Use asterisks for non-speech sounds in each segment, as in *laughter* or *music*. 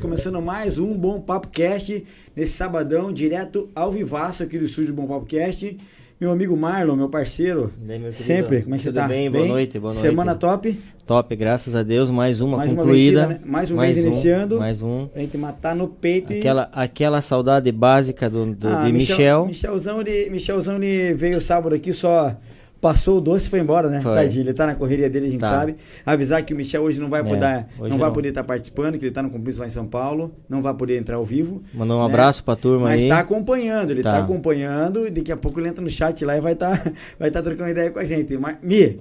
Começando mais um Bom Papo Cast, nesse sabadão, direto ao vivaço aqui do estúdio Bom Papo Cast. Meu amigo Marlon, meu parceiro, Daí, meu sempre, como é que você tudo tá? bem? Boa noite, boa noite. Semana top, Top, graças a Deus, mais uma mais uma concluída. vencida, né? mais um mês iniciando, Mais um. pra gente matar no peito Aquela, aquela saudade básica do, do- Ah, de Michel. Michelzão, ele, Michelzão, ele veio sábado aqui, só passou o doce e foi embora, né? Foi. Tadinho, ele tá na correria dele, a gente Tá. sabe. Avisar que o Michel hoje não vai É, poder, hoje não vai não. poder estar participando, que ele tá no compromisso lá em São Paulo, não vai poder entrar ao vivo. Mandou um né? abraço pra turma Mas aí. tá acompanhando, ele tá. Tá. acompanhando e daqui a pouco ele entra no chat lá e vai tá, *laughs* vai tá trocando ideia com a gente. Mas, Mi,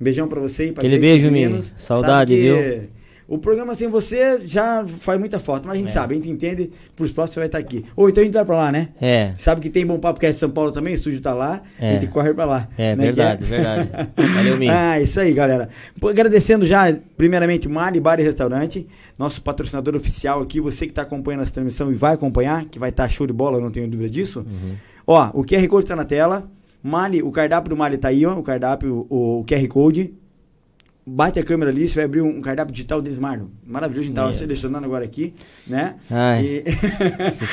um beijão pra você e pra Aquele beijo, Mi. meninos. Saudade, Sabe que viu? O programa sem você já faz muita falta, mas a gente É. sabe, a gente entende, pros próximos você vai estar aqui. Ou então a gente vai pra lá, né? É, Sabe que tem Bom Papo que é São Paulo também, o estúdio tá lá, É. a gente corre pra lá. é né, verdade, é? verdade. *laughs* Valeu, Mi. Ah, isso aí, galera. Agradecendo já, primeiramente, Mari Bar e Restaurante, nosso patrocinador oficial aqui, você que tá acompanhando essa transmissão e vai acompanhar, que vai estar show de bola, não tenho dúvida disso. Uhum. Ó, o QR Code tá na tela. Mali, o cardápio do Mali tá aí, ó, o cardápio, o, o QR Code. Bate a câmera ali, você vai abrir um cardápio digital Desmarno. Maravilhoso, a gente tava Meu. selecionando agora aqui, né? Ai.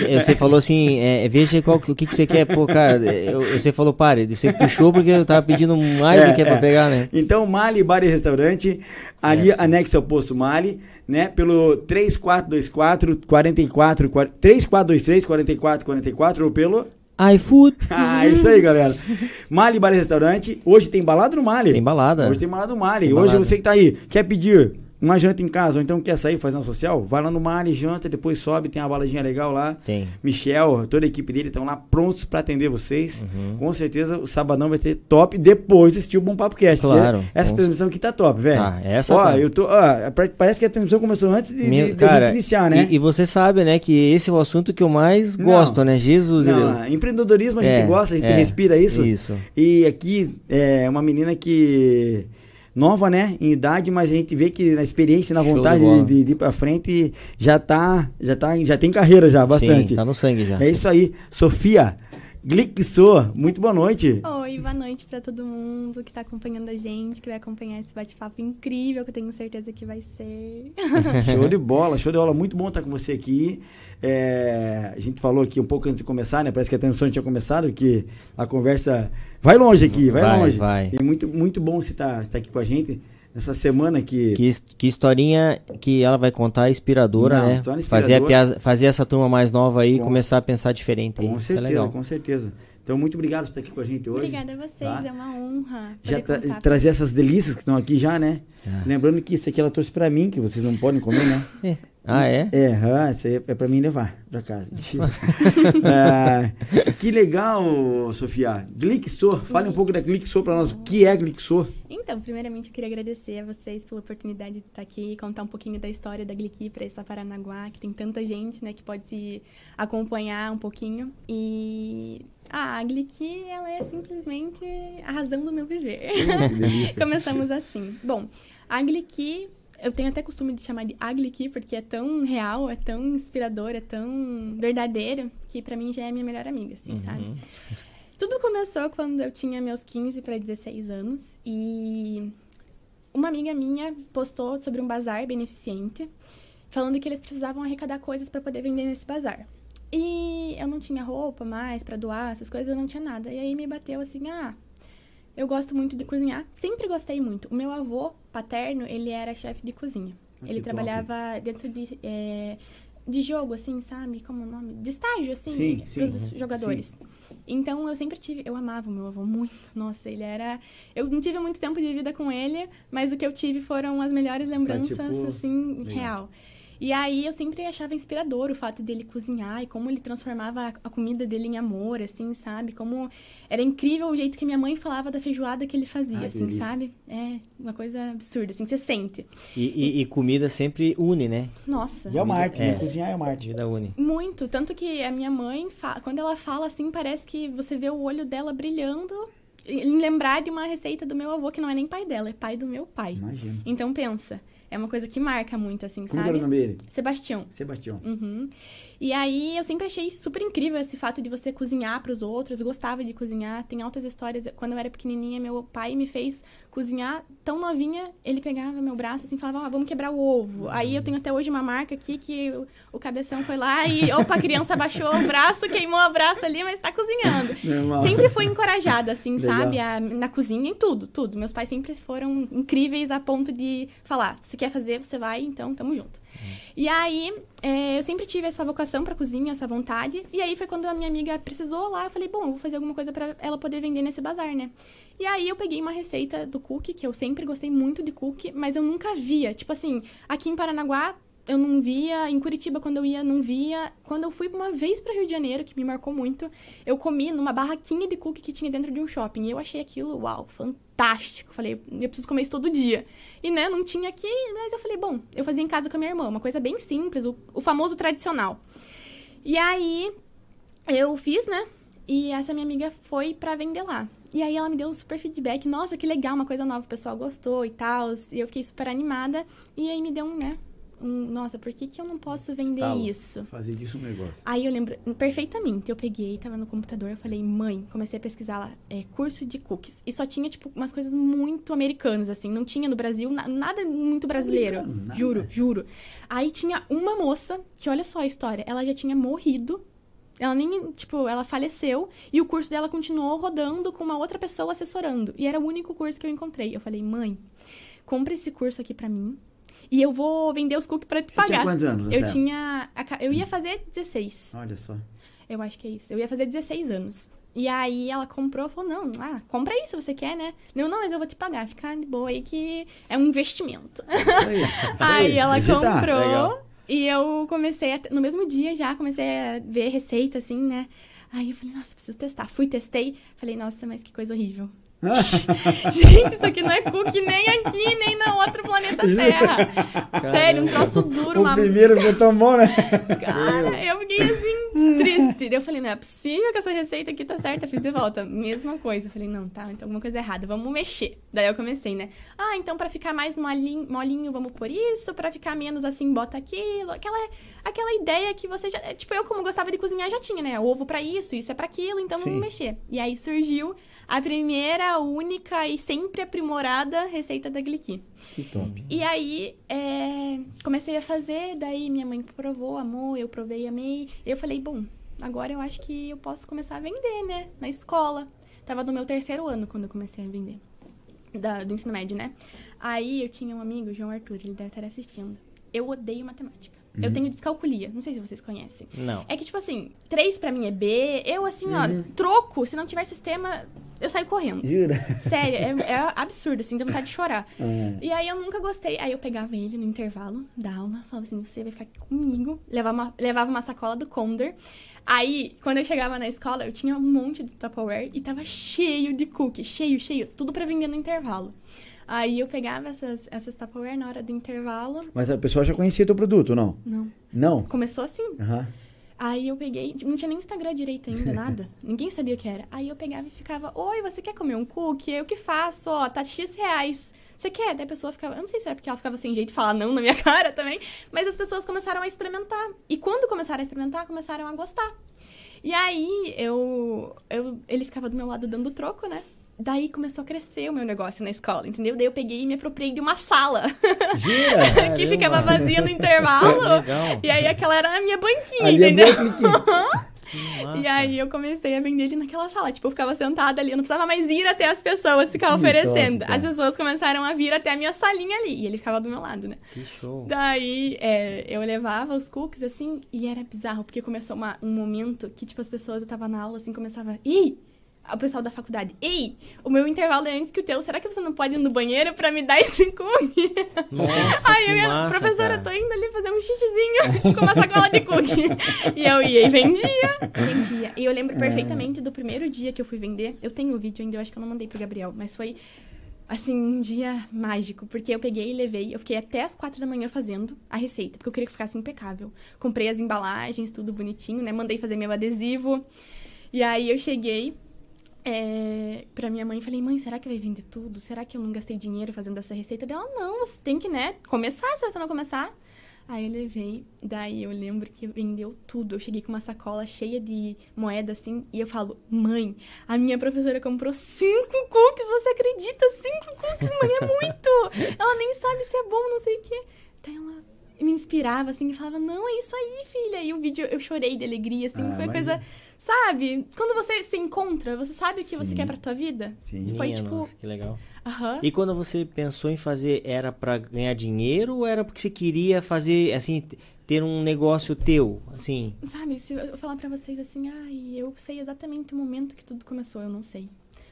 E- Você, falou assim, é, veja qual, o que, que você quer, pô, cara. eu- você falou, pare. Você puxou porque eu tava pedindo mais É, do que é pra é. pegar, né? Então, Mali Bar e Restaurante, ali É. anexo ao posto Mali, né? Pelo 3424 44 quar- 3423 44 44 ou pelo iFood. *laughs* Ah, isso aí, galera. Mali Bar e Restaurante. Hoje tem balada no Mali. Tem balada. Hoje tem balada no Mali. Tem Hoje balada. você que tá aí, quer pedir uma janta em casa, ou então quer sair fazer uma social, vai lá no Mali, janta, depois sobe, tem uma baladinha legal lá. Tem. Michel, toda a equipe dele estão lá prontos pra atender vocês. Uhum. Com certeza o sabadão vai ser top depois de assistir o Bom Papo Cast. Claro. Essa transmissão aqui tá top, velho. Tá, essa Ó, tá. eu tô. ó, pa- parece que a transmissão começou antes de, de- Meu- de a cara, iniciar, né? E, e você sabe, né, que esse é o assunto que eu mais Não. gosto, né? Jesus de. Não, empreendedorismo a gente É, gosta, a gente é, respira isso. Isso. E aqui é uma menina que. Nova, né? Em idade, mas a gente vê que na experiência, na Show de vontade bola. de, de ir pra frente, já tá, já tá. Já tem carreira já, bastante. Sim, tá no sangue já. É isso aí. Sofia Glickso, muito boa noite. Oi, boa noite pra todo mundo que tá acompanhando a gente, que vai acompanhar esse bate-papo incrível que eu tenho certeza que vai ser. *laughs* show de bola, show de bola. Muito bom estar com você aqui. É, a gente falou aqui um pouco antes de começar, né? Parece que a transmissão tinha começado, que a conversa vai longe aqui, vai, Vai, longe. vai. E muito, muito bom você estar aqui com a gente nessa semana que. Que, que historinha que ela vai contar inspiradora, Não, né? história Fazer, a inspiradora. piaz- fazer essa turma mais nova aí e Com começar a pensar diferente. Com Isso é certeza, legal. com certeza. Então, muito obrigado por estar aqui com a gente hoje. Obrigada a vocês, tá? é uma honra. Já tra- contar. trazer essas delícias que estão aqui já, né? Ah. Lembrando que isso aqui ela trouxe pra mim, que vocês não podem comer, né? Ah, é? É, ah, isso aí é pra mim levar pra casa. *laughs* Ah, que legal, Sofia. Glixo, fale um pouco da Glixo pra nós. O que é Glixo? Então, primeiramente eu queria agradecer a vocês pela oportunidade de estar aqui e contar um pouquinho da história da Gliqui para essa Paranaguá, que tem tanta gente, né, que pode se acompanhar um pouquinho. E ah, a Gliqui, ela é simplesmente a razão do meu viver. *laughs* Começamos assim. Bom, a Gliqui, eu tenho até costume de chamar de Agliqui, porque é tão real, é tão inspirador, é tão verdadeira, que pra mim já é a minha melhor amiga, assim, sabe? Uhum. Tudo começou quando eu tinha meus 15 para 16 anos e uma amiga minha postou sobre um bazar beneficente, falando que eles precisavam arrecadar coisas para poder vender nesse bazar. E eu não tinha roupa mais para doar, essas coisas, eu não tinha nada. E aí me bateu assim: "Ah, eu gosto muito de cozinhar, sempre gostei muito. O meu avô paterno, ele era chefe de cozinha. Ah, que ele top. trabalhava dentro de é, de jogo, assim, sabe? Como é o nome? De estágio, assim, Sim, sim, pros uhum, jogadores. Então, eu sempre tive... Eu amava o meu avô muito. Nossa, ele era... Eu não tive muito tempo de vida com ele, mas o que eu tive foram as melhores lembranças, tipo, assim, legal. real. E aí, eu sempre achava inspirador o fato dele cozinhar e como ele transformava a, comida dele em amor, assim, sabe? Como era incrível o jeito que minha mãe falava da feijoada que ele fazia, Ah, assim, delícia. sabe? É uma coisa absurda, assim, você sente. E, e- e comida sempre une, né? Nossa. E é uma arte, né? É. Cozinhar é uma arte. Vida une. Muito, tanto que a minha mãe, quando ela fala assim, parece que você vê o olho dela brilhando em lembrar de uma receita do meu avô, que não é nem pai dela, é pai do meu pai. Imagina. Então pensa, É uma coisa que marca muito, assim, Como sabe? era o nome dele? Sebastião. Sebastião. Uhum. E aí eu sempre achei super incrível esse fato de você cozinhar para os outros. Gostava de cozinhar. Tem altas histórias. Quando eu era pequenininha, meu pai me fez cozinhar tão novinha. Ele pegava meu braço assim, e falava: ah, "Vamos quebrar o ovo". Aí eu tenho até hoje uma marca aqui que o, o cabeção foi lá e opa, a criança baixou o braço, queimou o braço ali, mas tá cozinhando. Normal. Sempre fui encorajada, assim, Legal. sabe? A- na cozinha, em tudo, tudo. Meus pais sempre foram incríveis a ponto de falar: se quer fazer, você vai, então tamo junto. E aí, é, eu sempre tive essa vocação pra cozinha, essa vontade. E aí foi quando a minha amiga precisou lá, eu falei: bom, eu vou fazer alguma coisa pra ela poder vender nesse bazar, né? E aí eu peguei uma receita do cookie, que eu sempre gostei muito de cookie, mas eu nunca via. Tipo assim, aqui em Paranaguá, eu não via, em Curitiba, quando eu ia, não via. Quando eu fui uma vez para Rio de Janeiro, que me marcou muito, eu comi numa barraquinha de cookie que tinha dentro de um shopping. E eu achei aquilo, uau, fantástico. Falei, eu preciso comer isso todo dia. E, né, não tinha aqui, mas eu falei, bom, eu fazia em casa com a minha irmã, uma coisa bem simples, o, o famoso tradicional. E aí, eu fiz, né? E essa minha amiga foi pra vender lá. E aí ela me deu um super feedback. Nossa, que legal, uma coisa nova, o pessoal gostou e tal. E eu fiquei super animada. E aí me deu um, né? Um, nossa, por que, que eu não posso vender Estalo. isso? Fazer disso um negócio. Aí eu lembro perfeitamente. Eu peguei, tava no computador, eu falei, mãe, comecei a pesquisar lá, é, curso de cookies. E só tinha, tipo, umas coisas muito americanas, assim. Não tinha no Brasil na- nada muito brasileiro. Americano, nada. Juro, juro. Aí tinha uma moça, que olha só a história, ela já tinha morrido. Ela nem, tipo, ela faleceu e o curso dela continuou rodando com uma outra pessoa assessorando. E era o único curso que eu encontrei. Eu falei, mãe, compra esse curso aqui pra mim e eu vou vender os cookies pra te Você pagar. tinha quantos anos, Eu tinha. Eu ia fazer 16. Olha só. Eu acho que é isso. Eu ia fazer 16 anos. E aí ela comprou e falou: não, ah, compra aí se você quer, né? Eu, não, mas eu vou te pagar. Fica de boa aí que é um investimento. Isso aí. Isso *laughs* Aí ela acreditar. comprou. Legal. E eu comecei, a, no mesmo dia já, comecei a ver receita, assim, né? Aí eu falei, nossa, preciso testar. Fui, testei. Falei, nossa, mas que coisa horrível. *laughs* Gente, isso aqui não é cookie nem aqui, nem na outro planeta Terra. Sério, um troço duro, O uma primeiro tão bom, né? Cara, eu fiquei assim, triste. Eu falei, não é possível que essa receita aqui tá certa. Fiz de volta. Mesma coisa. Eu falei, não, tá, então alguma coisa errada. Vamos mexer. Daí eu comecei, né? Ah, então pra ficar mais molinho, molinho vamos por isso. Pra ficar menos assim, bota aquilo. Aquela, aquela ideia que você já... Tipo, eu como gostava de cozinhar já tinha, né? Ovo pra isso, isso é pra aquilo, então Sim. vamos mexer. E aí surgiu a primeira, única e sempre aprimorada receita da Gliqui. Que top. E aí, é, comecei a fazer, daí minha mãe provou, amou, eu provei, amei. Eu falei, bom, agora eu acho que eu posso começar a vender, né? Na escola. Tava no meu terceiro ano quando eu comecei a vender. Da- do ensino médio, né? Aí eu tinha um amigo, João Arthur, ele deve estar assistindo. Eu odeio matemática. Eu tenho descalculia, não sei se vocês conhecem. Não. É que, tipo assim, três pra mim é B, eu assim, ó, troco, se não tiver sistema, eu saio correndo. Jura? Sério, é, é absurdo, assim, dá vontade de chorar. Ah, *laughs* E aí eu nunca gostei. Aí eu pegava ele no intervalo da aula, falava assim, você vai ficar aqui comigo. Levava uma, levava uma sacola do Condor. Aí, quando eu chegava na escola, eu tinha um monte de Tupperware e tava cheio de cookie, cheio, cheio, tudo pra vender no intervalo. Aí eu pegava essas, essas Tupperware na hora do intervalo. Mas a pessoa já conhecia teu produto, não? Não. Não? Começou assim. Aham. Aí eu peguei, não tinha nem Instagram direito ainda, nada. *laughs* Ninguém sabia o que era. Aí eu pegava e ficava, oi, você quer comer um cookie? Eu que faço, ó, tá X reais. Você quer? Daí a pessoa ficava, eu não sei se era porque ela ficava sem jeito de falar não na minha *laughs* cara também, mas as pessoas começaram a experimentar. E quando começaram a experimentar, começaram a gostar. E aí eu, eu ele ficava do meu lado dando troco, né? Daí começou a crescer o meu negócio na escola, entendeu? Daí eu peguei e me apropriei de uma sala *laughs* que ficava vazia no intervalo. *laughs* Legal. E aí aquela era a minha banquinha, Ali é entendeu? *laughs* massa. E aí eu comecei a vender ele naquela sala. Tipo, eu ficava sentada ali, eu não precisava mais ir até as pessoas ficar oferecendo. top. As pessoas começaram a vir até a minha salinha ali. E ele ficava do meu lado, né? Que show. Daí é, eu levava os cookies assim, e era bizarro, porque começou uma- um momento que, tipo, as pessoas, eu tava na aula assim, começava, ei! O pessoal da faculdade, ei! O meu intervalo é antes que o teu, será que você não pode ir no banheiro pra me dar esse cookie? Nossa, Aí eu ia, massa, professora, cara. tô indo ali fazer um xixizinho *laughs* com uma sacola de cookie. e eu ia e vendia. Vendia. E eu lembro perfeitamente do primeiro dia que eu fui vender. Eu tenho o vídeo ainda, eu acho que eu não mandei pro Gabriel, mas foi assim, um dia mágico, porque eu peguei e levei, eu fiquei até as quatro da manhã fazendo a receita, porque eu queria que ficasse impecável. Comprei as embalagens, tudo bonitinho, né? Mandei fazer meu adesivo. E aí eu cheguei, é, pra minha mãe, falei, mãe, será que vai vender tudo? Será que eu não gastei dinheiro fazendo essa receita dela? Não, você tem que, né, começar, se você não começar. Aí eu levei, daí eu lembro que vendeu tudo. Eu cheguei com uma sacola cheia de moeda, assim, e eu falo, mãe, a minha professora comprou cinco cookies, você acredita? Cinco cookies, mãe, é muito! ela nem sabe se é bom, não sei o quê. Daí ela me inspirava, assim, e falava, não, é isso aí, filha. E o vídeo, eu chorei de alegria, assim, Ah, foi uma coisa... Sabe? Quando você se encontra, você sabe o que Sim. você quer pra tua vida? Sim. Foi, Minha tipo- nossa, que legal. Aham. E quando você pensou em fazer, era pra ganhar dinheiro ou era porque você queria fazer, assim, ter um negócio teu, assim? Sabe, se eu falar pra vocês assim, ai, eu sei exatamente o momento que tudo começou, eu não sei.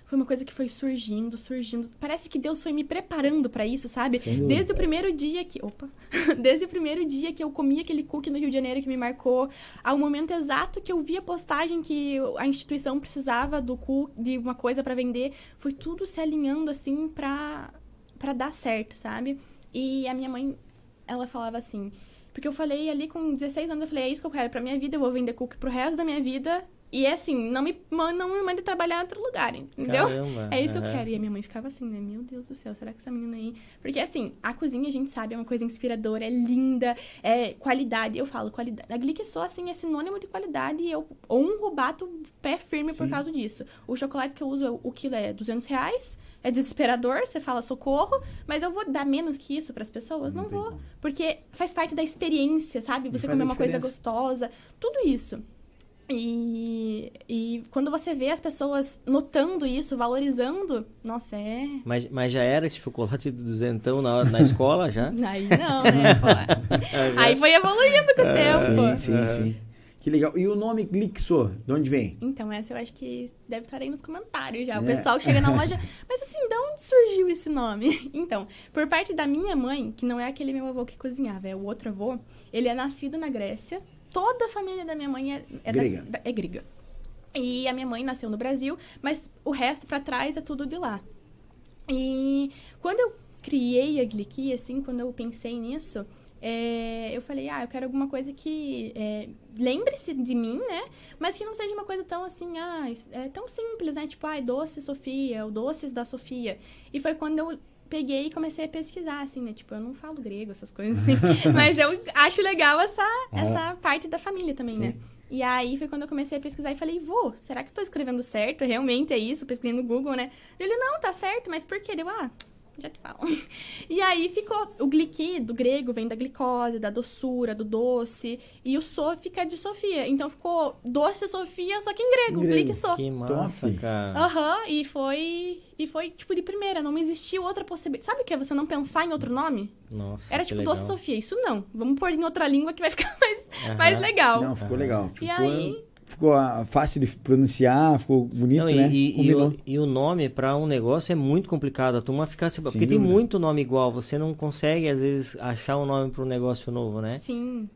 Foi uma coisa que foi surgindo, surgindo. Parece que Deus foi me preparando pra isso, sabe? Desde o primeiro dia que. Opa! *laughs* Desde o primeiro dia que eu comi aquele cookie no Rio de Janeiro que me marcou, ao momento exato que eu vi a postagem que a instituição precisava do cookie, de uma coisa pra vender, foi tudo se alinhando assim pra, pra dar certo, sabe? E a minha mãe, ela falava assim. Porque eu falei ali com 16 anos, eu falei, é isso que eu quero pra minha vida, eu vou vender cookie pro resto da minha vida. E é assim, não me, não me mande trabalhar em outro lugar, entendeu? Caramba, É isso que eu quero. E a minha mãe ficava assim, né? Meu Deus do céu, será que essa menina aí. Porque assim, a cozinha a gente sabe, é uma coisa inspiradora, é linda, é qualidade. Eu falo, qualidade. A Glick só assim é sinônimo de qualidade e eu honro, bato pé firme por Sim. causa disso. O chocolate que eu uso, o quilo é 200 reais. É desesperador, você fala socorro, mas eu vou dar menos que isso pras pessoas? Não, Não vou. como. Porque faz parte da experiência, sabe? Você comer uma coisa gostosa, tudo isso. E, e quando você vê as pessoas notando isso, valorizando, nossa, é. Mas, mas já era esse chocolate do duzentão na, na escola já? *laughs* Aí não, né? *laughs* pô? Aí foi evoluindo com o tempo. Sim, sim, sim. Que legal. E o nome Glixo, de onde vem? Então, essa eu acho que deve estar aí nos comentários já. O É. pessoal chega na loja. *laughs* Mas assim, de onde surgiu esse nome? Então, por parte da minha mãe, que não é aquele meu avô que cozinhava, é o outro avô, ele é nascido na Grécia. Toda a família da minha mãe é, é, Grega. da- é grega. E a minha mãe nasceu no Brasil, mas o resto pra trás é tudo de lá. E quando eu criei a Gliqui, assim, quando eu pensei nisso, é, eu falei, ah, eu quero alguma coisa que é, lembre-se de mim, né? Mas que não seja uma coisa tão assim, ah, é tão simples, né? Tipo, ai, doce Sofia, ou doces da Sofia. E foi quando eu peguei e comecei a pesquisar, assim, né? Tipo, eu não falo grego, essas coisas assim. *laughs* mas eu acho legal essa, essa parte da família também, Sim. né? E aí foi quando eu comecei a pesquisar e falei, vô, será que eu tô escrevendo certo? Realmente é isso? Pesquisei no Google, né? Ele, não, tá certo, mas por quê? Deu, ah, já te falo. *laughs* E aí ficou, o gliqui do grego vem da glicose, da doçura, do doce, e o so fica de Sofia. Então ficou doce Sofia, só que em grego, grego. gliqui so. Que massa, cara. Aham, e foi. E foi, tipo, de primeira, não existiu outra possibilidade. Sabe o que é você não pensar em outro nome? Nossa, Era que tipo legal. doce Sofia. Isso não. Vamos pôr em outra língua que vai ficar *laughs* mais, Aham. mais legal. Não, ficou legal. E Ficou, aí? Ficou ah, fácil de pronunciar, ficou bonito, Não, e, né? e- e o, e o nome pra um negócio é muito complicado. A turma fica se... Porque tem dúvida. muito nome igual. Você não consegue, às vezes, achar um nome para um negócio novo, né? Sim.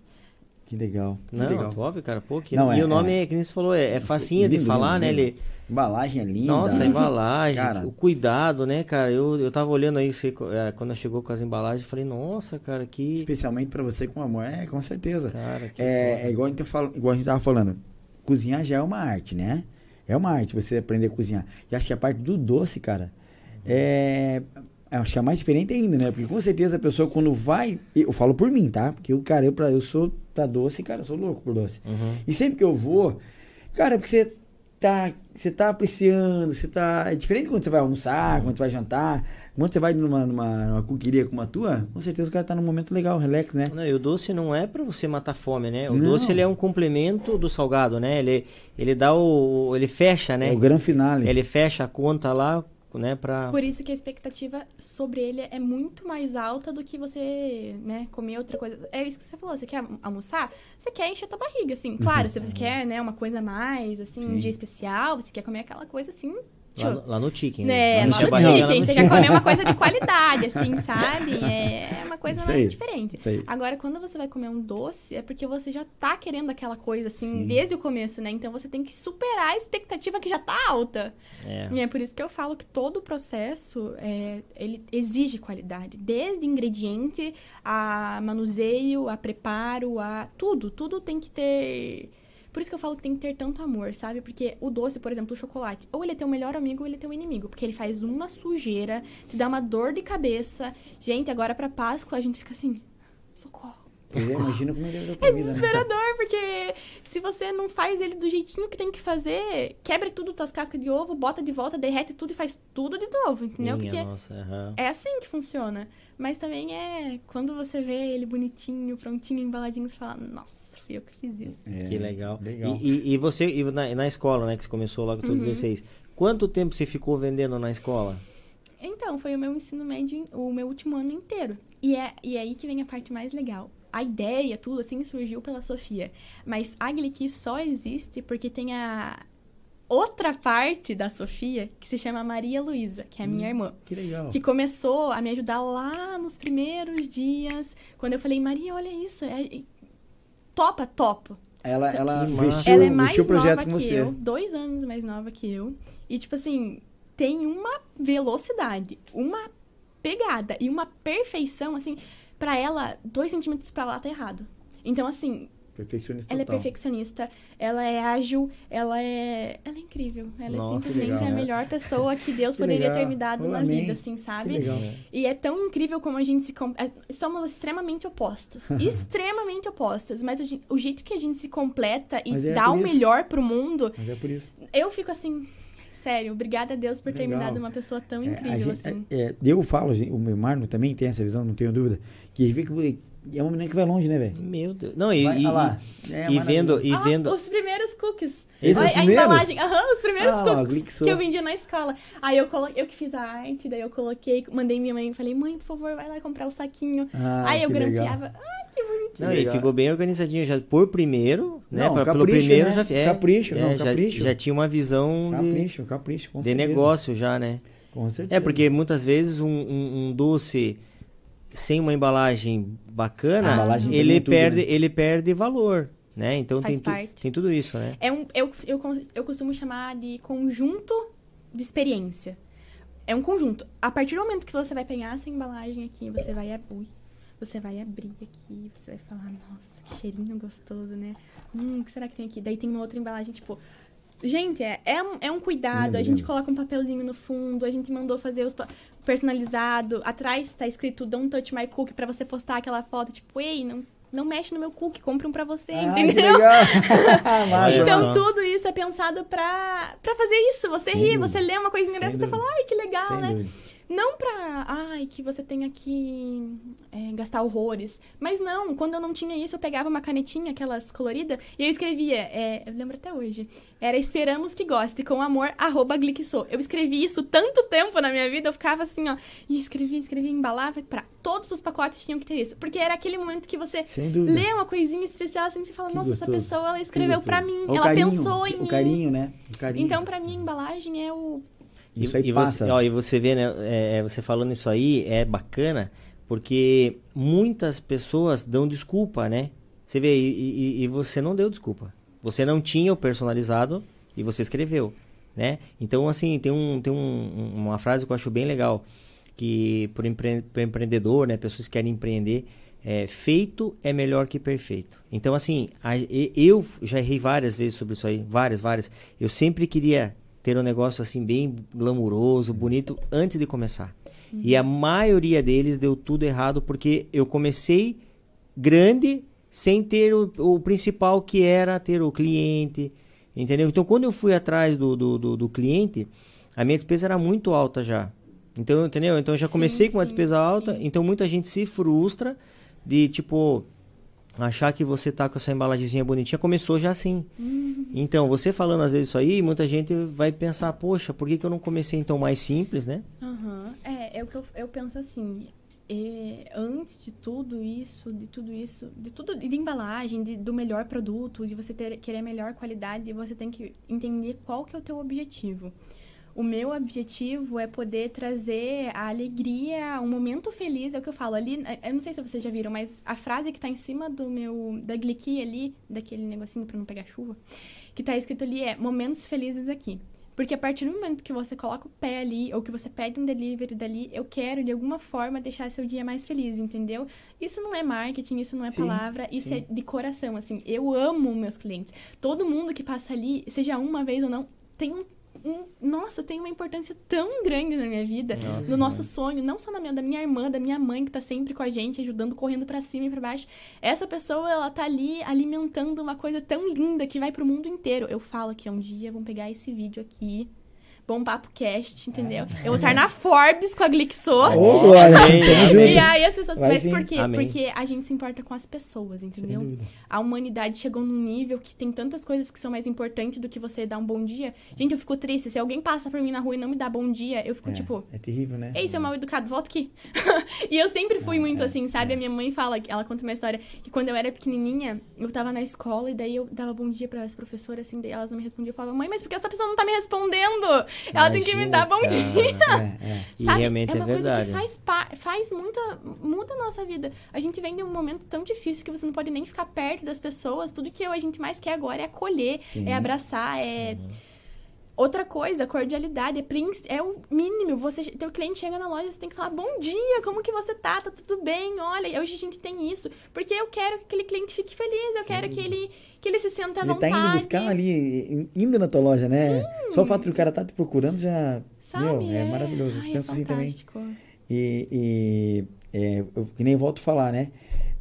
Que legal. que Não, legal. top, cara. Pô, que... Não, e é- o nome, é. é, que nem você falou, é, é facinho de Lindo, falar, lindo, né? lindo. Ele... Embalagem é linda. Nossa, a embalagem, Cara. o cuidado, né, cara? Eu, eu tava olhando aí, você, é, quando chegou com as embalagens, falei, nossa, cara, que... Especialmente pra você com amor. É, com certeza. Cara, que É, é igual, a gente fala, igual a gente tava falando. Cozinhar já é uma arte, né? É uma arte você aprender a cozinhar. E acho que a parte do doce, cara, é. eu Acho que é mais diferente ainda, né? Porque com certeza a pessoa quando vai. Eu falo por mim, tá? Porque eu, cara, eu, pra, eu sou pra doce, cara, eu sou louco por doce. Uhum. E sempre que eu vou, cara, é porque você tá, você tá apreciando, você tá. É diferente quando você vai almoçar, quando você vai jantar. Quando você vai numa, numa, numa cuqueria como a tua, com certeza o cara tá num momento legal, relax, né? Não, e o doce não é pra você matar fome, né? O Não. doce ele é um complemento do salgado, né? Ele, ele dá o. ele fecha, né? É o grande finale. Ele fecha a conta lá, né? Por isso que a expectativa sobre ele é muito mais alta do que você, né, comer outra coisa. É isso que você falou, você quer almoçar? Você quer encher tua barriga, assim. Claro, se você quer, né, uma coisa mais, assim, um Sim. dia especial, você quer comer aquela coisa, assim... Lá, no- lá no Chicken. É, Lá no lá chicken, no você quer comer uma coisa de qualidade, assim, *laughs* sabe? É uma coisa diferente. Agora, quando você vai comer um doce, é porque você já tá querendo aquela coisa, assim, Sim. desde o começo, né? Então, você tem que superar a expectativa que já tá alta. É. E é por isso que eu falo que todo o processo, é, ele exige qualidade. Desde ingrediente, a manuseio, a preparo, a tudo. Tudo tem que ter... Por isso que eu falo que tem que ter tanto amor, sabe? Porque o doce, por exemplo, o chocolate, ou ele é teu melhor amigo ou ele é teu inimigo. Porque ele faz uma sujeira, te dá uma dor de cabeça. Gente, agora pra Páscoa a gente fica assim, socorro. Pois é, imagina como é a É tua vida, né? desesperador, porque se você não faz ele do jeitinho que tem que fazer, quebra tudo tuas cascas de ovo, bota de volta, derrete tudo e faz tudo de novo, entendeu? Minha Porque nossa, aham. é assim que funciona. Mas também é quando você vê ele bonitinho, prontinho, embaladinho, você fala, nossa, fui eu que fiz isso. É, Que legal. legal. E, e- e você, e na, na escola, né, que você começou logo com Uhum. 16, quanto tempo você ficou vendendo na escola? Então, foi o meu ensino médio, o meu último ano inteiro. E é, e é aí que vem a parte mais legal. A ideia, tudo assim, surgiu pela Sofia. Mas a Gliqui só existe porque tem a outra parte da Sofia que se chama Maria Luísa, que é a minha irmã. Que legal. Que começou a me ajudar lá nos primeiros dias. Quando eu falei, Maria, olha isso. É... Topa, topo. Ela, ela Que vestiu, massa. Ela é mais vestiu o projeto nova com que você. eu, dois anos mais nova que eu. E, tipo assim, tem uma velocidade, uma pegada e uma perfeição, assim, pra ela, dois centímetros pra lá tá errado. Então, assim, Perfeccionista ela é total. perfeccionista, ela é ágil, ela é. Ela é incrível. Ela Nossa, é simplesmente legal. a melhor pessoa que Deus *laughs* Que poderia legal. ter me dado Oh, na amém. vida, assim, sabe? legal. E é tão incrível como a gente se. é, Somos extremamente opostas. *laughs* extremamente opostas. Mas a gente- o jeito que a gente se completa e é dá o isso. melhor pro mundo, Mas é por isso. eu fico assim. Sério, obrigada a Deus por ter me dado uma pessoa tão É, incrível, gente- assim. é, é, eu falo, gente, o meu Marno também tem essa visão, não tenho dúvida. Que que é uma menina que vai longe, né, velho? Meu Deus. Não, e, Vai, e, olha lá. É, e vendo, e Ah, vendo, os primeiros cookies. Esses Olha os a primeiros? embalagem. Aham, os primeiros Ah, cookies que eu vendia na escola. Aí eu, colo... eu que fiz a arte, daí eu coloquei, mandei minha mãe e falei, mãe, por favor, vai lá comprar o saquinho. Ah, Aí eu que legal. grampeava. Ai, que bonitinho. não, e ficou bem organizadinho já por primeiro, né? Não, pra- pelo capricho, primeiro né? já é, Capricho, é, não, já, capricho. já tinha uma visão de, Capricho, capricho, com de certeza. negócio já, né? Com certeza. É, porque muitas vezes um, um- um doce sem uma embalagem bacana, embalagem ele, é tudo, perde, né? ele perde valor, né? Então Faz tem, tu- parte. tem tudo isso, né? É um, eu, eu, eu costumo chamar de conjunto de experiência. É um conjunto. A partir do momento que você vai pegar essa embalagem aqui, você vai abrir. Você vai abrir aqui, você vai falar, nossa, que cheirinho gostoso, né? Hum, o que será que tem aqui? Daí tem uma outra embalagem, tipo. Gente, é, é, um, é um cuidado. A gente lindo. coloca um papelzinho no fundo, a gente mandou fazer os personalizado. Atrás tá escrito Don't touch my cookie pra você postar aquela foto, tipo, ei, não, não mexe no meu cookie, compre um pra você, Ah, que entendeu? *laughs* Então, tudo isso é pensado pra, pra fazer isso. Você Sem rir, dúvida. você lê uma coisinha Sem dessa, você fala, ai, que legal, Sem né? dúvida. Não pra, ai, que você tenha que é, gastar horrores. Mas não, quando eu não tinha isso, eu pegava uma canetinha, aquelas coloridas, e eu escrevia, é, eu lembro até hoje, era esperamos que goste, com amor, arroba Glickso. Eu escrevi isso tanto tempo na minha vida, eu ficava assim, ó, e escrevia, escrevia, embalava, pra todos os pacotes tinham que ter isso. Porque era aquele momento que você lê uma coisinha especial assim, você fala, Que nossa, gostoso. essa pessoa, ela escreveu pra mim, O ela carinho, pensou em o mim. carinho, né? O carinho. Então, pra mim, a embalagem é o Isso e, aí e passa. Você, ó, e você vê, né? é, você falando isso aí é bacana, porque muitas pessoas dão desculpa, né? Você vê, e, e- e você não deu desculpa. Você não tinha o personalizado e você escreveu, né? Então, assim, tem, um, tem um- uma frase que eu acho bem legal, que por empre, empreendedor, né? Pessoas que querem empreender, é, feito é melhor que perfeito. Então, assim, a- eu já errei várias vezes sobre isso aí, várias, várias. Eu sempre queria ter um negócio assim bem glamuroso, bonito antes de começar. E a maioria deles deu tudo errado porque eu comecei grande sem ter o, o principal que era ter o cliente, entendeu? Então quando eu fui atrás do, do, do, do cliente, a minha despesa era muito alta já. Então, entendeu? Então eu já Sim, comecei com uma sim, despesa alta, sim. então muita gente se frustra de tipo achar que você tá com essa embalagemzinha bonitinha, começou já assim. Então, você falando às vezes isso aí, muita gente vai pensar, poxa, por que, que eu não comecei então mais simples, né? Aham. É, é o que eu, eu penso assim. é, antes de tudo isso, de tudo isso, de tudo, de embalagem, de- do melhor produto, de você ter, querer melhor qualidade, você tem que entender qual que é o teu objetivo. O meu objetivo é poder trazer a alegria, um momento feliz, é o que eu falo ali. Eu não sei se vocês já viram, mas a frase que tá em cima do meu, da Gliqui ali, daquele negocinho pra não pegar chuva, que tá escrito ali é momentos felizes aqui. Porque a partir do momento que você coloca o pé ali, ou que você pede um delivery dali, eu quero de alguma forma deixar seu dia mais feliz, entendeu? Isso não é marketing, isso não é Sim, palavra, isso sim. é de coração, assim. Eu amo meus clientes. Todo mundo que passa ali, seja uma vez ou não, tem um. Nossa, tem uma importância tão grande na minha vida, Nossa, no nosso sonho, não só na minha, da minha irmã, da minha mãe que tá sempre com a gente, ajudando, correndo pra cima e pra baixo. Essa pessoa, ela tá ali alimentando uma coisa tão linda que vai pro mundo inteiro. Eu falo que um dia vão pegar esse vídeo aqui, Bom Papo Cast, entendeu? Eu vou estar na Forbes com a Glixo. Glória, junto. E aí as pessoas. Mas por quê? Amém. Porque a gente se importa com as pessoas, entendeu? A humanidade chegou num nível que tem tantas coisas que são mais importantes do que você dar um bom dia. Gente, eu fico triste. Se alguém passa por mim na rua e não me dá bom dia, eu fico É, tipo. é terrível, né? Ei, seu mal educado, volta aqui. *laughs* e eu sempre fui É, muito é, assim, sabe? é. A minha mãe fala, ela conta uma história, que quando eu era pequenininha, eu tava na escola e daí eu dava bom dia para as professoras, assim, daí elas não me respondiam. Eu falava, mãe, mas por que essa pessoa não tá me respondendo? Ela tem que me Imagina, dar bom cara. dia. É, é. E Sabe? realmente é é uma coisa verdade. que faz, faz muita. muda a nossa vida. A gente vem de um momento tão difícil que você não pode nem ficar perto das pessoas. Tudo que a gente mais quer agora é acolher, Sim. é abraçar, é. Uhum. Outra coisa, cordialidade, é, é o mínimo. Você, teu cliente chega na loja, você tem que falar bom dia, como que você tá? Tá tudo bem? Olha, hoje a gente tem isso. Porque eu quero que aquele cliente fique feliz, eu quero que ele, que ele se sinta à Ele tá vontade. indo buscar ali, indo na tua loja, né? Só o fato do cara tá te procurando já. Sabe? Meu, é maravilhoso. Ai, Penso é assim também. E, e é, eu que nem volto a falar, né?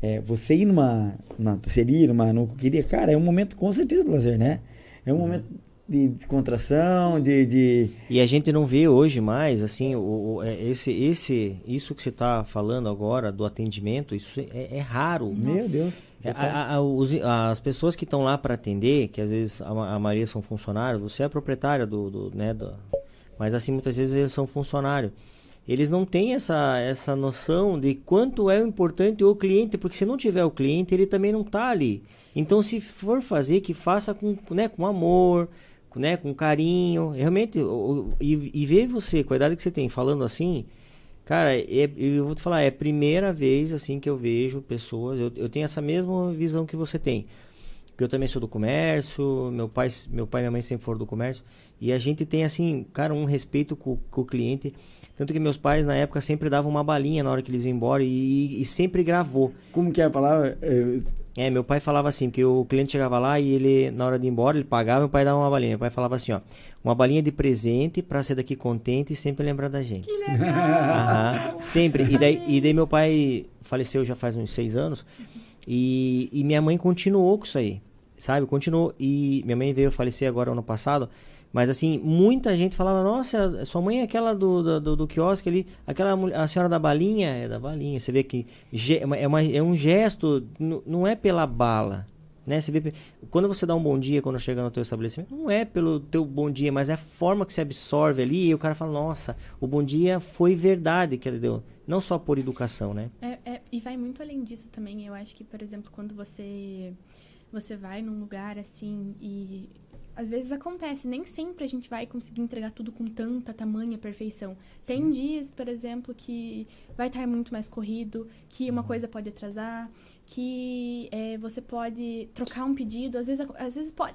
É, você ir numa, numa doceria, numa no queria, cara, é um momento com certeza de lazer, né? É um Uhum. momento de descontração, de, de E a gente não vê hoje mais, assim, o, o- é, esse, esse, isso que você está falando agora do atendimento, isso é, é raro. meu Deus. É, a- a- os- as pessoas que estão lá para atender, que às vezes a, a maioria são funcionários, você é proprietária do, do, né, do- mas assim muitas vezes eles são funcionários. Eles não têm essa, essa noção de quanto é importante o cliente, porque se não tiver o cliente, ele também não está ali. Então, se for fazer, que faça com, né, com amor, né, com carinho. Realmente, e, e ver você, com a idade que você tem, falando assim, Cara, é- eu vou te falar, é a primeira vez assim que eu vejo pessoas. Eu, eu tenho essa mesma visão que você tem. Porque eu também sou do comércio, meu pai, meu pai e minha mãe sempre foram do comércio. E a gente tem, assim, cara, um respeito com, com o cliente. Tanto que meus pais, na época, sempre davam uma balinha na hora que eles iam embora e, e sempre gravou. Como que é a palavra? É, meu pai falava assim, porque o cliente chegava lá e ele, na hora de ir embora, ele pagava, meu pai dava uma balinha. Meu pai falava assim, ó, uma balinha de presente pra ser daqui contente e sempre lembrar da gente. Que legal! Aham, sempre. E daí, e daí meu pai faleceu já faz uns seis anos. E, e minha mãe continuou com isso aí. Sabe? Continuou. E minha mãe veio falecer agora ano passado. Mas assim, muita gente falava, nossa, sua mãe é aquela do, do, do, do quiosque ali, aquela a senhora da balinha, é da balinha. Você vê que é, é, uma- é um gesto, não é pela bala. Né? Você vê, quando você dá um bom dia quando chega no teu estabelecimento, não é pelo teu bom dia, mas é a forma que você absorve ali e o cara fala, nossa, o bom dia foi verdade que ele deu. Não só por educação, né? É, é, e vai muito além disso também. Eu acho que, por exemplo, quando você você vai num lugar assim e às vezes acontece, nem sempre a gente vai conseguir entregar tudo com tanta tamanha perfeição. Tem dias, por exemplo, que vai estar muito mais corrido, que Uhum. uma coisa pode atrasar, que é, você pode trocar um pedido. Às vezes, às vezes pode.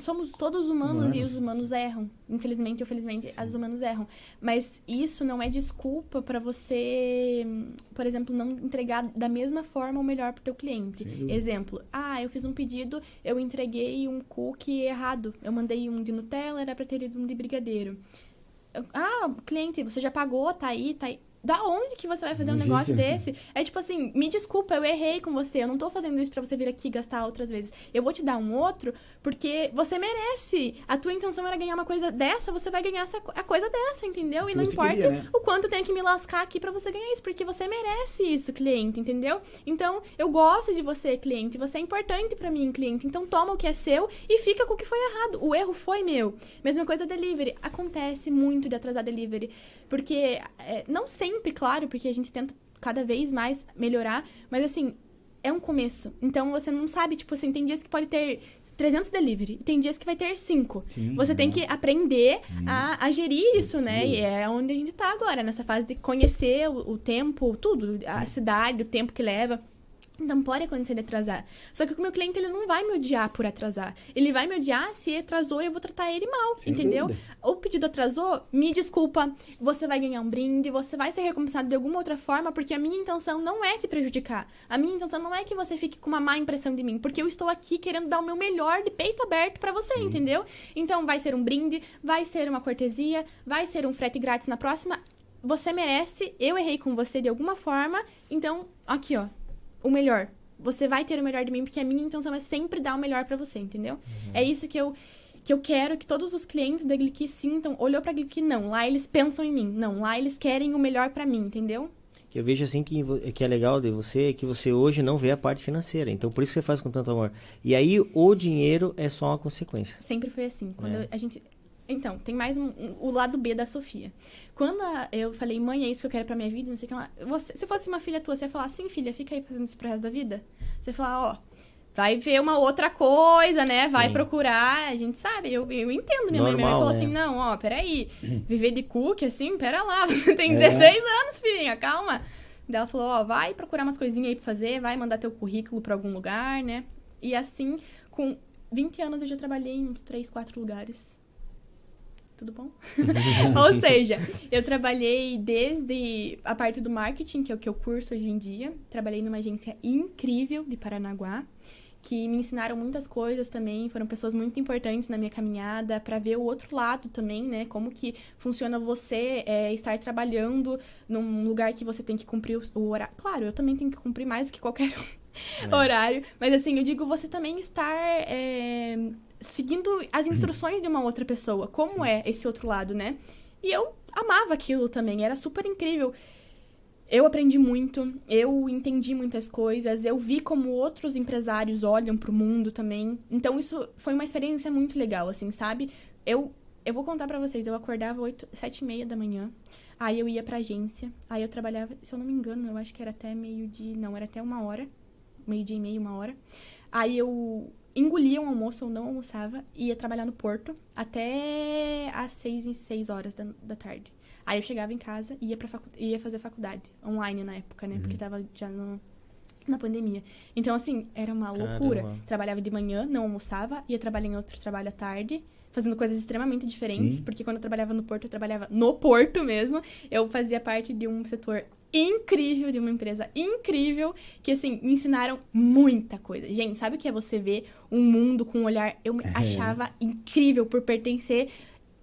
Somos todos humanos, e Humanos. os humanos erram. Infelizmente ou felizmente, os humanos erram. Mas isso não é desculpa para você, por exemplo, não entregar da mesma forma o melhor pro teu cliente. Dúvida. Exemplo, ah, eu fiz um pedido, eu entreguei um cookie errado. Eu mandei um de Nutella, era pra ter ido um de brigadeiro. Ah, cliente, você já pagou, tá aí, tá aí. Da onde que você vai fazer um Não negócio existe. desse? É tipo assim, me desculpa, eu errei com você. Eu não tô fazendo isso pra você vir aqui gastar outras vezes. Eu vou te dar um outro porque você merece. A tua intenção era ganhar uma coisa dessa, você vai ganhar essa, a coisa dessa, entendeu? E que não importa queria, né? o quanto eu tenho que me lascar aqui pra você ganhar isso, porque você merece isso, cliente, entendeu? Então, eu gosto de você, cliente, você é importante pra mim, cliente. Então, toma o que é seu e fica com o que foi errado. O erro foi meu. Mesma coisa delivery. Acontece muito de atrasar delivery, porque é, não sempre, claro, porque a gente tenta cada vez mais melhorar, mas assim, é um começo. Então, você não sabe, tipo assim, tem dias que pode ter 300 delivery, tem dias que vai ter 5. Sim, Você tem que aprender a, a gerir isso, né? Sim. E é onde a gente tá agora, nessa fase de conhecer o, o tempo, tudo, a cidade, o tempo que leva. Então pode acontecer de atrasar. Só que o meu cliente ele não vai me odiar por atrasar. Ele vai me odiar se atrasou e eu vou tratar ele mal, Sem entendeu? dúvida. O pedido atrasou, me desculpa. Você vai ganhar um brinde, você vai ser recompensado de alguma outra forma, porque a minha intenção não é te prejudicar. A minha intenção não é que você fique com uma má impressão de mim, porque eu estou aqui querendo dar o meu melhor de peito aberto pra você, entendeu? Então vai ser um brinde, vai ser uma cortesia, vai ser um frete grátis na próxima. Você merece, eu errei com você de alguma forma, então aqui, ó, o melhor. Você vai ter o melhor de mim, porque a minha intenção é sempre dar o melhor pra você, entendeu? É isso que eu que eu quero que todos os clientes da Glick sintam. Olhou pra Glick, não, lá eles pensam em mim. Não, lá eles querem o melhor pra mim, entendeu? Eu vejo assim que, que é legal de você é que você hoje não vê a parte financeira. Então por isso que você faz com tanto amor. E aí o dinheiro é só uma consequência. Sempre foi assim. Quando É. a gente. Então, tem mais um, um- o lado B da Sofia. Quando a- eu falei, mãe, é isso que eu quero pra minha vida, não sei o que lá. Você, se fosse uma filha tua, você ia falar, sim, filha, fica aí fazendo isso pro resto da vida? Você ia falar, ó, vai ver uma outra coisa, né? Vai Sim. procurar. A gente sabe, eu, eu entendo minha mãe. Minha mãe Normal, falou né? assim, não, ó, peraí. *clears throat* Viver de cookie, assim, pera lá, *laughs* você tem É. 16 anos, filhinha, calma. Daí ela falou, ó, vai procurar umas coisinhas aí pra fazer, vai mandar teu currículo pra algum lugar, né? E assim, com 20 anos eu já trabalhei em uns 3, 4 lugares. Tudo bom? *laughs* Ou seja, eu trabalhei desde a parte do marketing, que é o que eu curso hoje em dia. Trabalhei numa agência incrível de Paranaguá, que me ensinaram muitas coisas também. Foram pessoas muito importantes na minha caminhada para ver o outro lado também, né? Como que funciona você é, estar trabalhando num lugar que você tem que cumprir o- horário. Claro, eu também tenho que cumprir mais do que qualquer um *laughs* horário. Mas assim, eu digo você também estar é, seguindo as instruções de uma outra pessoa. Como é esse outro lado, né? E eu amava aquilo também, era super incrível. Eu aprendi muito, eu entendi muitas coisas, eu vi como outros empresários olham pro mundo também. Então isso foi uma experiência muito legal, assim, sabe? Eu, eu vou contar pra vocês, eu acordava oito, sete e meia da manhã, aí eu ia pra agência, aí eu trabalhava, se eu não me engano, eu acho que era até meio de, não, era até uma hora, meio dia e meio, uma hora. Aí eu engolia um almoço ou não almoçava, ia trabalhar no porto até às seis e seis horas da, da tarde. Aí eu chegava em casa e ia, pra facu- ia fazer faculdade, online na época, né? Porque tava já no, na pandemia. Então, assim, era uma Caramba. loucura. Trabalhava de manhã, não almoçava, ia trabalhar em outro trabalho à tarde, fazendo coisas extremamente diferentes, Sim. porque quando eu trabalhava no Porto, eu trabalhava no Porto mesmo. Eu fazia parte de um setor incrível, de uma empresa incrível, que, assim, me ensinaram muita coisa. Gente, sabe o que é você ver um mundo com um olhar... Eu me achava incrível por pertencer...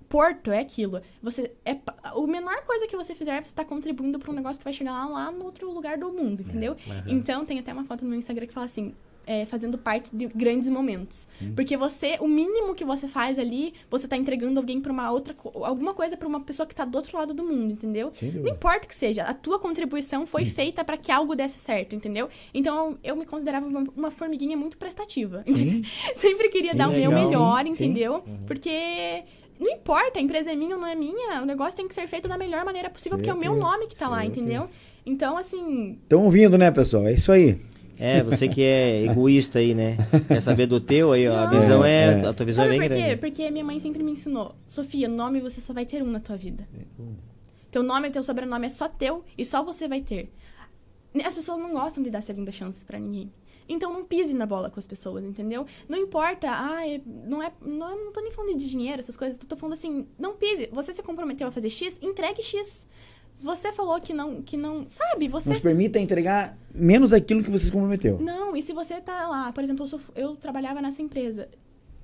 Porto é aquilo. Você é a menor coisa que você fizer, você tá contribuindo para um negócio que vai chegar lá, lá no outro lugar do mundo, entendeu? Aham. Então tem até uma foto no meu Instagram que fala assim: é, fazendo parte de grandes momentos. Porque você, o mínimo que você faz ali, você tá entregando alguém para uma outra, alguma coisa para uma pessoa que tá do outro lado do mundo, entendeu? Não importa o que seja, a tua contribuição foi feita para que algo desse certo, entendeu? Então eu me considerava uma, uma formiguinha muito prestativa. Sim. *laughs* Sempre queria Sim, dar o meu legal. melhor, Sim, sim. entendeu? Porque não importa, a empresa é minha ou não é minha, o negócio tem que ser feito da melhor maneira possível, porque é o meu nome que tá lá, certeza. entendeu? Então, assim, Estão ouvindo, né, pessoal? É isso aí. É, você que é *laughs* egoísta aí, né? Quer saber do teu aí, ó, a visão É, é, é. a tua visão sabe é bem por quê? grande. Porque minha mãe sempre me ensinou, Sofia, nome você só vai ter um na tua vida. Teu nome e teu sobrenome é só teu e só você vai ter. As pessoas não gostam de dar segunda chances pra ninguém. Então não pise na bola com as pessoas, entendeu? Não importa, ah, é- não é, não, eu não tô nem falando de dinheiro, essas coisas, tô falando assim, não pise. Você se comprometeu a fazer X, entregue X. Você falou que não, que não, sabe? Você Nos permita entregar menos aquilo que você se comprometeu. não, e se você tá lá, por exemplo, eu, sou- eu trabalhava nessa empresa.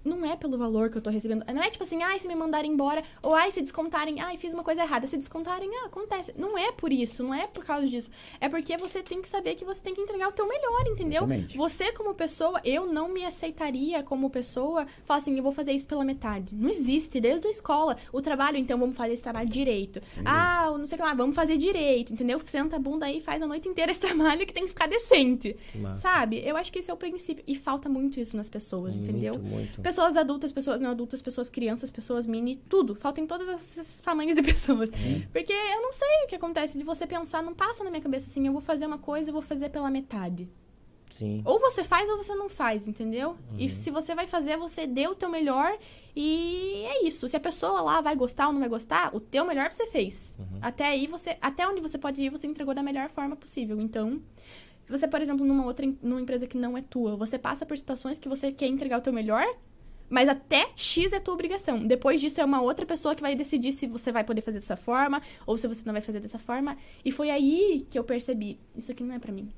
Não é pelo valor que eu tô recebendo. Não é tipo assim, ai, se me mandarem embora, ou ai, se descontarem, ai, fiz uma coisa errada. Se descontarem, ah, acontece. Não é por isso, não é por causa disso. É porque você tem que saber que você tem que entregar o teu melhor, entendeu? Exatamente. Você, como pessoa, eu não me aceitaria como pessoa, falar assim, eu vou fazer isso pela metade. Não existe, desde a escola. O trabalho, então, vamos fazer esse trabalho direito. Ah, não sei o que lá, vamos fazer direito, entendeu? Senta a bunda aí e faz a noite inteira esse *laughs* trabalho que tem que ficar decente. Que. Sabe? Eu acho que esse é o princípio. E falta muito isso nas pessoas, entendeu? Muito, muito. Pessoas adultas, pessoas não adultas, pessoas crianças, pessoas mini, tudo. Falta em todos esses, tamanhos de *laughs* pessoas. Porque eu não sei o que acontece de você pensar, não passa na minha cabeça assim, eu vou fazer uma coisa e vou fazer pela metade. Sim. Ou você faz ou você não faz, entendeu? E Uhum. se você vai fazer, você deu o teu melhor e é isso. Se a pessoa lá vai gostar ou não vai gostar, o teu melhor você fez. Uhum. Até aí você, até onde você pode ir, você entregou da melhor forma possível. Então, Você, por exemplo, numa outra numa empresa que não é tua, você passa por situações que você quer entregar o teu melhor, mas até X é tua obrigação. Depois disso é uma outra pessoa que vai decidir se você vai poder fazer dessa forma ou se você não vai fazer dessa forma. E foi aí que eu percebi, isso aqui não é pra mim.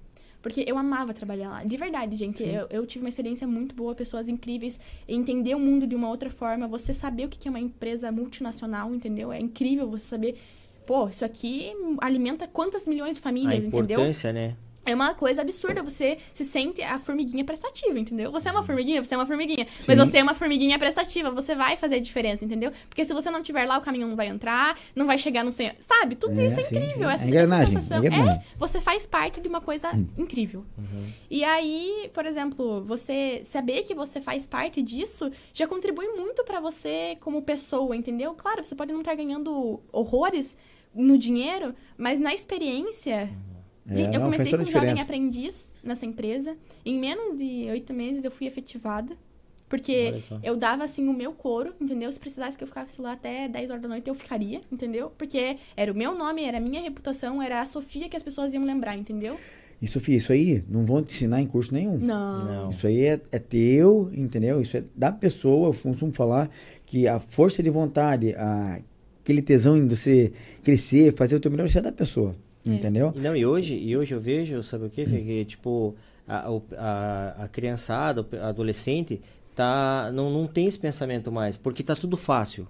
Porque eu amava trabalhar lá. De verdade, gente. Eu, eu tive uma experiência muito boa, pessoas incríveis. Entender o mundo de uma outra forma. Você saber o que é uma empresa multinacional, entendeu? É incrível você saber. Pô, isso aqui alimenta quantas milhões de A famílias, entendeu? importância, né? É uma coisa absurda, você se sente a formiguinha prestativa, entendeu? Você é Uhum. uma formiguinha, você é uma formiguinha. Sim. Mas você é uma formiguinha prestativa, você vai fazer a diferença, entendeu? Porque se você não tiver lá, o caminhão não vai entrar, não vai chegar no centro. Sabe? Tudo É, isso é sim, incrível. sim. Essa, É engrenagem, essa sensação. é engrenagem. você faz parte de uma coisa incrível. E aí, por exemplo, você saber que você faz parte disso já contribui muito pra você como pessoa, entendeu? Claro, você pode não estar ganhando horrores no dinheiro, mas na experiência. de- É, eu não, comecei como a jovem aprendiz nessa empresa. Em menos de oito meses eu fui efetivada. Porque eu dava, assim, o meu couro, entendeu? Se precisasse que eu ficasse lá até 10 horas da noite, eu ficaria, entendeu? Porque era o meu nome, era a minha reputação, era a Sofia que as pessoas iam lembrar, entendeu? E Sofia, isso aí não vão te ensinar em curso nenhum. Não. Não. Isso aí é, é teu, entendeu? Isso é da pessoa. Eu costumo falar que a força de vontade, a, aquele tesão em você crescer, fazer o teu melhor, isso é da pessoa. É. Entendeu? E não, e hoje, e hoje eu vejo, sabe o que, Fê? Que, tipo, a, a, a criançada, o adolescente, tá, não, não tem esse pensamento mais, porque tá tudo fácil.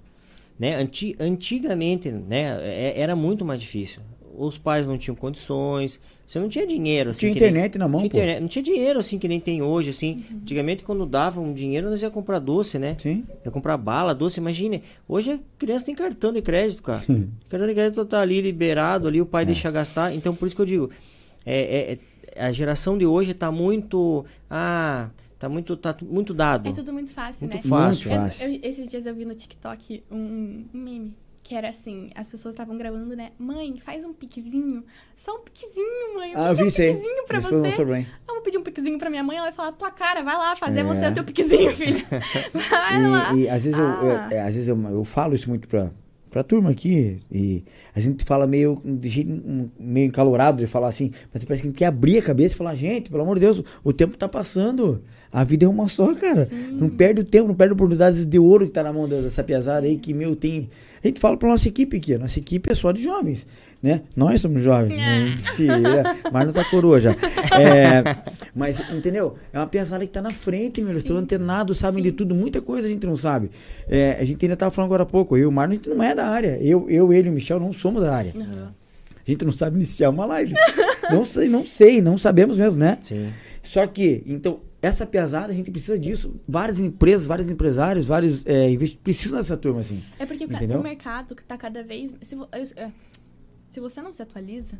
Né? Anti, antigamente, né, é- era muito mais difícil. Os pais não tinham condições, você não tinha dinheiro, assim. Tinha que nem- internet na mão, tinha pô. internet- não tinha dinheiro, assim, que nem tem hoje, assim. Antigamente, quando dava um dinheiro, nós ia comprar doce, né? Sim. Ia comprar bala, doce, imagine. Hoje a criança tem cartão de crédito, cara. cartão de crédito tá ali liberado, ali o É. pai deixa gastar. Então, por isso que eu digo, é, é- é- a geração de hoje tá muito. Ah, tá muito, tá muito dado. É tudo muito fácil, Muito né? fácil. Eu- fácil. eu- esses dias eu vi no TikTok um, um meme. Que era assim, as pessoas estavam gravando, né? Mãe, faz um piquezinho. Só um piquezinho, mãe. Ah, eu vi um aí. piquezinho pra você. bem. Eu vou pedir um piquezinho pra minha mãe, ela vai falar, tua cara, vai lá fazer É. você o teu piquezinho, filha. *laughs* Vai lá. E, e às vezes, eu, eu- Ah. é, às vezes eu, eu falo isso muito pra, pra turma aqui, e a gente fala meio, de jeito, meio encalorado de falar assim, mas parece que a gente quer abrir a cabeça e falar, gente, pelo amor de Deus, o tempo tá passando. A vida é uma só, cara. Não perde o tempo, não perde oportunidades de ouro que tá na mão dessa piazada aí, que, meu, tem... A gente fala pra nossa equipe aqui, a nossa equipe é só de jovens, né? Nós somos jovens, né? Mentira, mas não tá coroa já. É, mas, entendeu? É uma piazada que tá na frente, meu, eles estão antenados, sabem de tudo, muita coisa a gente não sabe. É, a gente ainda tava falando agora há pouco, eu e o Marlon, a gente não é da área. Eu, eu ele e o Michel não somos da área. Uhum. A gente não sabe iniciar uma live. não sei, não sei, não sabemos mesmo, né? Sim. Só que, então, essa pesada, a gente precisa disso. Várias empresas, vários empresários, vários é, investidores precisam dessa turma, assim. É porque Entendeu? o mercado tá cada vez. Se, é, se você não se atualiza,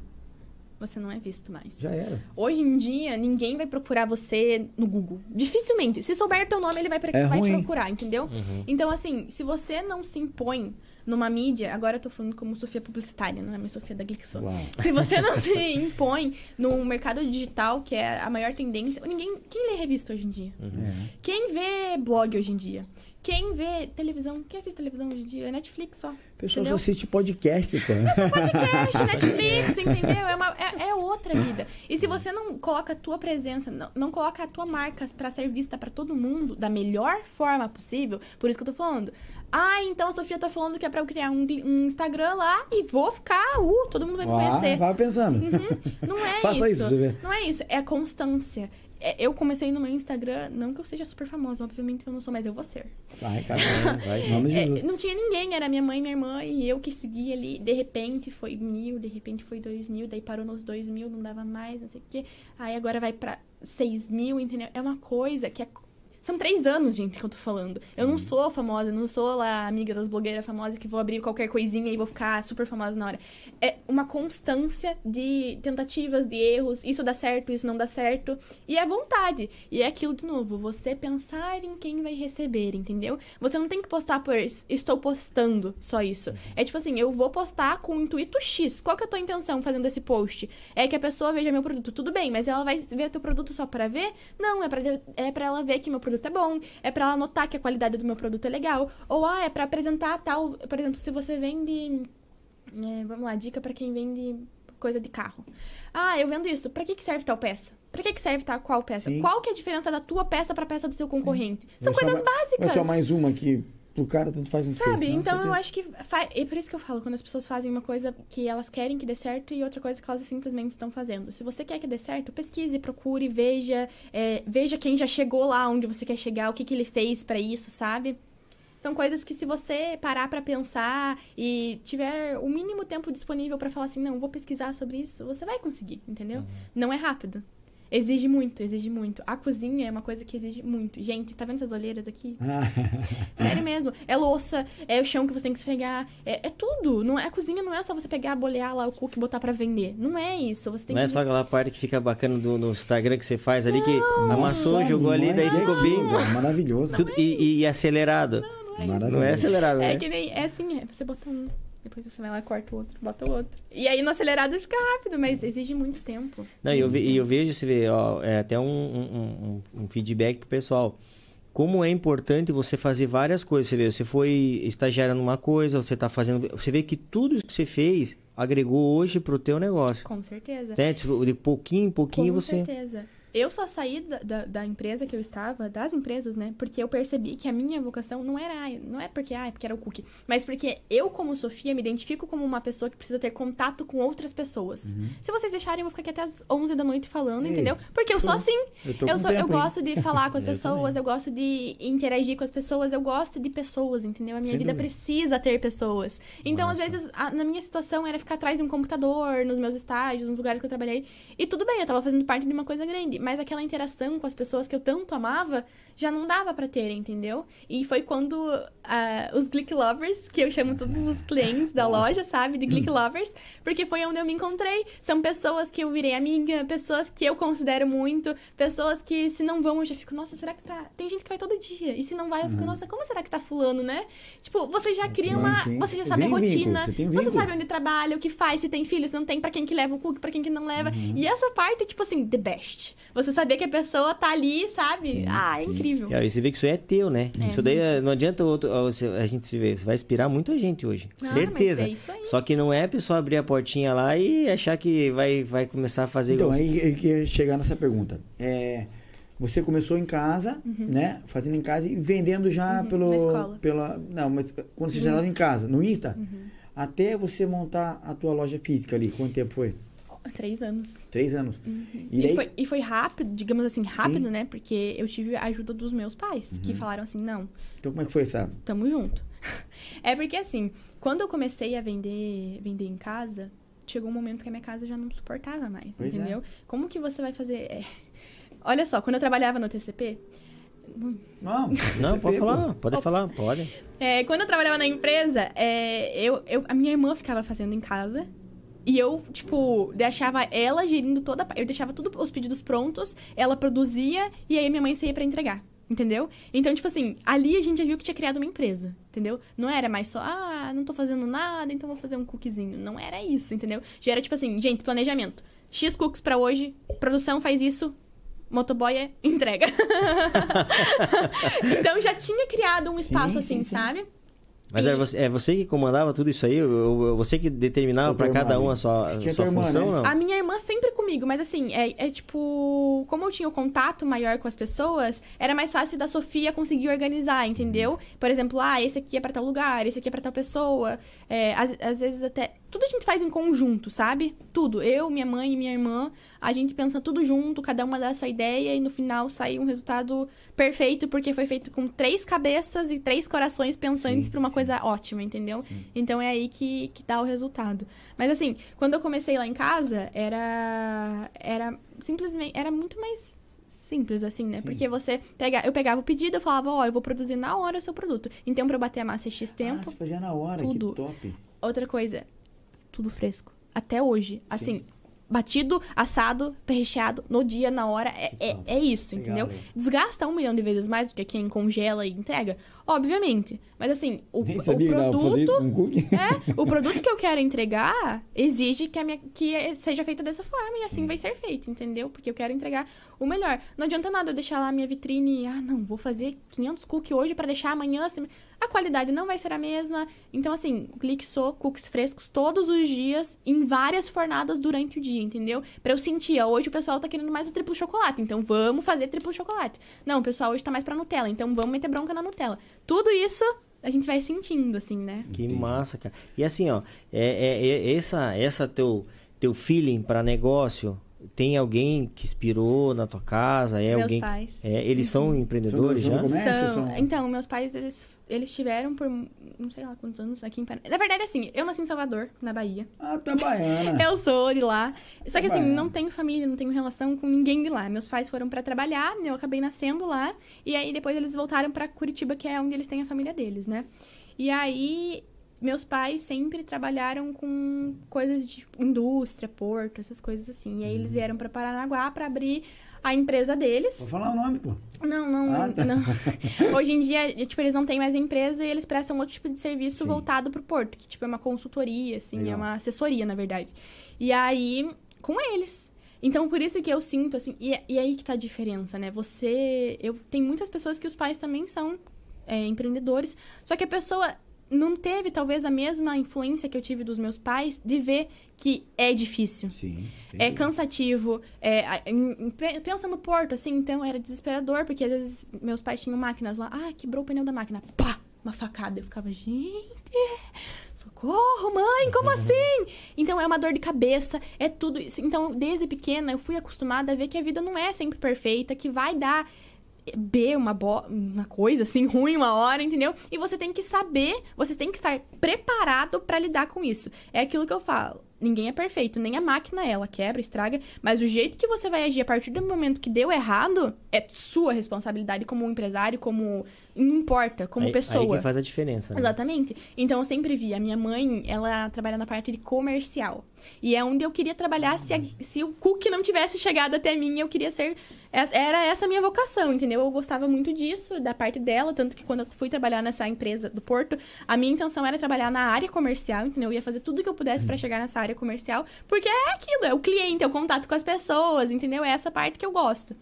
você não é visto mais. Já era. Hoje em dia, ninguém vai procurar você no Google. Dificilmente. Se souber teu nome, ele vai, pre- É vai ruim. procurar, entendeu? Uhum. Então, assim, se você não se impõe numa mídia, agora eu tô falando como Sofia publicitária, não é mais Sofia da Glixon. *laughs* Se você não se *laughs* impõe no mercado digital, que é a maior tendência, ninguém. Quem lê revista hoje em dia? É. Quem vê blog hoje em dia? Quem vê televisão? Quem assiste televisão hoje em dia? É Netflix só. O pessoal entendeu? só assiste podcast, cara. podcast, *laughs* Netflix, entendeu? É, uma, é, é outra vida. E se você não coloca a tua presença, não, não coloca a tua marca pra ser vista pra todo mundo da melhor forma possível, por isso que eu tô falando. Ah, então a Sofia tá falando que é pra eu criar um, um Instagram lá e vou ficar, uh, todo mundo vai me Ah, conhecer. vai pensando. Não é *laughs* Faça isso. isso, deixa eu ver. Não é isso, é a constância. É, eu comecei no meu Instagram, não que eu seja super famosa, obviamente eu não sou, mas eu vou ser. Vai, cara. Vai, Em nome de *laughs* É, Jesus. não tinha ninguém, era minha mãe, minha irmã e eu que seguia ali. De repente foi mil, de repente foi dois mil, daí parou nos dois mil, não dava mais, não sei o quê. Aí agora vai pra seis mil, entendeu? É uma coisa que é. São três anos, gente, que eu tô falando. Eu não sou famosa, eu não sou lá amiga das blogueiras famosas que vou abrir qualquer coisinha e vou ficar super famosa na hora. É uma constância de tentativas, de erros. Isso dá certo, isso não dá certo. E é vontade. E é aquilo de novo, você pensar em quem vai receber, entendeu? Você não tem que postar por estou postando só isso. É tipo assim, eu vou postar com o intuito X. Qual que é a tua intenção fazendo esse post? É que a pessoa veja meu produto, tudo bem, mas ela vai ver teu produto só pra ver? Não, é pra, é pra ela ver que meu produto é bom, é pra ela notar que a qualidade do meu produto é legal. Ou, ah, é pra apresentar tal. Por exemplo, se você vende. é, vamos lá, dica pra quem vende coisa de carro. Ah, eu vendo isso. Pra que, que serve tal peça? Pra que, que serve tal qual peça? Sim. Qual que é a diferença da tua peça pra peça do teu concorrente? São é só coisas ma- básicas. É só mais uma que pro cara tanto faz um Sabe? então eu acho que. Fa... É por isso que eu falo, quando as pessoas fazem uma coisa que elas querem que dê certo e outra coisa que elas simplesmente estão fazendo. Se você quer que dê certo, pesquise, procure, veja. é, veja quem já chegou lá onde você quer chegar, o que, que ele fez pra isso, sabe? São coisas que se você parar pra pensar e tiver o mínimo tempo disponível pra falar assim, não, vou pesquisar sobre isso, você vai conseguir, entendeu? Não é rápido. Exige muito, exige muito. A cozinha é uma coisa que exige muito. Gente, tá vendo essas olheiras aqui? *laughs* Sério mesmo. É louça, é o chão que você tem que esfregar. É, é tudo. Não é, a cozinha não é só você pegar, bolear lá o cookie e botar pra vender. Não é isso. Você tem Não que. é só aquela parte que fica bacana do, no Instagram que você faz ali, que amassou, jogou ali, daí ficou bem. Maravilhoso. Tudo, e, e acelerado. Não é. Não é acelerado, é né? que nem. É assim, é. Você bota um. Depois você vai lá, corta o outro, bota o outro. E aí no acelerado fica rápido, mas exige muito tempo. Não, e eu, ve- eu vejo, você vê, ó, é até um, um- um- um feedback pro pessoal. Como é importante você fazer várias coisas. Você vê, você foi estagiária numa coisa, você tá fazendo. Você vê que tudo isso que você fez agregou hoje pro teu negócio. Com certeza. Né? Tipo, de pouquinho em pouquinho Com você. certeza. Eu só saí da, da, da empresa que eu estava, das empresas, né? Porque eu percebi que a minha vocação não era, não é porque, ah, é porque era o cookie, mas porque eu, como Sofia, me identifico como uma pessoa que precisa ter contato com outras pessoas. Se vocês deixarem, eu vou ficar aqui até as 11 da noite falando, Ei, entendeu? Porque eu sou assim. Eu, Eu, sou, eu tempo, hein? gosto de falar com as *laughs* Eu pessoas, também. eu gosto de interagir com as pessoas, eu gosto de pessoas, entendeu? A minha Sem vida dúvida. precisa ter pessoas. Então, Massa. às vezes, a- na minha situação era ficar atrás de um computador, nos meus estágios, nos lugares que eu trabalhei. E tudo bem, eu tava fazendo parte de uma coisa grande, mas aquela interação com as pessoas que eu tanto amava já não dava pra ter, entendeu? E foi quando ah, os Glick Lovers, que eu chamo todos os clientes da loja, sabe, de Glick Lovers, porque foi onde eu me encontrei. São pessoas que eu virei amiga, pessoas que eu considero muito, pessoas que se não vão eu já fico, nossa, será que tá. Tem gente que vai todo dia, e se não vai eu fico, nossa, como será que tá fulano, né? Tipo, você já cria Sim, uma. sim. Você já sabe a Vem vínculo, rotina, você tem você sabe onde trabalha, o que faz, se tem filho, se não tem, pra quem que leva o cookie, pra quem que não leva. Uhum. E essa parte, tipo assim, the best. Você saber que a pessoa tá ali, sabe? Sim, ah, é sim. incrível. E aí você vê que isso aí é teu, né? É. Isso daí eh, não adianta outro, a gente se ver. Você vai inspirar muita gente hoje. Ah, mas Certeza. é isso aí. Só que não é a pessoa abrir a portinha lá e achar que vai, vai começar a fazer Então, igual. aí eu queria chegar nessa pergunta. É, você começou em casa, né? Fazendo em casa e vendendo já pelo. Uhum. na escola. Pela, não, mas quando você já estava em casa, no Insta, até você montar a tua loja física ali, quanto tempo foi? Três anos. Três anos. E, E daí, foi, e foi rápido, digamos assim, rápido, Sim. né? Porque eu tive a ajuda dos meus pais, que falaram assim, não, então como é que foi essa? tamo junto. *laughs* é porque assim, quando eu comecei a vender, vender em casa, chegou um momento que a minha casa já não suportava mais, Pois é. entendeu? Como que você vai fazer? é, *laughs* Olha só, quando eu trabalhava no TCP, Não, Não, você pode falar, pode falar, pode. É, quando eu trabalhava na empresa, é, eu, eu, a minha irmã ficava fazendo em casa. E eu, tipo, deixava ela gerindo toda. a- Eu deixava tudo os pedidos prontos, ela produzia e aí minha mãe saía pra entregar. Entendeu? Então, tipo assim, ali a gente já viu que tinha criado uma empresa, entendeu? Não era mais só, ah, não tô fazendo nada, então vou fazer um cookiezinho. Não era isso, entendeu? Já era tipo assim, gente, planejamento. X cookies pra hoje, produção faz isso, motoboy é entrega. *laughs* então já tinha criado um espaço Sim, assim, sim, sim. Mas E- é você, é você que comandava tudo isso aí? Ou- ou Você que determinava tua cada um a sua, a sua irmã, função, né? não? A minha irmã sempre comigo, mas assim, é, é tipo. Como eu tinha o contato maior com as pessoas, era mais fácil da Sofia conseguir organizar, entendeu? Por exemplo, ah, esse aqui é pra tal lugar, esse aqui é pra tal pessoa. É, às, às vezes até. Tudo a gente faz em conjunto, sabe? Tudo. Eu, minha mãe e minha irmã, a gente pensa tudo junto, cada uma dá a sua ideia e no final sai um resultado perfeito, porque foi feito com três cabeças e três corações pensantes Sim, pra uma sim. coisa ótima, entendeu? Então é aí que, que dá o resultado. Mas assim, quando eu comecei lá em casa, era. Era simplesmente. Era muito mais simples, assim, né? Sim. Porque você pega, eu pegava o pedido, eu falava, ó, eu vou produzir na hora o seu produto. Então, pra eu bater a massa X Ah, tempo. você fazia na hora, tudo. que top. Outra coisa, tudo fresco. Até hoje. Assim, batido, assado, recheado no dia, na hora. É, é, é isso, entendeu? legal. Desgasta um milhão de vezes mais do que quem congela e entrega, obviamente. Mas assim, o, Nem o sabia que isso produto. cookie. É, o *laughs* produto que eu quero entregar exige que, a minha, que seja feito dessa forma e assim Sim. vai ser feito, entendeu? Porque eu quero entregar o melhor. Não adianta nada eu deixar lá a minha vitrine, ah, não, vou fazer 500 cookies hoje pra deixar amanhã. assim, A qualidade não vai ser a mesma. Então, assim, clique só cookies frescos todos os dias, em várias fornadas durante o dia, entendeu? Pra eu sentir, hoje o pessoal tá querendo mais o triplo chocolate, então vamos fazer triplo chocolate. Não, o pessoal hoje tá mais pra Nutella, então vamos meter bronca na Nutella. Tudo isso a gente vai sentindo, assim, né? Que Entendi. massa, cara. E assim, ó, é, é- é- essa, essa teu, teu feeling para negócio, tem alguém que inspirou na tua casa? É Meus alguém? pais. É, eles são empreendedores São já? São- são- Então, meus pais, eles, eles tiveram por não sei lá quantos anos aqui em Paraná. Na verdade, assim, eu nasci em Salvador, na Bahia. Ah, tá baiana. *laughs* Eu sou de lá. Só que assim, Baiana. não tenho família, não tenho relação com ninguém de lá. Meus pais foram pra trabalhar, eu acabei nascendo lá. E aí depois eles voltaram pra Curitiba, que é onde eles têm a família deles, né? E aí meus pais sempre trabalharam com coisas de indústria, porto, essas coisas assim. E aí Uhum. eles vieram pra Paranaguá pra abrir a empresa deles. Vou falar o nome, pô. Não, não, Ah, tá. não. *laughs* Hoje em dia, tipo, eles não têm mais empresa e eles prestam outro tipo de serviço Sim. voltado pro porto, que tipo é uma consultoria, assim, Legal. é uma assessoria, na verdade. E aí, com eles. Então, por isso que eu sinto, assim, e, e aí que tá a diferença, né? Você. Eu tem muitas pessoas que os pais também são é, empreendedores, só que a pessoa não teve, talvez, a mesma influência que eu tive dos meus pais de ver que é difícil. Sim. É cansativo. É, pensa no porto, assim, então era desesperador, porque às vezes meus pais tinham máquinas lá. Ah, quebrou o pneu da máquina. Pá! Uma facada. Eu ficava, gente, socorro, mãe, como *laughs* assim? Então é uma dor de cabeça, é tudo isso. Então, desde pequena, eu fui acostumada a ver que a vida não é sempre perfeita, que vai dar B, uma, uma coisa assim *laughs* ruim uma hora, entendeu? E você tem que saber, você tem que estar preparado pra lidar com isso. É aquilo que eu falo. Ninguém é perfeito, nem a máquina ela quebra, estraga, mas o jeito que você vai agir a partir do momento que deu errado é sua responsabilidade como empresário, como não importa, como aí, pessoa. Aí que faz a diferença, né? Exatamente. Então eu sempre vi. A minha mãe, ela trabalha na parte de comercial. E é onde eu queria trabalhar se, a- se o cookie não tivesse chegado até mim, eu queria ser. Era essa a minha vocação, entendeu? Eu gostava muito disso, da parte dela. Tanto que quando eu fui trabalhar nessa empresa do Porto, a minha intenção era trabalhar na área comercial, entendeu? Eu ia fazer tudo que eu pudesse pra chegar nessa área comercial. Porque é aquilo, é o cliente, é o contato com as pessoas, entendeu? É essa parte que eu gosto.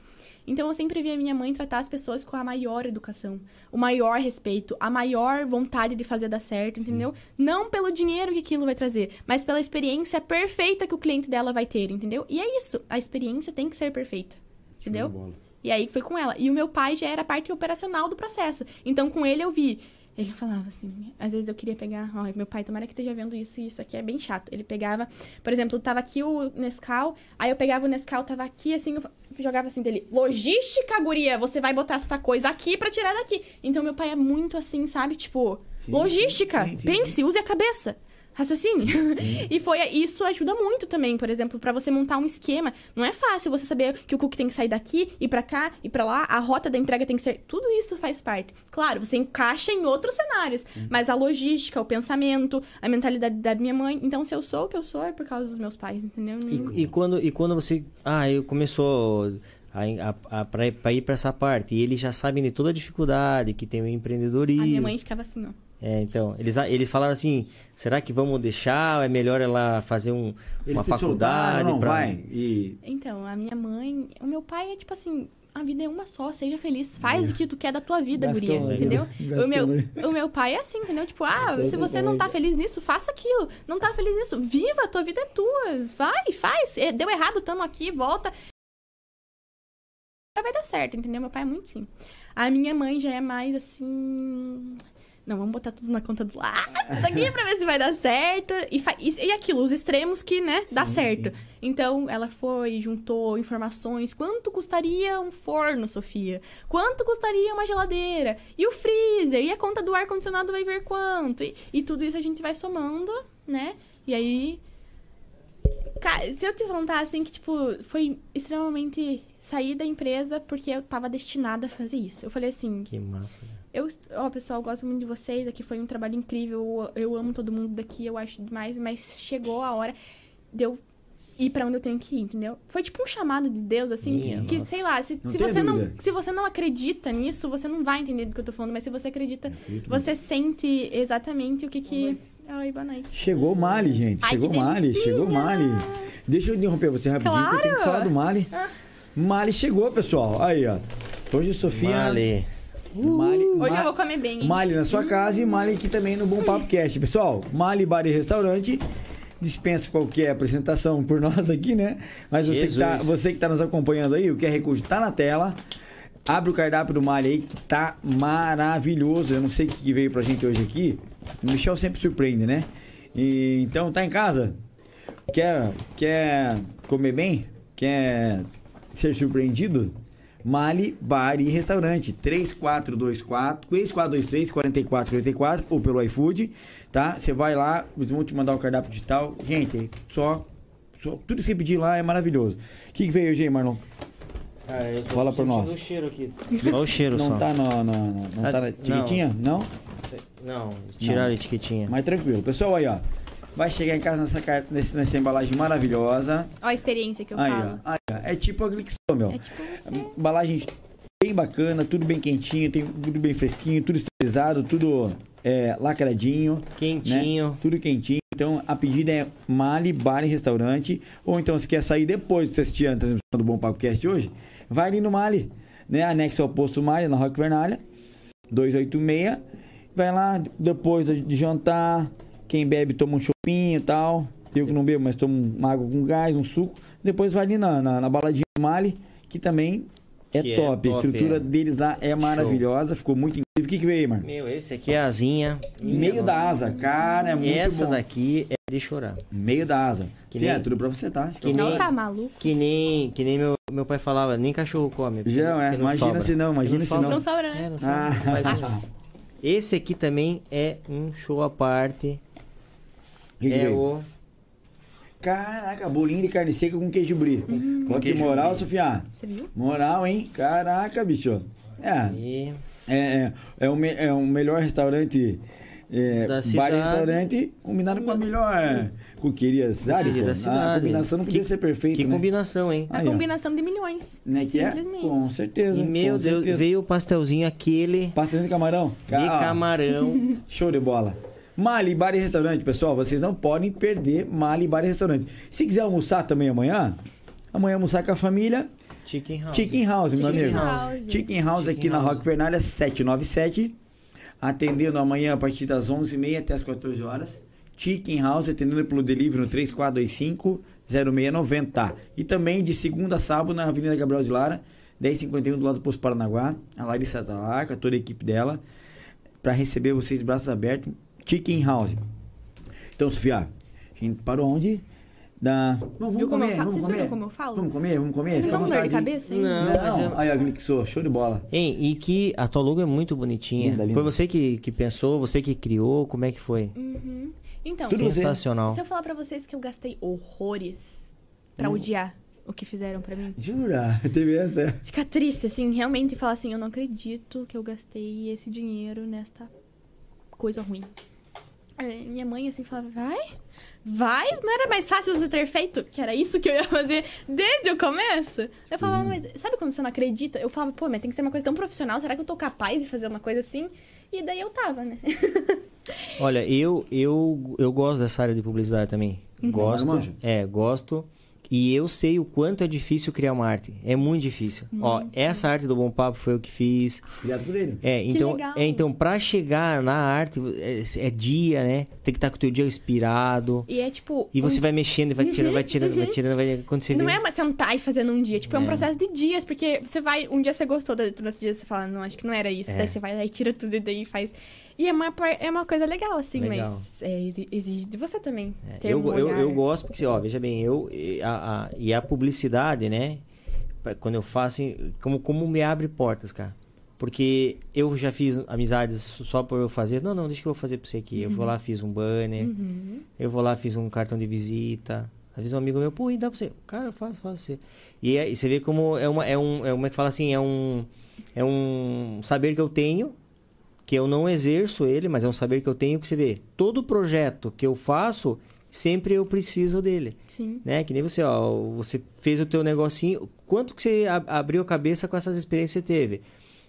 Então eu sempre vi a minha mãe tratar as pessoas com a maior educação, o maior respeito, a maior vontade de fazer dar certo, entendeu? Não pelo dinheiro que aquilo vai trazer, mas pela experiência perfeita que o cliente dela vai ter, entendeu? E é isso, a experiência tem que ser perfeita, entendeu? E aí foi com ela. E o meu pai já era parte operacional do processo. Então com ele eu vi. Ele falava assim, às vezes eu queria pegar, ó, meu pai, tomara que esteja vendo isso, e isso aqui é bem chato. Ele pegava, por exemplo, tava aqui o Nescau, aí eu pegava o Nescau, tava aqui, assim, jogava assim dele, logística, guria, você vai botar essa coisa aqui pra tirar daqui. Então meu pai é muito assim, sabe, tipo, Sim, logística, sim, sim, pense, use a cabeça. Raciocínio. *laughs* E foi isso ajuda muito também, por exemplo, pra você montar um esquema. Não é fácil você saber que o cookie tem que sair daqui e pra cá e pra lá, a rota da entrega tem que ser. Tudo isso faz parte. Claro, você encaixa em outros cenários, mas a logística, o pensamento, a mentalidade da minha mãe. Então, se eu sou o que eu sou, é por causa dos meus pais, entendeu? E, e quando, e quando você. Ah, eu começou a, a, a, pra, ir- pra essa parte, e eles já sabem de toda a dificuldade que tem o empreendedorismo. A minha mãe ficava assim, ó. É, então, eles, eles falaram assim: será que vamos deixar? Ou é melhor ela fazer um, uma faculdade? soltaram, não pra- vai. E Então, a minha mãe, o meu pai é tipo assim, a vida é uma só, seja feliz, faz o que tu quer da tua vida, Gastou, guria, né? entendeu? Gastou, O meu, né? o meu pai é assim, entendeu? Tipo, ah, é se você não tá feliz nisso, faça aquilo. Não tá feliz nisso, viva, a tua vida é tua. Vai, faz. É, Deu errado, tamo aqui, volta. Vai dar certo, entendeu? Meu pai é muito assim. A minha mãe já é mais assim. Não, vamos botar tudo na conta do lado, isso aqui pra ver se vai dar certo. E, e, e aquilo, os extremos que, né, dá Sim, certo. sim. Então, ela foi, juntou informações. Quanto custaria um forno, Sofia? Quanto custaria uma geladeira? E o freezer? E a conta do ar-condicionado vai ver quanto? E, e tudo isso a gente vai somando, né? E aí... Cara, se eu te contar, assim, que, tipo, foi extremamente sair da empresa porque eu tava destinada a fazer isso. Eu falei assim, Que massa. Eu, ó, pessoal, eu gosto muito de vocês. Aqui foi um trabalho incrível. Eu, eu amo todo mundo daqui, eu acho demais. Mas chegou a hora de eu ir pra onde eu tenho que ir, entendeu? Foi tipo um chamado de Deus, assim, Minha que, nossa. sei lá, se, Não se você não, se você não acredita nisso, você não vai entender do que eu tô falando, mas se você acredita, acredito você sente exatamente o que que... Oi, boa noite. Chegou o Mali, gente. Ai, chegou o Mali, chegou o Mali. Deixa eu interromper você rapidinho, que eu tenho que Claro! falar do Mali. Mali chegou, pessoal. Aí, ó. Hoje Sofia. Mali. Mali, Hoje Ma- eu vou comer bem, hein? Mali na sua casa e Mali aqui também no Bom Papo Cast. Pessoal, Mali Bar e Restaurante. Dispensa qualquer apresentação por *laughs* nós aqui, né? Mas você que, tá, você que tá nos acompanhando aí, o QR Code tá na tela. Abre o cardápio do Mali aí, que tá maravilhoso. Eu não sei o que veio pra gente hoje aqui. O Michel sempre surpreende, né? E, então, tá em casa? Quer, quer comer bem? Quer ser surpreendido? Mali Bar e Restaurante 3424 3423 4484 ou pelo iFood, tá? Você vai lá, eles vão te mandar o cardápio digital. Gente, só, só tudo que pedir lá é maravilhoso. O que, que veio hoje aí, Marlon? Cara, eu Fala pra sentindo nós. o cheiro aqui. Olha o cheiro Não só. tá na, na- na- não Ah, tá na não. etiquetinha? Não? Não, tiraram a etiquetinha. Mas tranquilo. Pessoal, aí, ó. Vai chegar em casa nessa, nesse- nessa embalagem maravilhosa. Ó a experiência que eu Aí, falo. ó. Aí. É tipo a Glixo, meu. É tipo você... Embalagem bem bacana, tudo bem quentinho, tem tudo bem fresquinho, tudo esterilizado, tudo é, lacradinho, Quentinho. né? Tudo quentinho. Então a pedida é Mali Bar e Restaurante. Ou então se quer sair depois de você assistir a transmissão do Bom Papo Cast hoje, vai ali no Mali, né? Anexo ao posto Mali, na Roque Vernalha, 286. Vai lá depois de jantar. Quem bebe toma um chopinho e tal. Eu que não bebo, mas tomo uma água com gás, um suco. Depois vai ali na, na, na baladinha do Mali, que também é Que é top. A top, estrutura é. deles lá é maravilhosa, ficou muito incrível. O que, que veio aí, Mar? Meu, esse aqui é a asinha. Meio da asa, cara, é E muito essa bom. daqui é de chorar. Meio da asa. Que Fia, nem- tudo pra você, tá? que Não nem- tá maluco? Que nem, que nem meu, meu pai falava, nem cachorro come. porque- Já, é. Imagina sobra. se não, imagina Não se não. Não sobra, né? É, não sobra. Ah. Esse aqui também é um show à parte. Que é o Caraca, bolinho de carne seca com queijo brie. Hum. Qual que moral. Sofia? Você viu? Moral, hein? Caraca, bicho. É, e é, é, é, o, me- é o melhor restaurante. É, Da bar e cidade. restaurante combinado com a melhor coqueria cidade. Coqueria A combinação não podia Que- ser perfeita, que né? combinação, hein? A Aí, ó. combinação de milhões. Né que é? Com certeza. E meu com Deus, certeza. veio o pastelzinho aquele Pastel de camarão? de Ca- ó, camarão. *laughs* Show de bola. Mali Bar e Restaurante, pessoal, vocês não podem perder Mali Bar e Restaurante. Se quiser almoçar também amanhã, amanhã almoçar com a família, Chicken House. Chicken House, meu Chicken amigo. House. Chicken House aqui Chicken na House. Rock Vernalha 797, atendendo amanhã a partir das 11h30 até as 14 horas. Chicken House atendendo pelo delivery no 3425 0690. E também de segunda a sábado na Avenida Gabriel de Lara, 1051 do lado do Posto Paranaguá. A Larissa tá lá com toda a equipe dela para receber vocês de braços abertos. Chicken House. Então, Sofia, a gente parou onde? Da... Vamos, vamos comer, falo? vamos Vocês comer. viram como eu falo? Vamos comer, vamos comer. Vocês não dão dor de cabeça, hein? Não, Não, eu- aí a Glixou, show de bola. Hein, e que a tua logo é muito bonitinha. Linda, linda. Foi você que, que pensou, você que criou, como é que foi? Uhum. Então, Tudo. Sensacional. se eu falar pra vocês que eu gastei horrores pra Hum. odiar o que fizeram pra mim, Jura? *laughs* Teve essa? ficar triste, assim, realmente falar assim, eu não acredito que eu gastei esse dinheiro nesta coisa ruim. É, minha mãe, assim, falava, vai? Vai? Não era mais fácil você ter feito? Que era isso que eu ia fazer desde o começo? Eu falava, mas sabe quando você não acredita? Eu falava, pô, mas tem que ser uma coisa tão profissional, será que eu tô capaz de fazer uma coisa assim? E daí eu tava, né? Olha, eu, eu, eu gosto dessa área de publicidade também. Gosto. Manja. É, gosto. E eu sei o quanto é difícil criar uma arte. É muito difícil. Ó, essa arte do Bom Papo foi eu que fiz. Criado por ele. É, então, é, então para chegar na arte é, é dia, né? Tem que estar com o teu dia inspirado. E é tipo. E você um- vai mexendo, e vai tirando, vai tirando, vai tirando, vai quando você Não vê. é uma sentar e fazer num dia, tipo, é um É. processo de dias, porque você vai, um dia você gostou, outro dia você fala, não, acho que não era isso, É. daí você vai lá e tira tudo e daí faz. E é uma, é uma coisa legal, assim, Legal. mas é, exi- exige de você também. É, ter eu, um eu, eu gosto porque, ó, veja bem, eu e a, a- e a publicidade, né? Quando eu faço, assim, como, como me abre portas, cara. Porque eu já fiz amizades só por eu fazer. Não, não, deixa que eu vou fazer pra você aqui. Eu vou lá, fiz um banner. Uhum. Eu vou lá, fiz um cartão de visita. Às vezes um amigo meu, pô, e dá pra você? Cara, eu faço, faço pra você. E, aí você vê como é uma, é um, é, como é que fala assim, é um, é um saber que eu tenho, que eu não exerço ele, mas é um saber que eu tenho que você vê. Todo projeto que eu faço, sempre eu preciso dele. Sim. Né? Que nem você, ó, você fez o teu negocinho, quanto que você ab- abriu a cabeça com essas experiências que você teve?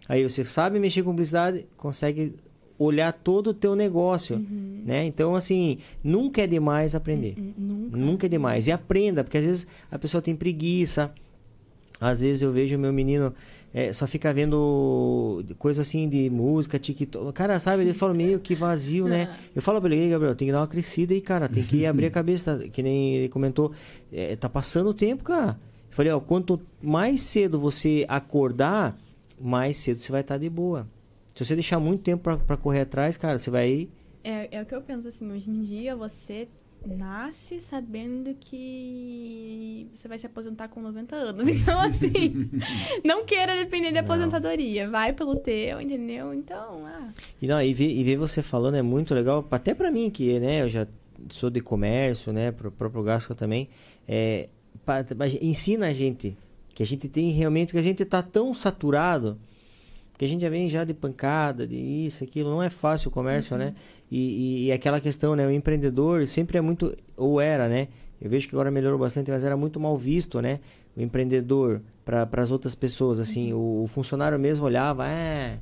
Aí você sabe mexer com publicidade, consegue olhar todo o teu negócio, né? Então, assim, nunca é demais aprender. Hum, Nunca. Nunca é demais. E aprenda, porque às vezes a pessoa tem preguiça. Às vezes eu vejo meu menino é, só fica vendo coisa assim de música, TikTok. Cara, sabe, ele fala meio que vazio, né? *laughs* Eu falo pra ele, "Ei, Gabriel, tem que dar uma crescida aí, cara. Tem que *laughs* abrir a cabeça, tá? que nem ele comentou. É, tá passando o tempo, cara. Eu falei, ó, quanto mais cedo você acordar, mais cedo você vai estar de boa. Se você deixar muito tempo pra, pra correr atrás, cara, você vai É, é o que eu penso, assim, hoje em dia você nasce sabendo que você vai se aposentar com 90 anos. *laughs* Então, assim, *laughs* não queira depender de aposentadoria. Vai pelo teu, entendeu? Então, ah, E, não, e, ver, e ver você falando é muito legal, até pra mim que, né, eu já sou de comércio, né, pro próprio Gasca também, é, pa- pa- ensina a gente que a gente tem realmente, porque a gente tá tão saturado, que a gente já vem já de pancada, de isso, aquilo, não é fácil o comércio, né, e, e, e aquela questão, né, o empreendedor sempre é muito, ou era, né, eu vejo que agora melhorou bastante, mas era muito mal visto, né, o empreendedor para as outras pessoas, assim, o, o funcionário mesmo olhava, é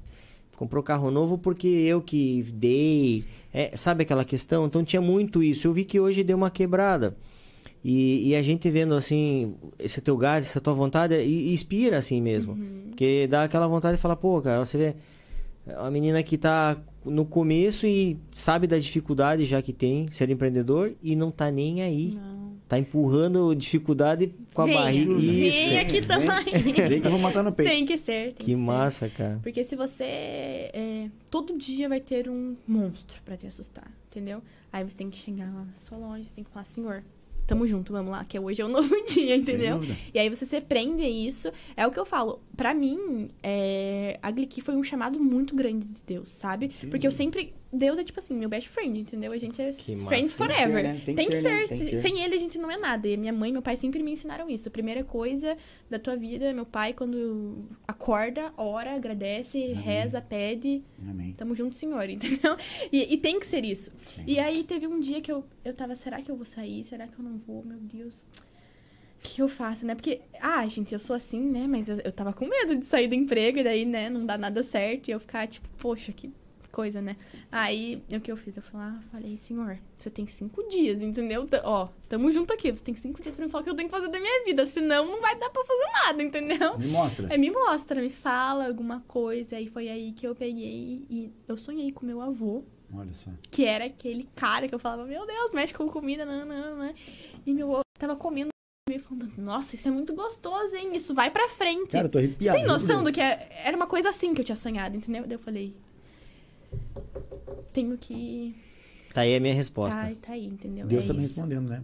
comprou carro novo porque eu que dei, é, sabe aquela questão? Então tinha muito isso. Eu vi que hoje deu uma quebrada. E, e a gente vendo assim, esse teu gás, essa tua vontade, inspira assim mesmo. Porque dá aquela vontade de falar, pô, cara, você vê a menina que tá no começo e sabe da dificuldade já que tem ser empreendedor e não tá nem aí. não. Tá empurrando dificuldade com a Venha, barriga. venha Isso. aqui Vem- também. Vem que eu vou matar no peito. Tem que ser. Tem Que ser. massa, cara. Porque se você. é, todo dia vai ter um monstro pra te assustar, entendeu? Aí você tem que chegar lá na sua loja, você tem que falar, senhor, tamo junto, vamos lá, que hoje é um *laughs* novo dia, entendeu? E aí você se prende a isso. É o que eu falo. Pra mim, é, a Glicky foi um chamado muito grande de Deus, sabe? Porque eu sempre. Deus é tipo assim, meu best friend, entendeu? A gente é Que friends massa. Tem que forever. ser, né? Tem, que ser. né? Tem que. Sem ele a gente não é nada. E minha mãe e meu pai sempre me ensinaram isso. A primeira coisa da tua vida, meu pai, quando acorda, ora, agradece, reza, pede. Amém. Tamo junto, senhor, *laughs* entendeu? E, e tem que ser isso. Sim. E aí teve um dia que eu, eu tava, será que eu vou sair? Será que eu não vou? Meu Deus. O que eu faço, né? Porque, ah, gente, eu sou assim, né? Mas eu, eu tava com medo de sair do emprego e daí, né, não dá nada certo. E eu ficar, tipo, poxa, que coisa, né? Aí, o que eu fiz? Eu fui lá, falei, senhor, você tem cinco dias, entendeu? T- Ó, tamo junto aqui. Você tem cinco dias pra me falar o que eu tenho que fazer da minha vida. Senão, não vai dar pra fazer nada, entendeu? Me mostra. Aí me mostra, me fala alguma coisa. Aí foi aí que eu peguei e eu sonhei com meu avô, Olha só. que era aquele cara que eu falava, meu Deus, mexe com comida, não, não, não. E meu avô tava comendo e falando, nossa, isso é muito gostoso, hein? Isso vai pra frente. Cara, eu tô Você arrepiado. tem juro noção do que é- era uma coisa assim que eu tinha sonhado, entendeu? Daí eu falei, tenho que. Tá aí a minha resposta. Tá, tá aí, entendeu? Deus é tá me respondendo, né?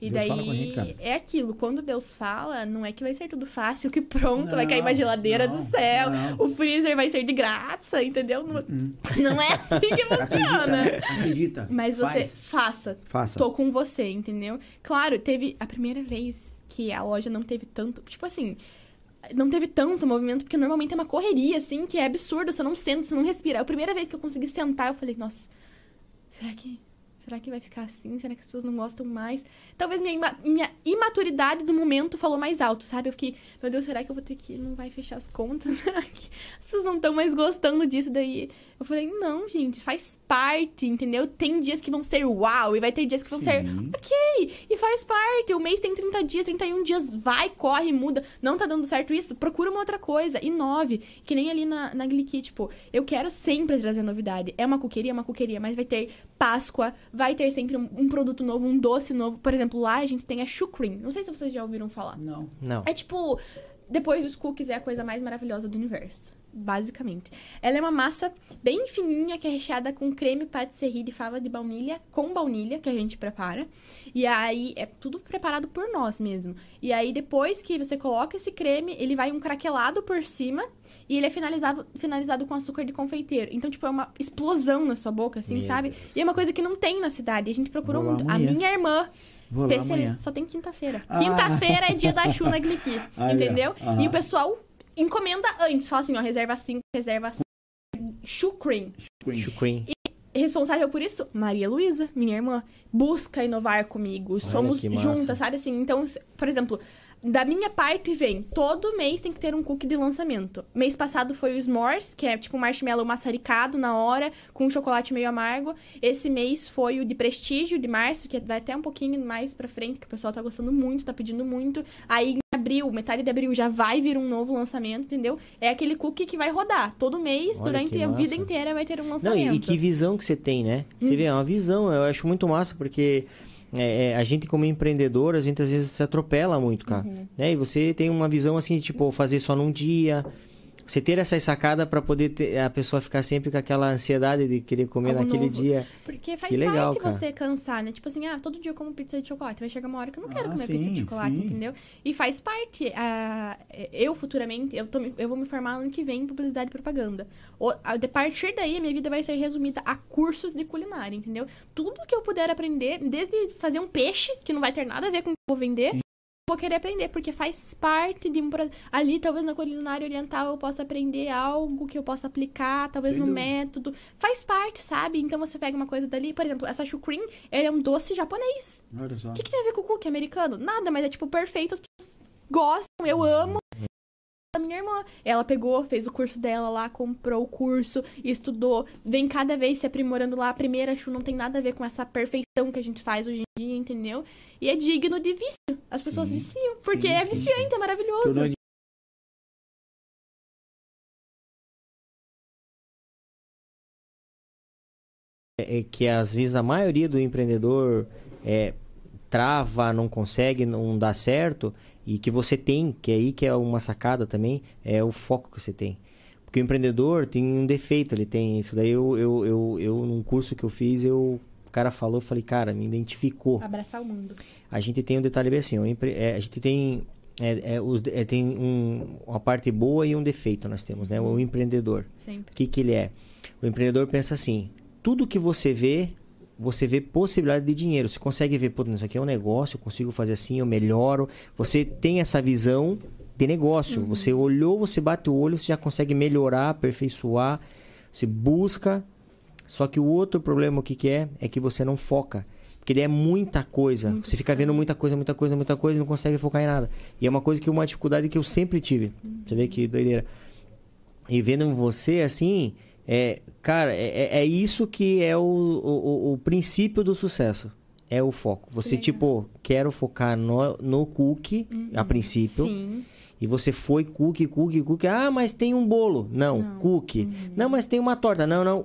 E Deus daí fala com a gente, cara. é aquilo, quando Deus fala, não é que vai ser tudo fácil, que pronto, vai Não, cair uma geladeira não, do céu, não. o freezer vai ser de graça, entendeu? Não, não é assim que *laughs* funciona. Acredita, acredita. Mas você Faz. faça. Faça. Tô com você, entendeu? Claro, teve a primeira vez que a loja não teve tanto. Tipo assim. Não teve tanto movimento, porque normalmente é uma correria, assim, que é absurdo. Você não senta, você não respira. A primeira vez que eu consegui sentar, eu falei, nossa, será que. Será que vai ficar assim? Será que as pessoas não gostam mais? Talvez minha, minha imaturidade do momento falou mais alto, sabe? Eu fiquei, meu Deus, será que eu vou ter que. Não vai fechar as contas? *laughs* Será que as pessoas não estão mais gostando disso? Daí eu falei, não, gente, faz parte, entendeu? Tem dias que vão ser uau, e vai ter dias que vão ser Sim. ok, e faz parte. O mês tem 30 dias, 31 dias, vai, corre, muda. Não tá dando certo isso? Procura uma outra coisa. Inove. Que nem ali na, na Glicky, tipo, eu quero sempre trazer novidade. É uma coqueria, é uma coqueria, mas vai ter Páscoa, vai ter sempre um, um produto novo, um doce novo. Por exemplo, lá a gente tem a Shukrim. Não sei se vocês já ouviram falar. Não. Não. É tipo, depois dos cookies é a coisa mais maravilhosa do universo. Basicamente. Ela é uma massa bem fininha que é recheada com creme patisserie de fava de baunilha com baunilha que a gente prepara. E aí é tudo preparado por nós mesmo. E aí depois que você coloca esse creme, ele vai um craquelado por cima e ele é finalizado, finalizado com açúcar de confeiteiro. Então, tipo, é uma explosão na sua boca, assim, Meu sabe? Deus. E é uma coisa que não tem na cidade. A gente procurou Vou muito. A minha irmã Vou Especialista. Só tem quinta-feira. Ah. Quinta-feira é dia da Chu na *laughs* Gliqui. Aí, ó. entendeu? E o pessoal encomenda antes. Fala assim, ó, reserva 5, reserva 5. Chu Cream. Queen. Chucrim. responsável por isso? Maria Luísa, minha irmã. Busca inovar comigo. Somos que massa. juntas, sabe assim? Então, por exemplo, da minha parte vem, todo mês tem que ter um cookie de lançamento. Mês passado foi o S'mores, que é tipo um marshmallow maçaricado na hora, com um chocolate meio amargo. Esse mês foi o de prestígio, de março, que vai até um pouquinho mais pra frente, que o pessoal tá gostando muito, tá pedindo muito. Aí abril, metade de abril, já vai vir um novo lançamento, entendeu? É aquele cookie que vai rodar. Todo mês, Olha durante a vida inteira, vai ter um Não, lançamento. e, e que visão que você tem, né? Você vê, é uma visão, eu acho muito massa, porque é, é, a gente como empreendedor, a gente às vezes se atropela muito, cara. Uhum. Né? E você tem uma visão assim, tipo, fazer só num dia. Você ter essa sacada pra poder ter, a pessoa ficar sempre com aquela ansiedade de querer comer Algo naquele novo. dia. Porque faz Que legal, parte cara. você cansar, né? Tipo assim, ah, todo dia eu como pizza de chocolate. Vai chegar uma hora que eu não quero Ah, comer pizza de sim, chocolate, sim. entendeu? E faz parte. ah, eu, futuramente, eu, tô eu vou me formar ano que vem em publicidade e propaganda. O, a de partir daí, a minha vida vai ser resumida a cursos de culinária, entendeu? Tudo que eu puder aprender, desde fazer um peixe, que não vai ter nada a ver com o que eu vou vender, vou querer aprender, porque faz parte de um... Ali, talvez na culinária oriental, eu possa aprender algo que eu possa aplicar, talvez Sem no dúvida. método. Faz parte, sabe? Então você pega uma coisa dali, por exemplo, essa chukrim, ele é um doce japonês. Olha só. O que, que tem a ver com o cookie americano? Nada, mas é tipo perfeito, as pessoas gostam, eu amo. A minha irmã, ela pegou, fez o curso dela lá, comprou o curso, estudou, vem cada vez se aprimorando lá. A primeira chu não tem nada a ver com essa perfeição que a gente faz hoje em dia, entendeu? E é digno de vício. As pessoas Sim. viciam, porque Sim, é sim, viciante, é maravilhoso. Tornou de- É, é que às vezes a maioria do empreendedor é, trava, não consegue, não dá certo, e que você tem, que é aí que é uma sacada também, é o foco que você tem. Porque o empreendedor tem um defeito, ele tem isso daí. Eu, eu, eu, eu num curso que eu fiz, eu, cara falou, eu falei, cara, me identificou. Abraçar o mundo. A gente tem um detalhe bem assim, o empre- é, a gente tem, é, é, os, é, tem um, uma parte boa e um defeito nós temos, né? O empreendedor. Sempre. O que, que ele é? O empreendedor pensa assim: tudo que você vê, você vê possibilidade de dinheiro. Você consegue ver, pô, isso aqui é um negócio, eu consigo fazer assim, eu melhoro. Você tem essa visão de negócio. Você olhou, você bate o olho, você já consegue melhorar, aperfeiçoar. Você busca. Só que o outro problema, o que, que é? É que você não foca. Porque ele é muita coisa. Muito você fica vendo muita coisa, muita coisa, muita coisa e não consegue focar em nada. E é uma coisa que uma dificuldade que eu sempre tive. Você vê que doideira. E vendo você assim, é, cara, é, é- é isso que é o, o, o- princípio do sucesso. É o foco. Você, legal. tipo, quero focar no, no cookie, a princípio. Sim. E você foi cookie, cookie, cookie. Ah, mas tem um bolo. Não, Não. cookie. Não, mas tem uma torta. Não, não.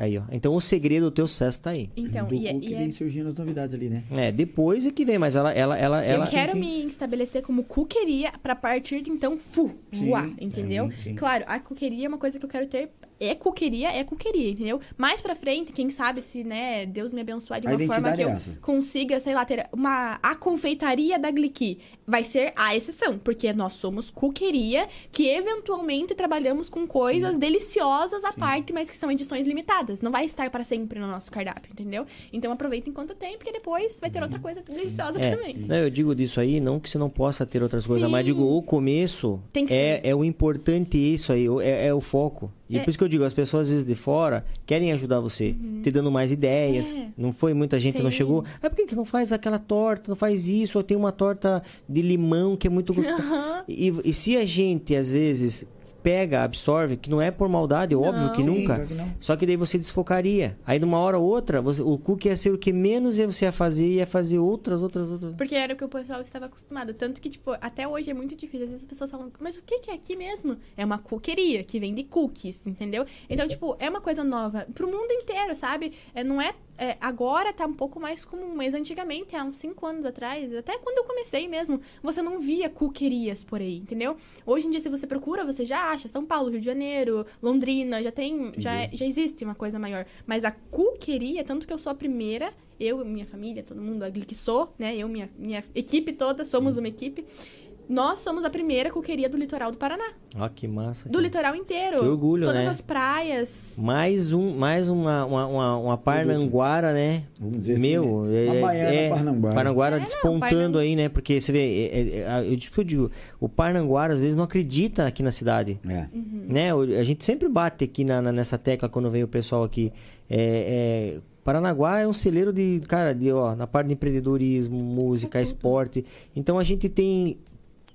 Aí, ó. Então o segredo do teu sucesso tá aí. Então, do e, é- e é vem surgindo as novidades ali, né? É, depois é que vem, mas ela, ela, ela, Sim, ela. eu quero sim. me estabelecer como cuqueria pra partir de então fu, Sim, voar, sim, entendeu? sim. Claro, a cuqueria é uma coisa que eu quero ter. É cuqueria, é cuqueria, entendeu? Mais pra frente, quem sabe se, né, Deus me abençoar de uma forma que eu é consiga, sei lá, ter uma a confeitaria da Gliqui. Vai ser a exceção, porque nós somos cuqueria que eventualmente trabalhamos com coisas deliciosas à parte, mas que são edições limitadas. Não vai estar para sempre no nosso cardápio, entendeu? Então aproveita enquanto tem, porque depois vai ter outra coisa deliciosa É, também. não, eu digo disso aí, não que você não possa ter outras coisas, Sim. mas digo, o começo Tem que é, é o importante isso aí, é, é o foco. E É. por isso que eu digo, as pessoas às vezes de fora querem ajudar você, te dando mais ideias. É. Não foi muita gente que não Sim. chegou. Ah, por que, que não faz aquela torta, não faz isso? Ou tem uma torta de limão que é muito gostosa. Aham. e, e se a gente, às vezes, pega, absorve, que não é por maldade, óbvio Não. que Sim, nunca. claro que. Só que daí você desfocaria. Aí, numa hora ou outra, você- o cookie ia ser o que menos você ia fazer, ia fazer outras, outras, outras. Porque era o que o pessoal estava acostumado. Tanto que, tipo, até hoje é muito difícil. Às vezes as pessoas falam, mas o que que é aqui mesmo? É uma coqueria que vende cookies, entendeu? Então, tipo, é uma coisa nova pro mundo inteiro, sabe? É, não é, é, Agora tá um pouco mais comum, mas antigamente, há uns 5 anos atrás, até quando eu comecei mesmo, você não via coquerias por aí, entendeu? Hoje em dia, se você procura, você já acha. São Paulo, Rio de Janeiro, Londrina, já tem. Já, é- já existe uma coisa maior. Mas a coqueria, tanto que eu sou a primeira, eu, minha família, todo mundo, a Glick sou, né? Eu, minha, minha equipe toda, somos uma equipe. Nós somos a primeira coqueria do litoral do Paraná. Ó, que massa. Do cara. litoral inteiro. Que orgulho, Todas né? as praias. Mais, um, mais uma, uma, uma, uma Parnanguara, né? Vamos dizer assim, Meu, né? é, baiana é, Parnanguara. Parnanguara É, não, despontando Parnan- aí, né? Porque você vê, é, é, é, eu digo que eu digo, o Parnanguara às vezes não acredita aqui na cidade. É. Né? O- A gente sempre bate aqui na, na- nessa tecla quando vem o pessoal aqui. É, é, Paranaguá é um celeiro de, cara, de, ó, na parte de empreendedorismo, música, É esporte. Então a gente tem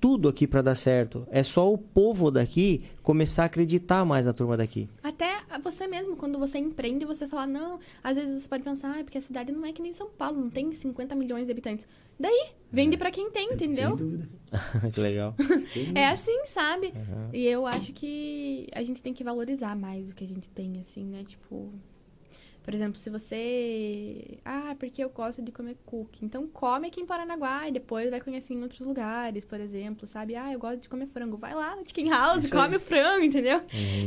tudo aqui pra dar certo. É só o povo daqui começar a acreditar mais na turma daqui. Até você mesmo, quando você empreende, você fala, não, às vezes você pode pensar, ah, porque a cidade não é que nem São Paulo, não tem 50 milhões de habitantes. Daí, vende pra quem tem, *laughs* entendeu? Sem dúvida. *laughs* que legal. Sem dúvida. É assim, sabe? E eu acho que a gente tem que valorizar mais o que a gente tem, assim, né? Tipo. Por exemplo, se você. Ah, porque eu gosto de comer cookie. Então come aqui em Paranaguá e depois vai conhecer em outros lugares, por exemplo, sabe? Ah, eu gosto de comer frango. Vai lá no Chicken House, Isso aí. come o frango, entendeu?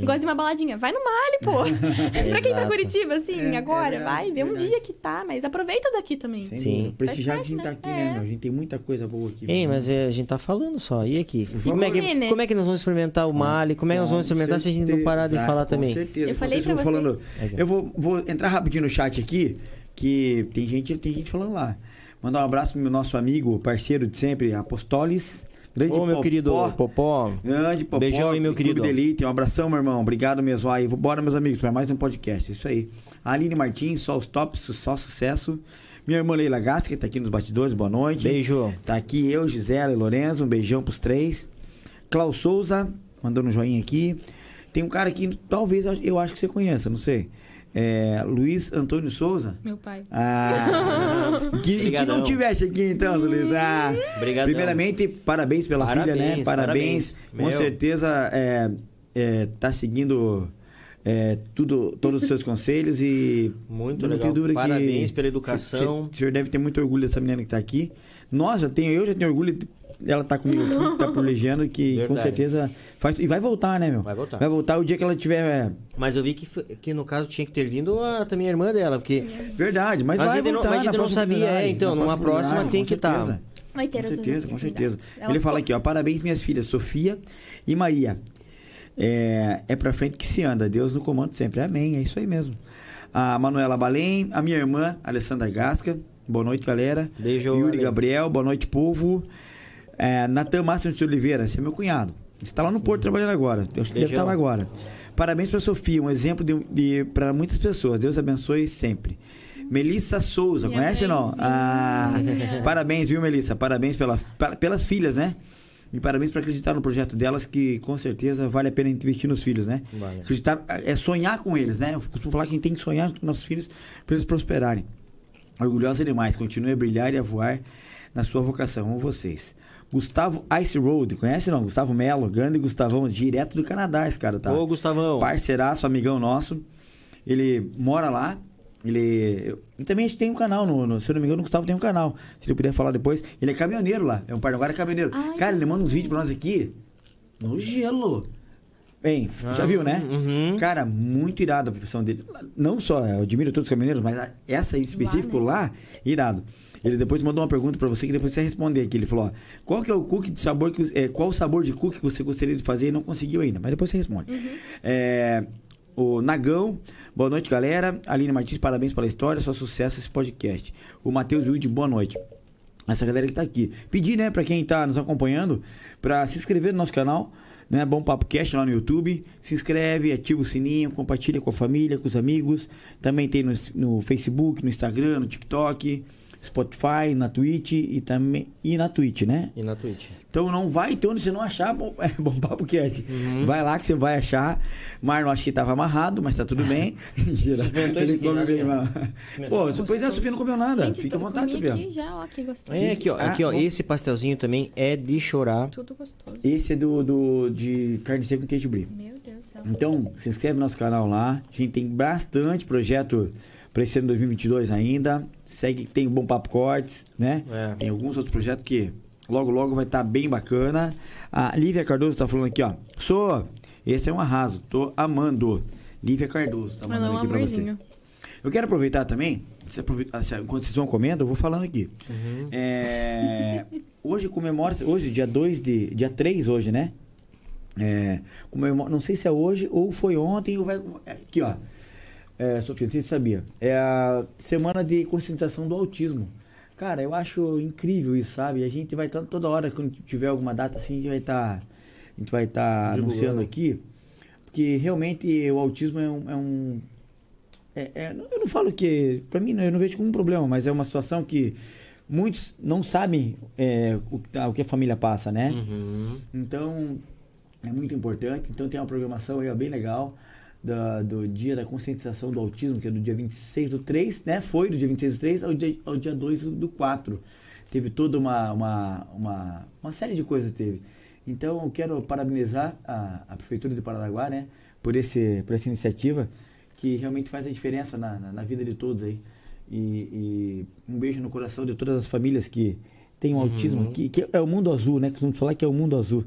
Gosta de uma baladinha. Vai no Mali, pô. *laughs* pra quem Exato. Curitiba, assim, É, agora, é vai, vê um verdade. dia que tá, mas aproveita daqui também. Sim. dúvida. Prestigiar que a gente tá aqui, né? né, É. meu? A gente tem muita coisa boa aqui. Ei, meu. mas é, a gente tá falando só. E aqui? Vamos Como é, que, né? como é que nós vamos experimentar o Mali? Como é que nós vamos Com experimentar se a gente não parar de certeza, falar com também? certeza. Eu falei pra falando. Eu vou, vou entrar rapidinho no chat aqui, que tem gente, tem gente falando lá. Mandar um abraço pro meu nosso amigo, parceiro de sempre, Apostoles. Grande Ô, meu Popó. querido Popó. Grande Popó. Beijão aí, meu querido. de Elite. Um abração, meu irmão. Obrigado mesmo. Aí, bora, meus amigos, para mais um podcast. Isso aí. Aline Martins, só os tops, só sucesso. Minha irmã Leila Gasca, que tá aqui nos bastidores, boa noite. Beijo. Tá aqui eu, Gisela e Lorenzo, um beijão pros três. Klaus Souza, mandando um joinha aqui. Tem um cara que talvez eu- eu acho que você conheça, não sei. É, Luiz Antônio Souza. Meu pai. Ah, *laughs* que, e que não tivesse aqui então, Luiz. Ah, Obrigadão. primeiramente, parabéns pela filha, né? Parabéns, Parabéns. parabéns. Com Meu. certeza é, é, tá seguindo é, tudo, todos os seus *laughs* conselhos e Muito não legal. tenho dúvida Parabéns que pela educação. cê- cê- o senhor deve ter muito orgulho dessa menina que tá aqui. Nós já tenho, eu já tenho orgulho dela tá comigo aqui, tá *laughs* privilegiando que com Verdade. certeza faz e vai voltar, né, meu? Vai voltar. Vai voltar o dia que ela tiver é, Mas eu vi que, que no caso tinha que ter vindo a, também a irmã dela, porque verdade, mas A vai gente não- voltar mas a gente não sabia, é, então, numa próxima tem com que tá. certeza. Vai ter Com certeza, com certeza. oportunidades. Ela Ele fala aqui, ó, parabéns minhas filhas Sofia e Maria. É, é pra frente que se anda, Deus no comando sempre. Amém, é isso aí mesmo. A Manuela Balém, a minha irmã Alessandra Gasca. Boa noite, galera. Beijo, Yuri. Gabriel, boa noite, povo. É, Natan Márcio de Oliveira, esse é meu cunhado. Está lá no Porto trabalhando agora. Eu acho que deve Beijão. estar lá agora. Parabéns para Sofia, um exemplo de, de, para muitas pessoas. Deus abençoe sempre. Melissa Souza, Minha conhece ou não? Ah, parabéns, viu, Melissa? Parabéns pela, pa- pelas filhas, né? E parabéns por acreditar no projeto delas, que com certeza vale a pena investir nos filhos, né? Vale. Acreditar, é sonhar com eles, né? Eu costumo falar que a gente tem que sonhar com nossos filhos para eles prosperarem. Orgulhosa demais, continue a brilhar e a voar na sua vocação. Amo vocês. Gustavo Ice Road, conhece não? Gustavo Melo, grande Gustavão, direto do Canadá, esse cara tá. Ô, Gustavão. Parceiraço, amigão nosso. Ele mora lá. Ele. E também a gente tem um canal, no, no- se eu não me engano, o Gustavo tem um canal. Se ele puder falar depois. Ele é caminhoneiro lá. É um Paranaguara caminhoneiro. Ai, cara, ele manda uns vídeos pra nós aqui. No gelo. Bem, já Ah, viu, né? uhum. Cara, muito irado a profissão dele. Não só, eu admiro todos os caminhoneiros, mas essa em específico né? lá, irado. Ele depois mandou uma pergunta pra você que depois você vai responder aqui. Ele falou: ó, qual que é o cookie de sabor que é, qual o sabor de cookie que você gostaria de fazer e não conseguiu ainda? Mas depois você responde. É, o Nagão, boa noite, galera. Aline Martins, parabéns pela história, só sucesso esse podcast. O Matheus Wilde, boa noite. Essa galera que tá aqui. Pedir, né, pra quem tá nos acompanhando, pra se inscrever no nosso canal, né? Bom Papo Cast lá no YouTube. Se inscreve, ativa o sininho, compartilha com a família, com os amigos. Também tem no, no Facebook, no Instagram, no TikTok, Spotify, na Twitch e também e na Twitch, né? E na Twitch. Então não vai então onde você não achar bom, *laughs* é, bom papo cast. Vai lá que você vai achar. Marlon acho que tava amarrado, mas tá tudo bem. *laughs* *laughs* Mentira. Ele come bem, mano. Experimentou. Pô, depois a Sofia não comeu nada. Gente, Fica à vontade, Sofia. aqui já, ó, que gostoso. É, aqui, ó. Ah, Aqui, ó. bom. Esse pastelzinho também é de chorar. Tudo gostoso. Esse é do, do de carne seca com queijo brie. Meu Deus do céu. Então, se inscreve no nosso canal lá. A gente tem bastante projeto para esse ano 2022 ainda. Segue, tem o Bom Papo Cortes, né? É. Tem alguns outros projetos que logo, logo vai estar bem bacana. A Lívia Cardoso tá falando aqui, ó. Sou, esse é um arraso, tô amando. Lívia Cardoso tá mandando um aqui pra você. Eu quero aproveitar também, se aproveitar- se- enquanto vocês vão comendo, eu vou falando aqui. Uhum. É, hoje comemora, hoje, dia 2 de. dia 3 hoje, né? É, comemora, não sei se é hoje ou foi ontem ou vai. Aqui, ó. É, Sofia, não sei se você sabia. É a semana de conscientização do autismo. Cara, eu acho incrível isso, sabe? A gente vai estar toda hora, quando tiver alguma data assim, a gente vai estar. a gente vai estar anunciando aqui. Porque realmente o autismo é um. É um é, é, eu não falo que. Pra mim, eu não vejo como um problema, mas é uma situação que muitos não sabem é, o, o, que a família passa, né? Uhum. Então, é muito importante. Então, tem uma programação aí bem legal da, do dia da conscientização do autismo, que é do dia 26 do 3, né? Foi do dia 26 do 3 ao dia, ao dia 2 do, do 4. Teve toda uma, uma, uma, uma série de coisas teve. Então, eu quero parabenizar a, a Prefeitura de Paranaguá, né? Por, esse, por essa iniciativa que realmente faz a diferença na, na, na vida de todos aí. E, e, um beijo no coração de todas as famílias que têm um uhum. autismo, que, que é o mundo azul, né? Que vamos falar que é o mundo azul.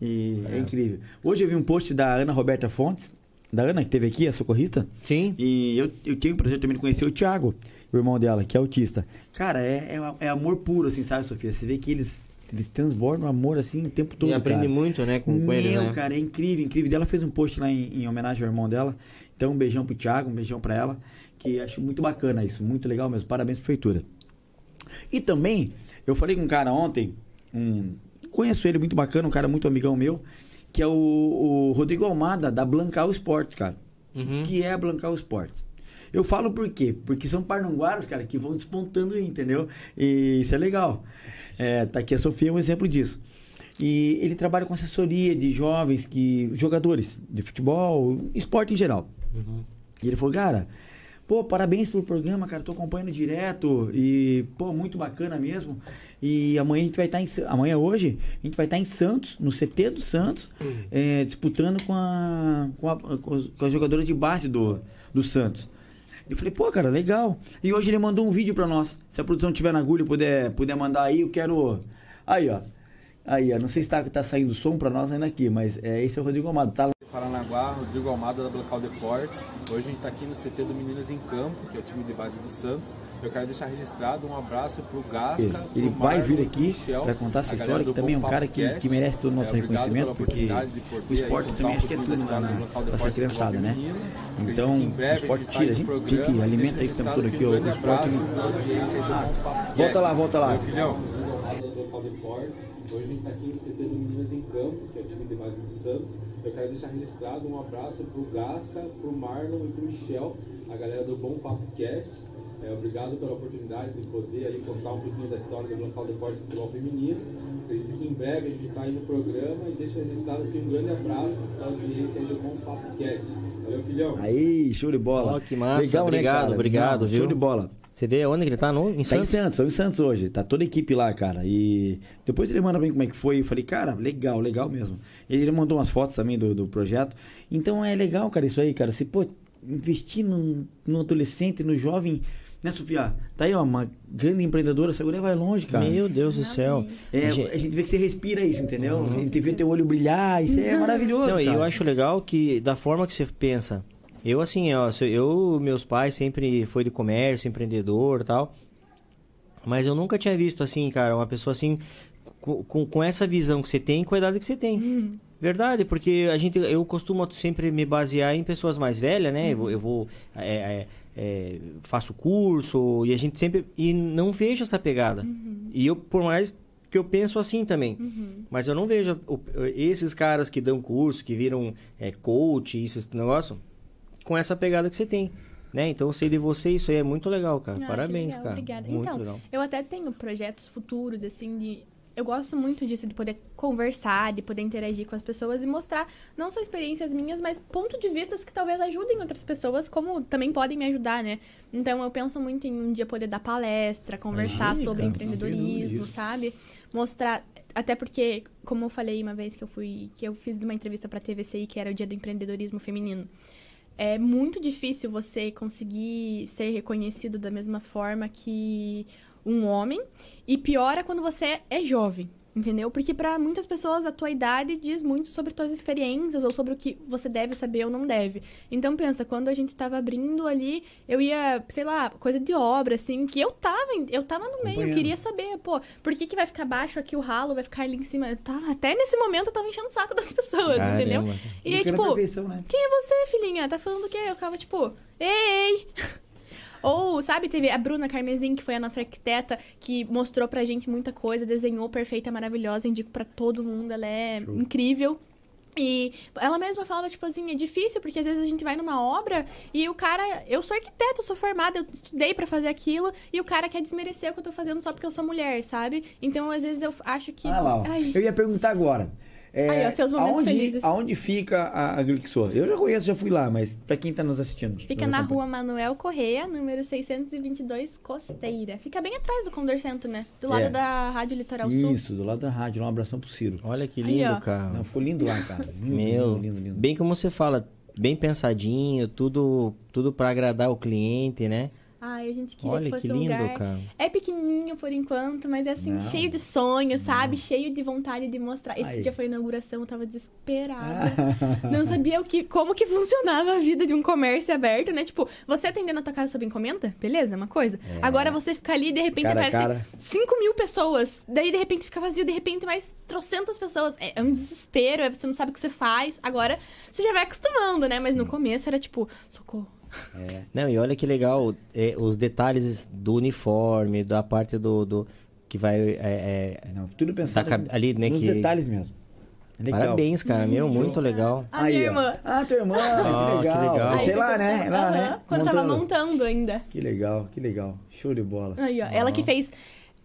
E é. é. incrível. Hoje eu vi um post da Ana Roberta Fontes, da Ana, que teve aqui, a socorrista. Sim. E eu, eu tenho o prazer também de conhecer o Thiago, o irmão dela, que é autista. Cara, é, é, é amor puro, assim, sabe, Sofia? Você vê que eles eles transbordam amor assim o tempo todo. E aprende cara. muito, né, com, com eles, né? cara, é incrível, incrível. Ela fez um post lá em, em, homenagem ao irmão dela. Então, um beijão pro Thiago, um beijão pra ela. Que acho muito bacana isso, muito legal mesmo. Parabéns, prefeitura. E também, eu falei com um cara ontem, um, conheço ele muito bacana, um cara muito amigão meu que é o, o Rodrigo Almada, da Blancal Esportes, cara. Uhum. Que é a Blancal Esportes. Eu falo por quê? Porque são parnanguaras, cara, que vão despontando aí, entendeu? E isso é legal. É, tá aqui a Sofia, é um exemplo disso. E ele trabalha com assessoria de jovens, que jogadores de futebol, esporte em geral. Uhum. E ele falou, cara, Pô, parabéns pelo programa, cara. Tô acompanhando direto e, pô, muito bacana mesmo. E amanhã a gente vai estar tá em. Amanhã hoje, a gente vai estar tá em Santos, no CT do Santos, uhum. é, disputando com, a, com, a, com, as jogadoras de base do, do Santos. Eu falei, pô, cara, legal. E hoje ele mandou um vídeo pra nós. Se a produção tiver na agulha e puder, puder mandar aí, eu quero. Aí, ó. Aí, ó. Não sei se tá, tá saindo som pra nós ainda aqui, mas é, esse é o Rodrigo Amado. Tá Paranaguá, Rodrigo Almada da Blocal Deportes. Hoje a gente está aqui no CT do Meninas em Campo, que é o time de base do Santos. Eu quero deixar registrado um abraço para o Gasca. Ele, ele vai vir aqui para contar essa história, que também é um cara que, que merece todo o nosso é, reconhecimento, porque o esporte também acho que é tudo na, na, essa criançada, né? Então, o esporte tira, a gente, a gente alimenta isso o tempo todo aqui, o esporte. Volta lá, volta lá. Deportes. Hoje a gente está aqui no CT do Meninas em Campo, que é o time de base do Santos. Eu quero deixar registrado um abraço para o Gasca, para o Marlon e para o Michel, a galera do Bom Papo Cast. É, obrigado pela oportunidade de poder aí contar um pouquinho da história do local Deportes Futebol Feminino. Acredito que em breve a gente está aí no programa e deixo registrado aqui um grande abraço para a audiência aí do Bom Papo Cast. Valeu, filhão. Aí, show de bola. Oh, que massa. Legal, obrigado, né, obrigado. Não, show de bola. Você vê onde que ele tá? No, em tá Santos? em Santos, em Santos hoje. Tá toda a equipe lá, cara. E depois ele manda pra mim como é que foi. Eu falei, cara, legal, legal mesmo. Ele mandou umas fotos também do, do projeto. Então é legal, cara, isso aí, cara. Se, pô, investir no, no adolescente, no jovem. Né, Sofia? Tá aí, ó, uma grande empreendedora, essa mulher vai longe, cara. Meu Deus do céu. É, a gente vê que você respira isso, entendeu? Uhum. A gente vê teu olho brilhar, isso é maravilhoso, Não, cara. eu acho legal que, da forma que você pensa, eu, assim, ó, eu, meus pais sempre foi de comércio, empreendedor tal. Mas eu nunca tinha visto, assim, cara, uma pessoa assim, com, com, com essa visão que você tem com a idade que você tem. Uhum. Verdade, porque a gente, eu costumo sempre me basear em pessoas mais velhas, né? Uhum. Eu vou, eu vou é, é, é, faço curso e a gente sempre e não vejo essa pegada. Uhum. E eu, por mais que eu penso assim também, uhum. mas eu não vejo esses caras que dão curso, que viram é, coach, isso, esse negócio, com essa pegada que você tem. Né? Então, eu sei de você, isso aí é muito legal, cara. Ah, Parabéns, legal, cara. Obrigada. Muito então, legal. eu até tenho projetos futuros, assim, de. Eu gosto muito disso, de poder conversar, de poder interagir com as pessoas e mostrar não só experiências minhas, mas pontos de vista que talvez ajudem outras pessoas, como também podem me ajudar, né? Então, eu penso muito em um dia poder dar palestra, conversar sobre empreendedorismo, sabe? Mostrar até porque, como eu falei uma vez que eu fui, que eu fiz uma entrevista para TVCI, que era o Dia do Empreendedorismo Feminino é muito difícil você conseguir ser reconhecido da mesma forma que um homem. E pior é quando você é jovem. entendeu? Porque pra muitas pessoas a tua idade diz muito sobre tuas experiências ou sobre o que você deve saber ou não deve. Então pensa, quando a gente tava abrindo ali, eu ia, sei lá, coisa de obra assim, que eu tava, eu tava no meio, eu queria saber, pô, por que que vai ficar baixo aqui o ralo, vai ficar ali em cima? Eu tava, até nesse momento eu tava enchendo o saco das *laughs* pessoas, entendeu? Caramba. E aí, tipo, né? quem é você, filhinha? Tá falando o quê? Eu ficava tipo, ei! *laughs* Ou, sabe, teve a Bruna Carmesim, que foi a nossa arquiteta, que mostrou pra gente muita coisa, desenhou perfeita, maravilhosa, indico pra todo mundo, ela é Show. incrível. E ela mesma falava, tipo assim, é difícil, porque às vezes a gente vai numa obra e o cara. Eu sou arquiteta, eu sou formada, eu estudei pra fazer aquilo, e o cara quer desmerecer o que eu tô fazendo só porque eu sou mulher, sabe? Então, às vezes, eu acho que. Ah lá, ó. Ai, eu ia perguntar agora. É, Aí, ó, seus momentos aonde, felizes. aonde fica a, a Glixo? Eu já conheço, já fui lá, mas pra quem tá nos assistindo. Fica na acompanha. rua Manuel Correia, número 622, Costeira. Fica bem atrás do Condor Centro, né? Do lado É. da Rádio Litoral Sul. Isso, do lado da rádio. Um abração pro Ciro. Olha que Aí, lindo, ó. cara. Não, ficou lindo lá, cara. *laughs* Lindo, Meu, lindo, lindo, lindo. bem como você fala, bem pensadinho, tudo tudo para agradar o cliente, né? Ai, a gente queria Olha que que fosse um lindo, lugar. cara. É pequenininho por enquanto, mas é assim, Não. cheio de sonhos, sabe? Cheio de vontade de mostrar. Esse dia foi a inauguração, eu tava desesperada. *laughs* Não sabia o que, como que funcionava a vida de um comércio aberto, né? Tipo, você atendendo a tua casa sob encomenda, beleza, é uma coisa. Agora você fica ali, de repente Cara a aparece cara. 5 mil pessoas. Daí, de repente, fica vazio, de repente, mais trocentas pessoas. É, é um desespero, é, você não sabe o que você faz. Agora, você já vai acostumando, né? Mas no começo era tipo, socorro. É. Não, e olha que legal, é, os detalhes do uniforme, da parte do, do que vai é, é, Não, tudo pensado cab- ali, né, nos que- detalhes mesmo. Legal. Parabéns, cara, meu, muito legal. A minha Aí, ó. irmã. Ah, tua irmã, Ah, que legal. que legal. Sei Aí lá, ficou- né? Lá, Aham, né? Quando tava Montando. montando ainda. Que legal, que legal. Show de bola. Aí, ó. Ela que fez.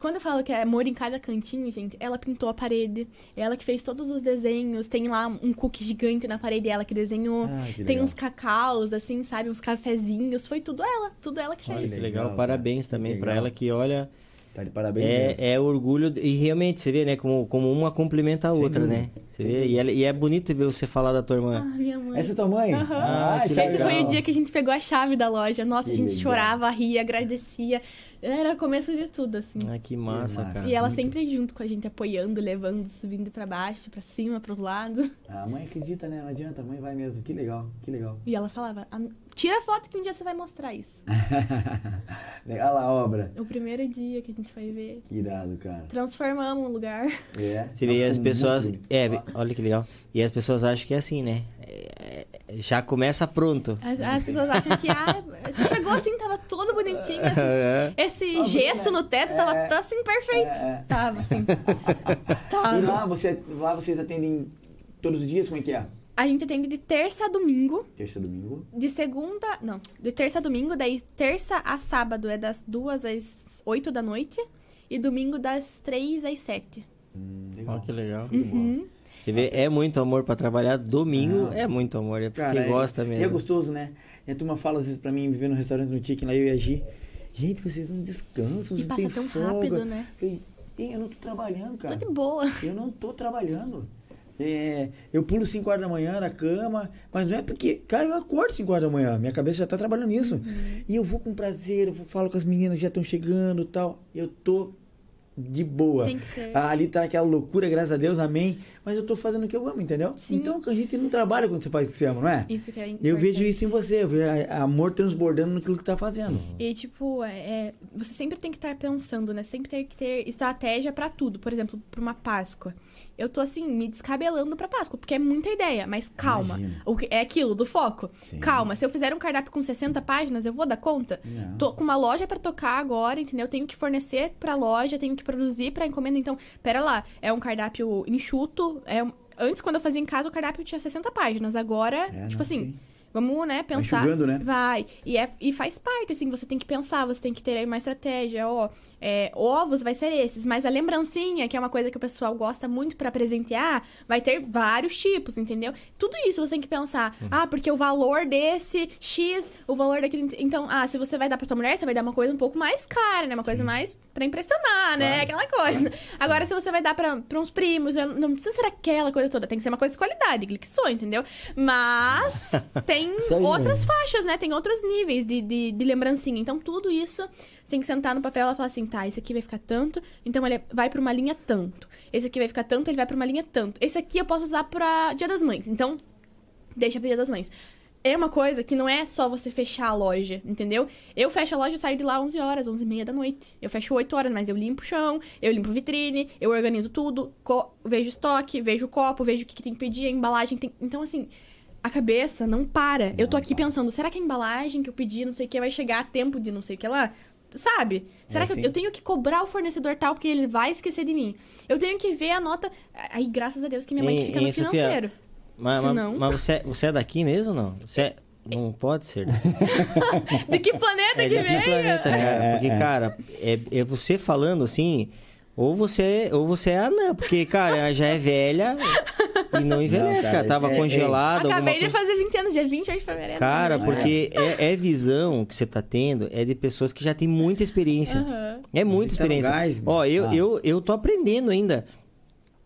Quando eu falo que é amor em cada cantinho, gente, ela pintou a parede. Ela que fez todos os desenhos. Tem lá um cookie gigante na parede, ela que desenhou. Ah, que Tem uns cacaus, assim, sabe? Uns cafezinhos. Foi tudo ela. Tudo ela que Olha fez. que legal, legal, parabéns também pra legal. ela que olha, Tá de parabéns mesmo. é, é orgulho e realmente você vê, né, como, como uma complementa a Sem outra, dúvida, né? Você sem vê, e, ela- e é bonito ver você falar da tua Ah, irmã. minha mãe. Essa é tua mãe? Aham. Ah, que que Esse legal. foi o dia que a gente pegou a chave da loja. Nossa, Que a gente legal. chorava, ria, agradecia. Era o começo de tudo, assim. Ah, que massa, massa. cara. E ela muito. sempre junto com a gente, apoiando, levando, subindo pra baixo, pra cima, pros lados. A mãe acredita, né? Não adianta, a mãe vai mesmo. Que legal, que legal. E ela falava, "Ah, tira foto que um dia você vai mostrar isso. *laughs* Olha lá a obra. O primeiro dia que a gente foi ver. Que irado, cara. Transformamos o lugar. É. *laughs* Você vê, e Nossa, as pessoas. muito. É, olha que legal. E as pessoas acham que é assim, né? É, já começa pronto. As, as pessoas acham que, ah, você chegou assim, tava todo bonitinho. *laughs* É. Esse, esse Só gesso no teto tava, É. tá assim, perfeito. É, é. Tava assim. E Tava. lá, você, lá vocês atendem todos os dias? Como é que é? A gente atende de terça a domingo. Terça, domingo. De segunda. Não, de terça a domingo, daí terça a sábado é das duas às oito da noite. E domingo das três às sete. Hum, legal. Olha que legal. Uhum. Você vê, é muito amor pra trabalhar. Domingo Ah. é muito amor. É porque Cara, é- gosta E é mesmo. gostoso, né? E a turma fala às vezes pra mim, vivendo no restaurante no Chicken, lá eu e a Gi. Gente, vocês não descansam, E não passa tão folga. rápido, né? Eu falei, "Ei, eu não tô trabalhando, Tô cara. de boa. Eu não tô trabalhando. É, eu pulo 5 horas da manhã na cama, mas não é porque, cara, eu acordo 5 horas da manhã, minha cabeça já tá trabalhando nisso. Uhum. E eu vou com prazer, eu falo com as meninas que já estão chegando tal. Eu tô de boa. Tem que ser. Ah, Ali tá aquela loucura, graças a Deus, amém. Mas eu tô fazendo o que eu amo, entendeu? Sim. Então a gente não trabalha quando você faz o que você ama, não é? Isso que é Eu importante. vejo isso em você, eu vejo a- amor transbordando naquilo que tá fazendo. E, tipo, é, é, você sempre tem que estar pensando, né? Sempre tem que ter estratégia pra tudo. Por exemplo, pra uma Páscoa. Eu tô, assim, me descabelando pra Páscoa, porque é muita ideia. Mas calma. O que- é aquilo, do foco. Sim. Calma. Se eu fizer um cardápio com 60 páginas, eu vou dar conta? Não. Tô com uma loja pra tocar agora, entendeu? Tenho que fornecer pra loja, tenho que produzir pra encomenda. Então, pera lá. É um cardápio enxuto. É um- Antes, quando eu fazia em casa, o cardápio tinha 60 páginas. Agora, É, tipo não, assim... sim. Vamos, né, pensar. enxugando, né? Vai. E, é, e faz parte, assim, você tem que pensar, você tem que ter aí uma estratégia, ó. é, ovos vai ser esses, mas a lembrancinha, que é uma coisa que o pessoal gosta muito pra presentear, vai ter vários tipos, entendeu? Tudo isso você tem que pensar. Ah, porque o valor desse X, o valor daquele. Então, ah, se você vai dar pra tua mulher, você vai dar uma coisa um pouco mais cara, né? Uma coisa mais pra impressionar, né? Aquela coisa. Agora, se você vai dar pra, pra uns primos, não precisa ser aquela coisa toda, tem que ser uma coisa de qualidade, glixou, entendeu? Mas tem *laughs* tem aí, outras né? faixas, né? Tem outros níveis de, de, de lembrancinha. Então, tudo isso, você tem que sentar no papel e falar assim, tá, esse aqui vai ficar tanto, então ele vai pra uma linha tanto. Esse aqui vai ficar tanto, ele vai pra uma linha tanto. Esse aqui eu posso usar pra Dia das Mães. Então, deixa pro Dia das Mães. É uma coisa que não é só você fechar a loja, entendeu? Eu fecho a loja e saio de lá 11 horas, 11 e meia da noite. Eu fecho 8 horas, mas eu limpo o chão, eu limpo vitrine, eu organizo tudo, vejo estoque, vejo o copo, vejo o que, que tem que pedir, a embalagem tem... Então, assim, a cabeça não para. eu tô aqui pensando, será que a embalagem que eu pedi, não sei o que, vai chegar a tempo de não sei o que lá? Sabe? Será É, que eu- eu tenho que cobrar o fornecedor tal porque ele vai esquecer de mim? Eu tenho que ver a nota... Aí, graças a Deus, que minha mãe que Hein, fica no hein, Sofia? financeiro. Mas, Se mas- não- mas você, você é daqui mesmo ou não? Você é- Não pode ser. *laughs* De que planeta É que de que vem? planeta, cara? Porque, cara, é, é você falando assim, ou você, ou você é anã, porque, cara, já é velha e não envelhece, cara, cara. Tava é- é- congelada. Acabei alguma de coisa. fazer 20 anos, dia 28 de fevereiro. Cara, né? porque é, é visão que você tá tendo, é de pessoas que já têm muita experiência. Aham. É muita Você tá no experiência. gás, Ó, eu, Ah. eu, eu tô aprendendo ainda.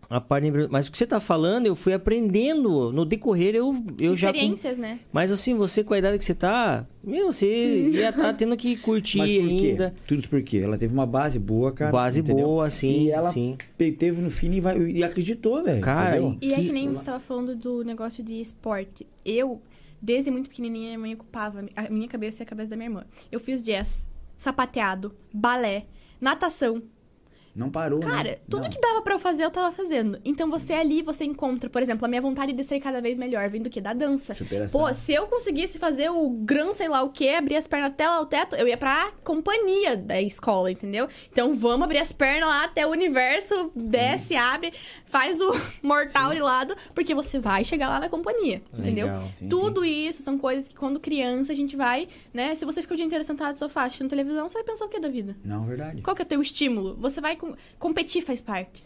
A parte, de- mas o que você tá falando, eu fui aprendendo. No decorrer, eu, eu já. Experiências, né? Mas assim, você com a idade que você tá, meu, você *laughs* já tá tendo que curtir Mas por quê? ainda. Tudo por quê? Ela teve uma base boa, cara. Base entendeu? boa, sim, E ela sim. teve no fim e, vai- e acreditou, velho. Cara, entendeu? E é Que- que nem você tava falando do negócio de esporte. Eu, desde muito pequenininha, minha mãe ocupava a minha cabeça e a cabeça da minha irmã. Eu fiz jazz, sapateado, balé, natação. Não parou, né? Cara, tudo Não. que dava pra eu fazer, eu tava fazendo. Então você ali, você encontra, por exemplo, a minha vontade de ser cada vez melhor, vem do que? Da dança. Superação. Pô, se eu conseguisse fazer o grão, sei lá o quê, abrir as pernas até lá o teto, eu ia pra companhia da escola, entendeu? Então vamos abrir as pernas lá até o universo, desce, abre, faz o *laughs* mortal de lado, porque você vai chegar lá na companhia, entendeu? Legal. Sim, Tudo isso são coisas que quando criança a gente vai, né? Se você fica o dia inteiro sentado no sofá assistindo televisão, você vai pensar o que da vida? Não, verdade. Qual que é o teu estímulo? Você vai com... competir faz parte.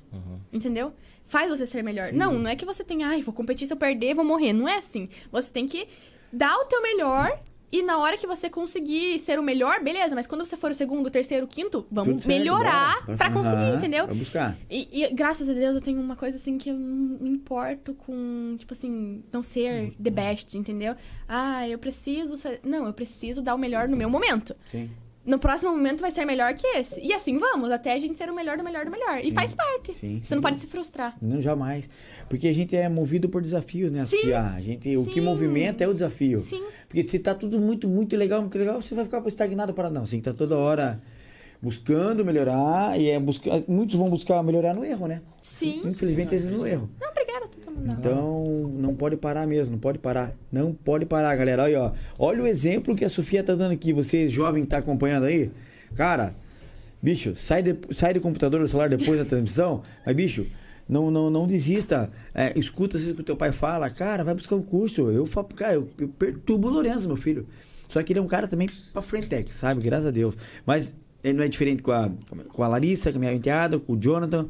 Entendeu? Faz você ser melhor. Sim. Não, não é que você tem, ai, vou competir se eu perder, vou morrer. Não é assim. Você tem que dar o teu melhor e na hora que você conseguir ser o melhor, beleza, mas quando você for o segundo, o terceiro, o quinto, Tudo vamos certo, melhorar pra conseguir, Aham, entendeu? Vai buscar. E, e, graças a Deus eu tenho uma coisa assim que eu não me importo com, tipo assim, não ser the best, entendeu? Ah, eu preciso. ser- Não, eu preciso dar o melhor no meu momento Sim. No próximo momento vai ser melhor que esse. E assim vamos, até a gente ser o melhor do melhor do melhor. E Sim. faz parte. Sim, Você sim. não pode se frustrar. Não, jamais. Porque a gente é movido por desafios, né, Sim. A gente, o que movimenta é o desafio. Sim. Porque se tá tudo muito, muito legal, muito legal, você vai ficar estagnado para não. Que estar toda hora buscando melhorar. E é buscar, muitos vão buscar melhorar no erro, né? Sim. Infelizmente, às vezes no erro. Não, obrigada, Então, não pode parar mesmo, não pode parar. Não pode parar, galera. Olha. Olha o exemplo que a Sofia tá dando aqui. Você, jovem, que tá acompanhando aí. Cara, bicho, sai, de, sai do computador, do celular depois da transmissão. Mas, bicho, não, não, não desista. É, escuta o que o teu pai fala. Cara, vai buscar um curso. Eu falo, cara, eu, eu perturbo o Lourenço, meu filho. Só que ele é um cara também pra frente, sabe? Graças a Deus. Mas ele não é diferente com a, com a Larissa, com a minha enteada, com o Jonathan.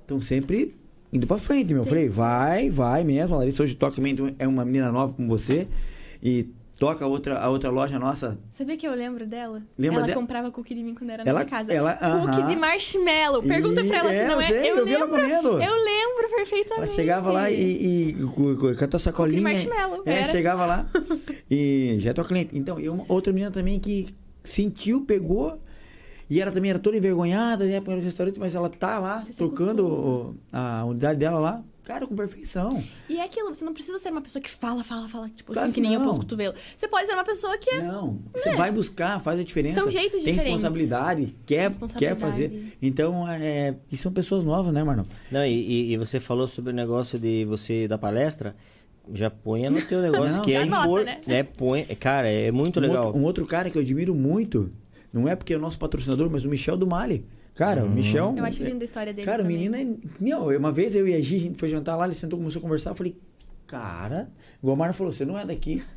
Estão sempre indo pra frente, meu. Eu falei, vai, vai mesmo. A Larissa hoje toca também, é uma menina nova como você. E toca a outra, a outra loja nossa. Sabia que eu lembro dela? Lembra ela dela? comprava cookie de mim quando era Ela- na minha casa. ela- cookie aham. de marshmallow. Pergunta E- pra ela é, se não eu é. sei, eu vi ela lembro. comendo. Eu lembro perfeitamente. Ela chegava lá e, e com, a tua sacolinha. marshmallow, é, era. chegava lá *laughs* e já é tua cliente. Então, e uma outra menina também que sentiu, pegou. E ela também era toda envergonhada, né? Porque no restaurante, mas ela tá lá, tocando a unidade dela lá, cara, com perfeição. E é aquilo, você não precisa ser uma pessoa que fala, fala, fala, tipo Claro assim, que que nem eu pôs cotovelo. Você pode ser uma pessoa que é. Não, você vai buscar, faz a diferença. São jeitos Tem diferentes. responsabilidade, quer, quer Responsabilidade. fazer. Então, é, e são pessoas novas, né, Marlon? Não, e, e- e você falou sobre o negócio de você dar palestra. Já ponha no teu *laughs* negócio, Não, que é anota, impor... né? É, põe... Cara, é muito Um legal. outro, um outro cara que eu admiro muito, não é porque é o nosso patrocinador, mas o Michel do Mali. Cara, o Michel. Eu acho linda a história dele. Cara, o menino é. Meu, uma vez eu e a Gi, a gente foi jantar lá, ele sentou, começou a conversar, eu falei, cara, o Marlon falou, você não é daqui. *laughs*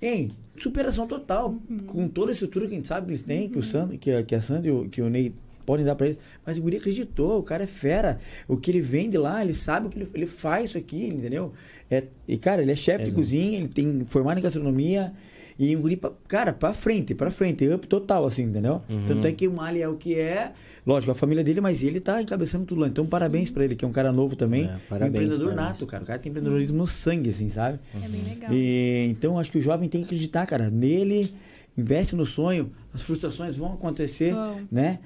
Hein, superação total, Uhum. com toda a estrutura que a gente sabe que eles têm, que o Sandro, que, a- que a Sandra e o, que o Ney podem dar pra eles. Mas o Guri acreditou, o cara é fera. O que ele vende lá, ele sabe o que ele, ele faz isso aqui, entendeu? É, e, cara, ele é chefe de cozinha, ele tem formado em gastronomia. E engolir, pra, cara, pra frente, pra frente, up total, assim, entendeu? Uhum. Tanto é que o Mali é o que é, lógico, a família dele, mas ele tá encabeçando tudo lá. Então, parabéns pra ele, que é um cara novo também. É, um parabéns, empreendedor parabéns. nato, cara. O cara tem empreendedorismo no sangue, assim, sabe? É bem legal. E, então, acho que o jovem tem que acreditar, cara, nele, investe no sonho, as frustrações vão acontecer, Vão. né?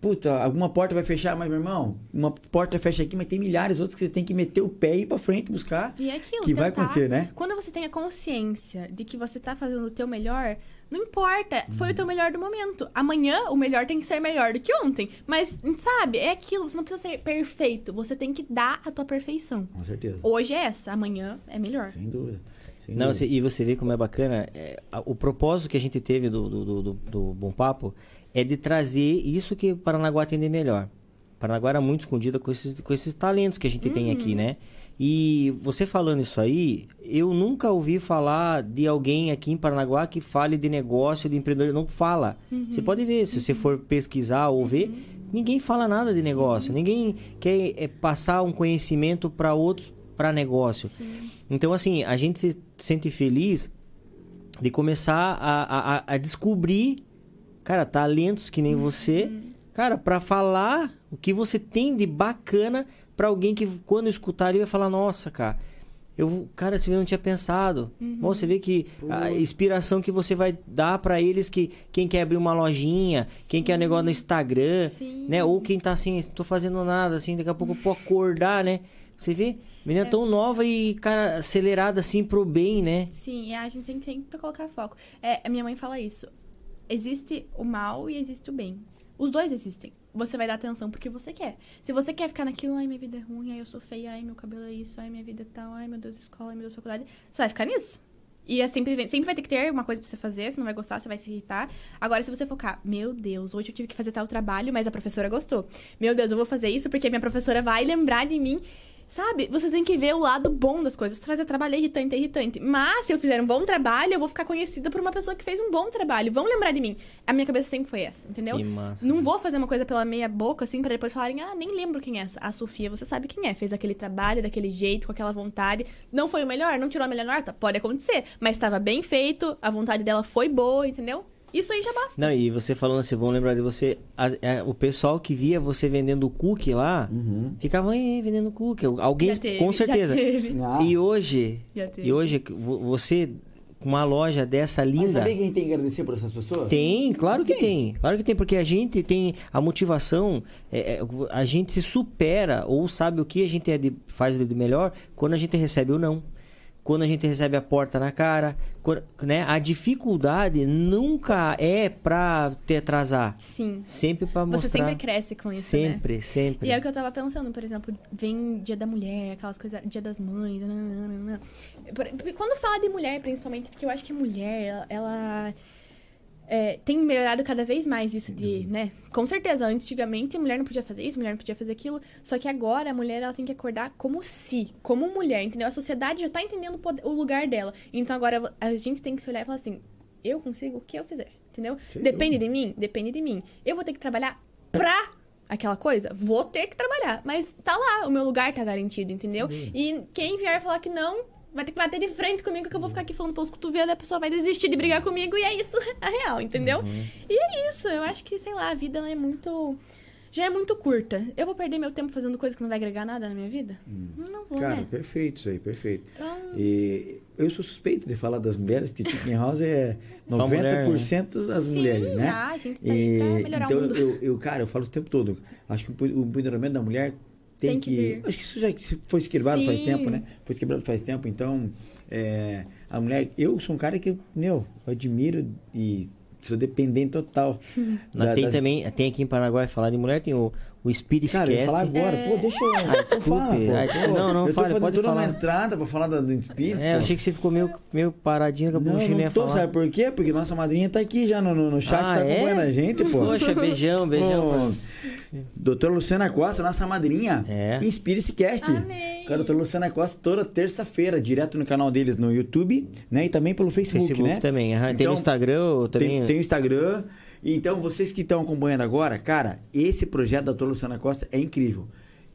Puta, alguma porta vai fechar, mas, meu irmão, uma porta fecha aqui, mas tem milhares outras que você tem que meter o pé e ir pra frente buscar. E é aquilo, que vai tentar. acontecer, né? Quando você tem a consciência de que você tá fazendo o teu melhor, não importa, foi o teu melhor do momento. Amanhã o melhor tem que ser melhor do que ontem. Mas, sabe, é aquilo, você não precisa ser perfeito, você tem que dar a tua perfeição. Com certeza. Hoje é essa, amanhã é melhor. Sem dúvida. Sem Não, e você vê como é bacana. é, o propósito que a gente teve do, do, do, do- do Bom Papo é de trazer isso que Paranaguá tem de melhor. Paranaguá era muito escondida com esses, com esses talentos que a gente tem aqui, né? E você falando isso aí, eu nunca ouvi falar de alguém aqui em Paranaguá que fale de negócio, de empreendedor. Não fala. Você pode ver, se você for pesquisar ou ver, ninguém fala nada de negócio. Ninguém quer é, passar um conhecimento para outros para negócio. Sim. Então, assim, a gente se sente feliz de começar a, a, a descobrir, cara, talentos que nem você, cara, pra falar o que você tem de bacana pra alguém que quando escutar ele vai falar, nossa, cara, eu, cara, você não tinha pensado. Bom, você vê que a inspiração que você vai dar pra eles que quem quer abrir uma lojinha, quem quer negócio no Instagram, Sim. né? Ou quem tá assim, tô fazendo nada, assim, daqui a pouco eu vou acordar, né? Você vê? Menina tão nova e, cara, acelerada assim pro bem, né? Sim, a gente tem que colocar foco. É, a minha mãe fala isso. Existe o mal e existe o bem. Os dois existem. Você vai dar atenção porque você quer. Se você quer ficar naquilo, ai, minha vida é ruim, ai, eu sou feia, ai, meu cabelo é isso, ai, minha vida é tal, ai, meu Deus, escola, ai, meu Deus, faculdade. Você vai ficar nisso. E é sempre, sempre vai ter que ter uma coisa pra você fazer, você não vai gostar, você vai se irritar. Agora, se você focar, meu Deus, hoje eu tive que fazer tal trabalho, mas a professora gostou. Meu Deus, eu vou fazer isso porque minha professora vai lembrar de mim. Sabe? Você tem que ver o lado bom das coisas. Fazer trabalho é irritante, é irritante. Mas se eu fizer um bom trabalho, eu vou ficar conhecida por uma pessoa que fez um bom trabalho. Vão lembrar de mim. A minha cabeça sempre foi essa, entendeu? Que massa. Não vou fazer uma coisa pela meia boca, assim, pra depois falarem, ah, nem lembro quem é essa. A Sofia, você sabe quem é. Fez aquele trabalho, daquele jeito, com aquela vontade. Não foi o melhor? Não tirou a melhor nota? Pode acontecer. Mas estava bem feito, a vontade dela foi boa, entendeu? Isso aí já basta. Não, e você falando assim, vão lembrar de você. a- a- o pessoal que via você vendendo cookie lá, Uhum. ficava aí vendendo cookie. Alguém, Já teve, com já certeza. teve. Ah, E hoje, Já teve. e hoje, vo- você, com uma loja dessa mas linda. sabia que a gente tem que agradecer por essas pessoas? Tem, claro que Tem. tem. Claro que tem, porque a gente tem a motivação, é, é, a gente se supera ou sabe o que a gente é de- faz de melhor quando a gente recebe o não. Quando a gente recebe a porta na cara, quando- né? A dificuldade nunca é pra te atrasar, Sim. sempre pra Você mostrar. sempre cresce com isso, né? sempre, sempre. E é o que eu tava pensando, por exemplo, vem Dia da Mulher, aquelas coisas, Dia das Mães, nananana. Quando fala de mulher, principalmente, porque eu acho que mulher, ela, é, tem melhorado cada vez mais isso de, né? Com certeza, antigamente a mulher não podia fazer isso, a mulher não podia fazer aquilo, só que agora a mulher, ela tem que acordar como si, como mulher, entendeu? A sociedade já tá entendendo o lugar dela. Então agora a gente tem que se olhar e falar assim, eu consigo o que eu quiser, entendeu? Sem Depende de mim? Depende de mim. Eu vou ter que trabalhar pra aquela coisa? Vou ter que trabalhar. Mas tá lá, o meu lugar tá garantido, entendeu? E quem vier falar que não, vai ter que bater de frente comigo que eu vou ficar aqui falando pelos cotovelos e a pessoa vai desistir de brigar comigo e é isso *laughs* a real, entendeu? E é isso, eu acho que, sei lá, a vida é muito. Já é muito curta. Eu vou perder meu tempo fazendo coisa que não vai agregar nada na minha vida? Não vou, Cara, né? perfeito isso aí, perfeito. Então, E eu sou suspeito de falar das mulheres, que Chicken House é *laughs* 90% mulher, né? das Sim, mulheres, né? ah, a gente tá aí pra E, melhorar o então, mundo. eu, eu, cara, eu falo isso o tempo todo. Acho que o o empoderamento da mulher tem, Tem que que. acho que isso já foi quebrado faz tempo, né? Foi quebrado faz tempo. Então, é, a mulher. Eu sou um cara que, meu, eu admiro e sou dependente total. Mas da- tem das- também, tem aqui em Paraguai, falar de mulher, tem o, o Spirit Cara, eu ia falar agora, pô, deixa eu. Ah, desculpe. Fala, pô, Ah, desculpe. pô. Não, não, eu tô fale, fazendo pode toda uma entrada pra falar do, do Espírito. É, eu achei que você ficou meio, meio paradinho, Não, não não tô, falar. sabe por quê? Porque nossa madrinha tá aqui já no, no, no chat, Ah, tá é? acompanhando a gente, pô. Poxa, beijão, beijão. Ô, Doutora Luciana Costa, nossa madrinha. É. Inspire-se Cast. Amém. Com a doutora Luciana Costa toda terça-feira, direto no canal deles no YouTube, né? E também pelo Facebook, Facebook né? também. tem Então, no Instagram também. Tem, tem o Instagram. Então, vocês que estão acompanhando agora, cara, esse projeto da doutora Luciana Costa é incrível.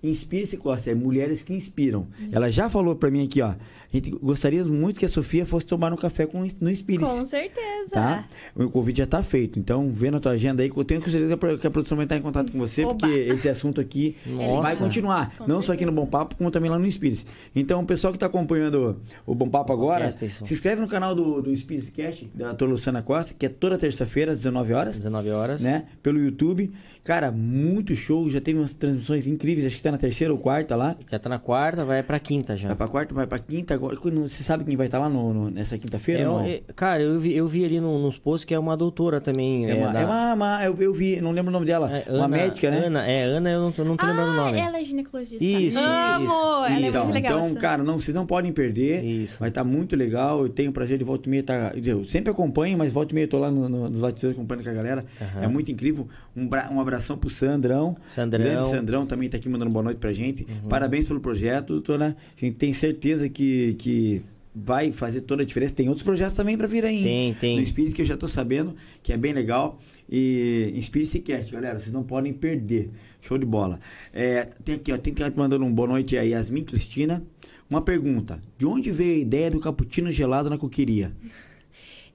Inspire-se Costa, é mulheres que inspiram. Ela já falou pra mim aqui, ó. A gente gostaria muito que a Sofia fosse tomar um café com, no Inspire-se. Com certeza. Tá? O convite já tá feito. Então, vê na tua agenda aí, que eu tenho certeza que a- produção vai estar em contato com você, Oba. porque esse assunto aqui Nossa. vai continuar. Com não só aqui no Bom Papo, como também lá no Espírito. Então, o pessoal que tá acompanhando o Bom Papo agora, Presta atenção. se inscreve no canal do, do Espírito Cast, da doutora Luciana Costa, que é toda terça-feira, às 19 horas. 19 horas. Né? Pelo YouTube. Cara, muito show. Já teve umas transmissões incríveis. Acho que tá na terceira ou quarta lá. Já tá na quarta, vai pra quinta já. Vai pra quarta, vai pra quinta. Agora, você sabe quem vai estar lá no, no- nessa quinta-feira? É, não? é, cara, eu vi, eu vi ali no- nos posts que é uma doutora também. É uma, da- é uma, uma- eu, eu vi, não lembro o nome dela. é, uma Ana- médica, né? Ana, é, Ana, eu não tô, não tô lembrando o nome. ela é ginecologista. Isso, Amo! isso. Ela é então, muito legal. então, essa. cara, não, vocês não podem perder. Isso. Vai estar muito legal. Eu tenho o prazer de volta e meia tá, Eu sempre acompanho, mas volta e meia eu tô lá no- no- nos batizantes acompanhando com a galera. Aham. É muito incrível. Um, bra- um abração pro Sandrão. Sandrão. Uhum. Grande Sandrão também tá aqui mandando boa noite pra gente. Parabéns pelo projeto, doutora. A gente tem certeza que, que vai fazer toda a diferença. Tem outros projetos também pra vir aí. Tem, tem. No Spirit que eu já tô sabendo, que é bem legal. E Inspire-se Cast, galera, vocês não podem perder. Show de bola. É, tem aqui, ó, tem que mandando um boa noite a Yasmin Cristina. Uma pergunta: de onde veio a ideia do cappuccino gelado na coqueria?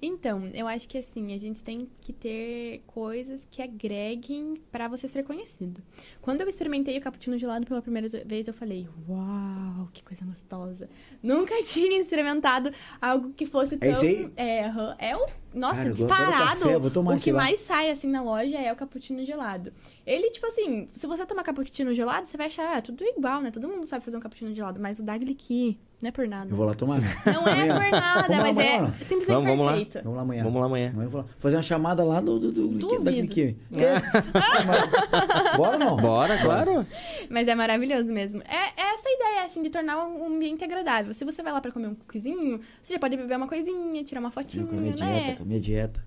Então, eu acho que assim, a gente tem que ter coisas que agreguem pra você ser conhecido. Quando eu experimentei o cappuccino gelado pela primeira vez, eu falei, uau, que coisa gostosa. Nunca *laughs* tinha experimentado algo que fosse tão... É aí? É, aham. é o... Nossa, Cara, disparado. café, vou tomar o que lá. mais sai, assim, na loja é o cappuccino gelado. Ele, tipo assim, se você tomar cappuccino gelado, você vai achar, ah, tudo igual, né? Todo mundo sabe fazer um cappuccino gelado, mas o da Gliqui não é por nada. Eu vou lá tomar. Não é por nada, lá mas amanhã, é simplesmente Vamos- vamos lá. perfeito. Vamos lá amanhã. Vamos lá amanhã. Amanhã eu vou lá fazer uma chamada lá do, do, do, Duvido. Clique. *laughs* Bora não? Bora, claro. Mas é maravilhoso mesmo. É, é essa ideia, assim, de tornar um ambiente agradável. Se você vai lá pra comer um cookiezinho, você já pode beber uma coisinha, tirar uma fotinha, né? Dieta, minha dieta.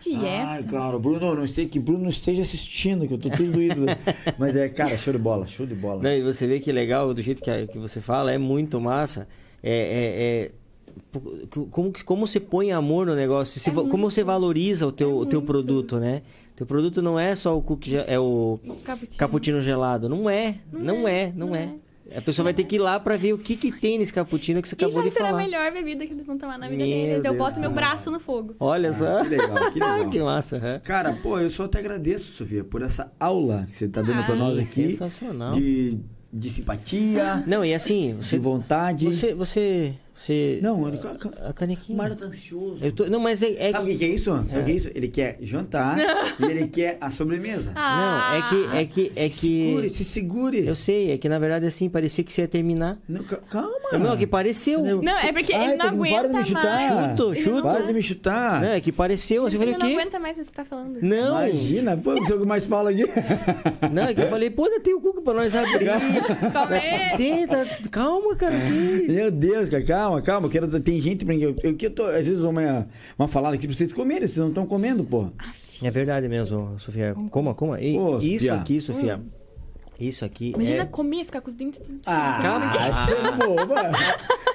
Dieta. Ai, claro, Bruno, não sei que Bruno não esteja assistindo, que eu tô tudo doído. *laughs* Mas é, cara, show de bola, show de bola. Não, e você vê que legal, do jeito que, a- que você fala, é muito massa. É, é- é- como, que- como você põe amor no negócio, se É como muito. você valoriza o teu, o teu produto, né? Teu produto não é só o cookie, é o Cappuccino. cappuccino gelado. Não é, não, é, não, não é. É. A pessoa vai ter que ir lá pra ver o que, que tem nesse cappuccino que você E acabou vai de ser a falar. melhor bebida que eles vão tomar na vida Meu deles. Eu Deus, boto meu braço no fogo. Olha só. Ah, que legal, que *laughs* legal. que massa. é. Cara, pô, eu só te agradeço, Sofia, por essa aula que você tá dando pra Ai, nós aqui. sensacional. De, de simpatia, Não, e assim, de você. vontade. Você. você, você Não, ele- a o canequinha. Mário tá ansioso. Eu tô- não, mas é, é Sabe o que que é isso? Sabe o que é isso? Ele quer jantar *laughs* e ele quer a sobremesa. Ah, Não, é que é que é se segure, que se segure. eu sei, é que na verdade assim, parecia que você ia terminar. Não, ca- calma. Não, é que pareceu. Não, é porque Ai, ele não para de me aguenta chutar. mais. Chuto, Ele chuto. não Para de me chutar. Não, é que pareceu. Você Ele falou o não quê? aguenta mais o que você tá falando. Não, Imagina, pô, não sei o que mais fala aqui. *laughs* não, é que eu falei, pô, ainda tem o cuco pra nós abrir. Calma aí. Tenta, calma, cara. Que... Meu Deus, cara, calma, calma. eu Quero, tem gente pra eu, eu, que eu tô, às vezes, uma, uma falada aqui pra vocês comerem, vocês não estão comendo, pô. É verdade mesmo, Sofia. Coma, coma. E, Ô, isso Sofia. aqui, Sofia. Isso aqui Imagina é... comer, ficar com os dentes tudo Ah, Calma. você é boba.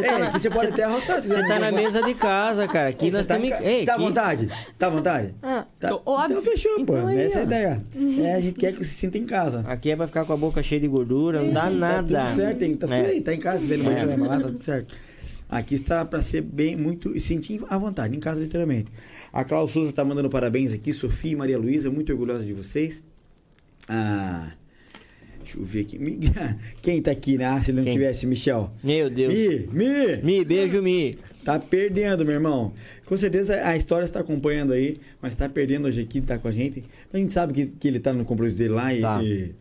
é, aqui você pode até arrotar. Você tá na mesa de casa, cara. Aqui Você nós tá, em ca- Ei, tá à vontade? Tá à vontade? Ah, Tá. tô- óbvio. Então fechou, pô. Então aí, Essa é a ideia. É, a gente quer que se sinta em casa. Aqui é pra ficar com a boca cheia de gordura, não dá nada. Tá tudo certo, hein? Tá tudo É. aí, tá em casa, ele É. vai lá, tá tudo certo. Aqui está pra ser bem, muito, e sentir à vontade, em casa literalmente. A Cláudia Souza tá mandando parabéns aqui, Sofia e Maria Luísa, muito orgulhosa de vocês. Ah, deixa eu ver aqui. *laughs* Quem tá aqui, né? Ah, se ele não Quem? tivesse, Michel. Meu Deus. Mi, Mi, Mi, beijo, Mi. Tá perdendo, meu irmão. Com certeza a história está acompanhando aí, mas tá perdendo hoje aqui, tá com a gente. A gente sabe que, que ele tá no compromisso dele lá e, Tá. e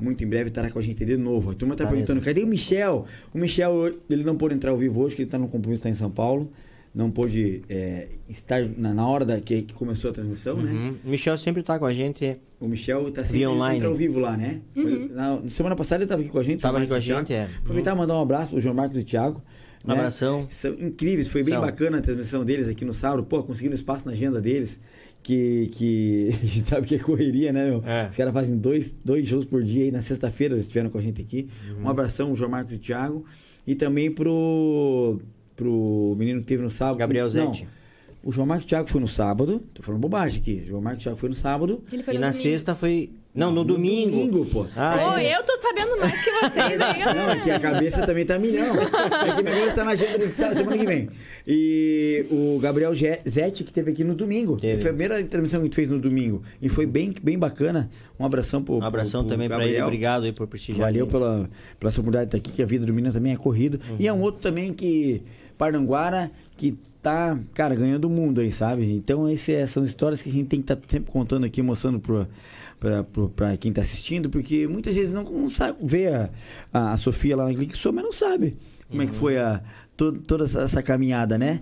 muito em breve estará com a gente de novo. A turma tá, Tá perguntando, mesmo. cadê o Michel? O Michel, ele não pôde entrar ao vivo hoje, porque ele tá no compromisso, tá em São Paulo. Não pôde é, estar na, na hora da, que, que começou a transmissão, né? Uhum. O Michel sempre tá com a gente. O Michel tá sempre online. ao vivo lá, né? Na, semana passada ele tava aqui com a gente. Tava o aqui com a o gente, Thiago. é. Aproveitar e mandar um abraço pro João Marcos e o Thiago. Um abração. São incríveis, foi bem São. bacana a transmissão deles aqui no sábado. Pô, conseguindo espaço na agenda deles. Que, que *laughs* a gente sabe que é correria, né, meu? É. Os caras fazem dois, dois shows por dia aí. Na sexta-feira eles estiveram com a gente aqui. Uhum. Um abração, João Marcos e o Thiago. E também pro, pro menino que teve no sábado. Gabriel Não, Zete. o João Marcos e o Thiago foi no sábado. Tô falando bobagem aqui. O João Marcos e o Thiago foi no sábado. Ele foi E no na domingo. sexta foi. Não, no domingo. domingo, pô. Ah, Ô, é. eu tô sabendo mais que vocês aí. *laughs* Não, é que a cabeça também tá milhão. É que minha cabeça tá na agenda de sábado, semana que vem. E o Gabriel Zetti, que teve aqui no domingo. Teve. Foi a primeira transmissão que a gente fez no domingo. E foi bem, bem bacana. Um abração pro Um abração pro- pro também pra ele. Gabriel. Obrigado aí por prestigiar. Valeu ele. pela, pela sua oportunidade de estar aqui, que a vida do menino também é corrida. E é um outro também que, Parnanguara, que tá, cara, ganhando o mundo aí, sabe? Então, esse, é- são histórias que a gente tem que estar sempre contando aqui, mostrando pro, pra quem tá assistindo, porque muitas vezes não, não sabe ver a, a, a Sofia lá na Clique Show, mas não sabe como é que foi a, to- toda essa, essa caminhada, né?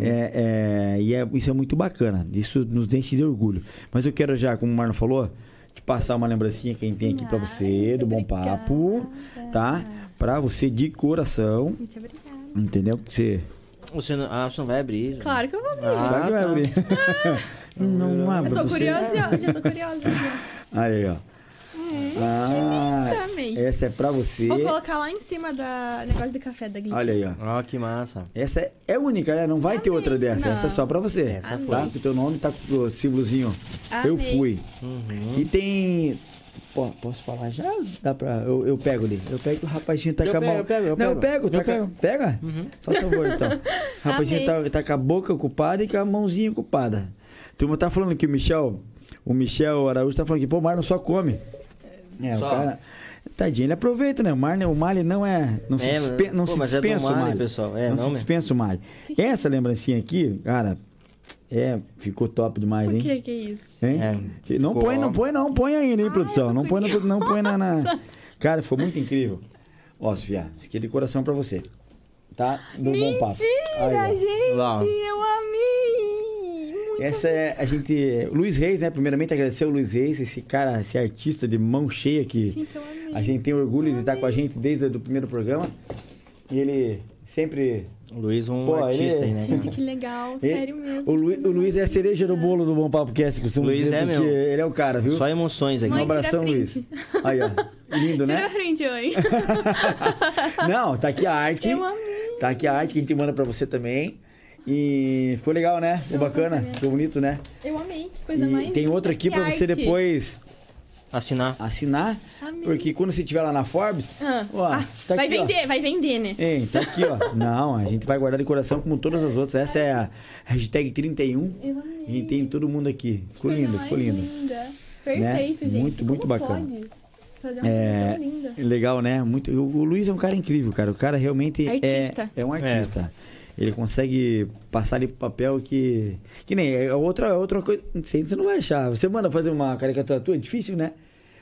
É, é, e é, isso é muito bacana, isso nos enche de orgulho. Mas eu quero já, como o Marlon falou, te passar uma lembrancinha que a gente tem aqui pra você, do Bom Papo, tá? Pra você de coração, Muito obrigada. entendeu? Que você... Você não, ah, você não vai abrir. Claro que eu vou abrir. Ah, Vai que vai tá. abrir. *laughs* não abre eu tô você. curiosa, já tô curiosa. *laughs* Aí, ó. Ah, Também. essa é pra você. Vou colocar lá em cima da negócio de café da Glee. Olha aí, ó. Ó, que massa. Essa é, é única, né? Não vai ter Amei. outra dessa. Não. Essa é só pra você. Essa tá? foi. Com o teu nome tá com o símbolozinho. Eu Amei. fui. Uhum. E tem. Pô, posso falar já? Dá pra. Eu, eu pego ali. Eu pego que o rapazinho tá Eu com a pego, mão. eu pego, eu Não, eu pego. pego. Tá Eu com a- pego. Pega? Uhum. Faz favor, então. O *laughs* rapazinho Amei. tá, tá com a boca ocupada e com a mãozinha ocupada. Turma tá falando que o Michel. O Michel Araújo tá falando que, pô, o Marlon só come. É, Só. o cara. Tadinho, ele aproveita, né? O Marlon, o Mali não é. Não se, É, dispen, não pô, se é dispensa o Mali, Mali. pessoal. É, não, não se mesmo. dispensa o Mali. Essa lembrancinha aqui, cara, é, ficou top demais, O hein? que que é isso? Hein? É, não põe, não põe, não põe ainda, hein, Ai, produção? eu Não põe, na- não põe na, na- Cara, ficou muito incrível. Ó, Sofia, isso aqui é de coração pra você. Tá? Do bom papo. Mentira, gente! Lá. Eu amei! Essa é a gente. Luiz Reis, né? Primeiramente agradecer o Luiz Reis, esse cara, esse artista de mão cheia que eu amei. a gente tem orgulho de estar com a gente desde o primeiro programa. E ele sempre. O Luiz, um Pô, artista ele- aí, né? Gente, que legal, ele- sério mesmo. o, Luiz, o Luiz é a cereja do bolo do Bom Papo Cast, costumo Luiz dizer, é meu. ele é o cara, viu? Só emoções aqui. Um Mãe, tira abração, Luiz. Aí, ó. Lindo, Tira né? a frente, oi. *laughs* Não, tá aqui a arte. Eu amei. Tá aqui a arte que a gente manda pra você também. E ficou legal, né? Ficou bacana, foi mesmo. ficou bonito, né? Eu amei, que coisa E mais tem outra aqui pra você depois Assinar. assinar, Amei. porque quando você estiver lá na Forbes, Ah, ó, ah, tá vai aqui, ó. vender, vai vender, né? Hein, tá aqui, ó. *laughs* Não, a gente vai guardar de coração como todas as outras. Essa é a hashtag 31. Eu amei. E tem todo mundo aqui. Ficou lindo, ficou lindo. linda. Perfeito, gente. Muito, muito bacana. Pode fazer uma É, linda. legal, né? Muito, o, Luiz é um cara incrível, cara. O cara realmente Artista. é, é um artista. Ele consegue passar ali pro papel que. Que nem. É outra, outra coisa. Não você não vai achar. Você manda fazer uma caricatura tua, é difícil, né?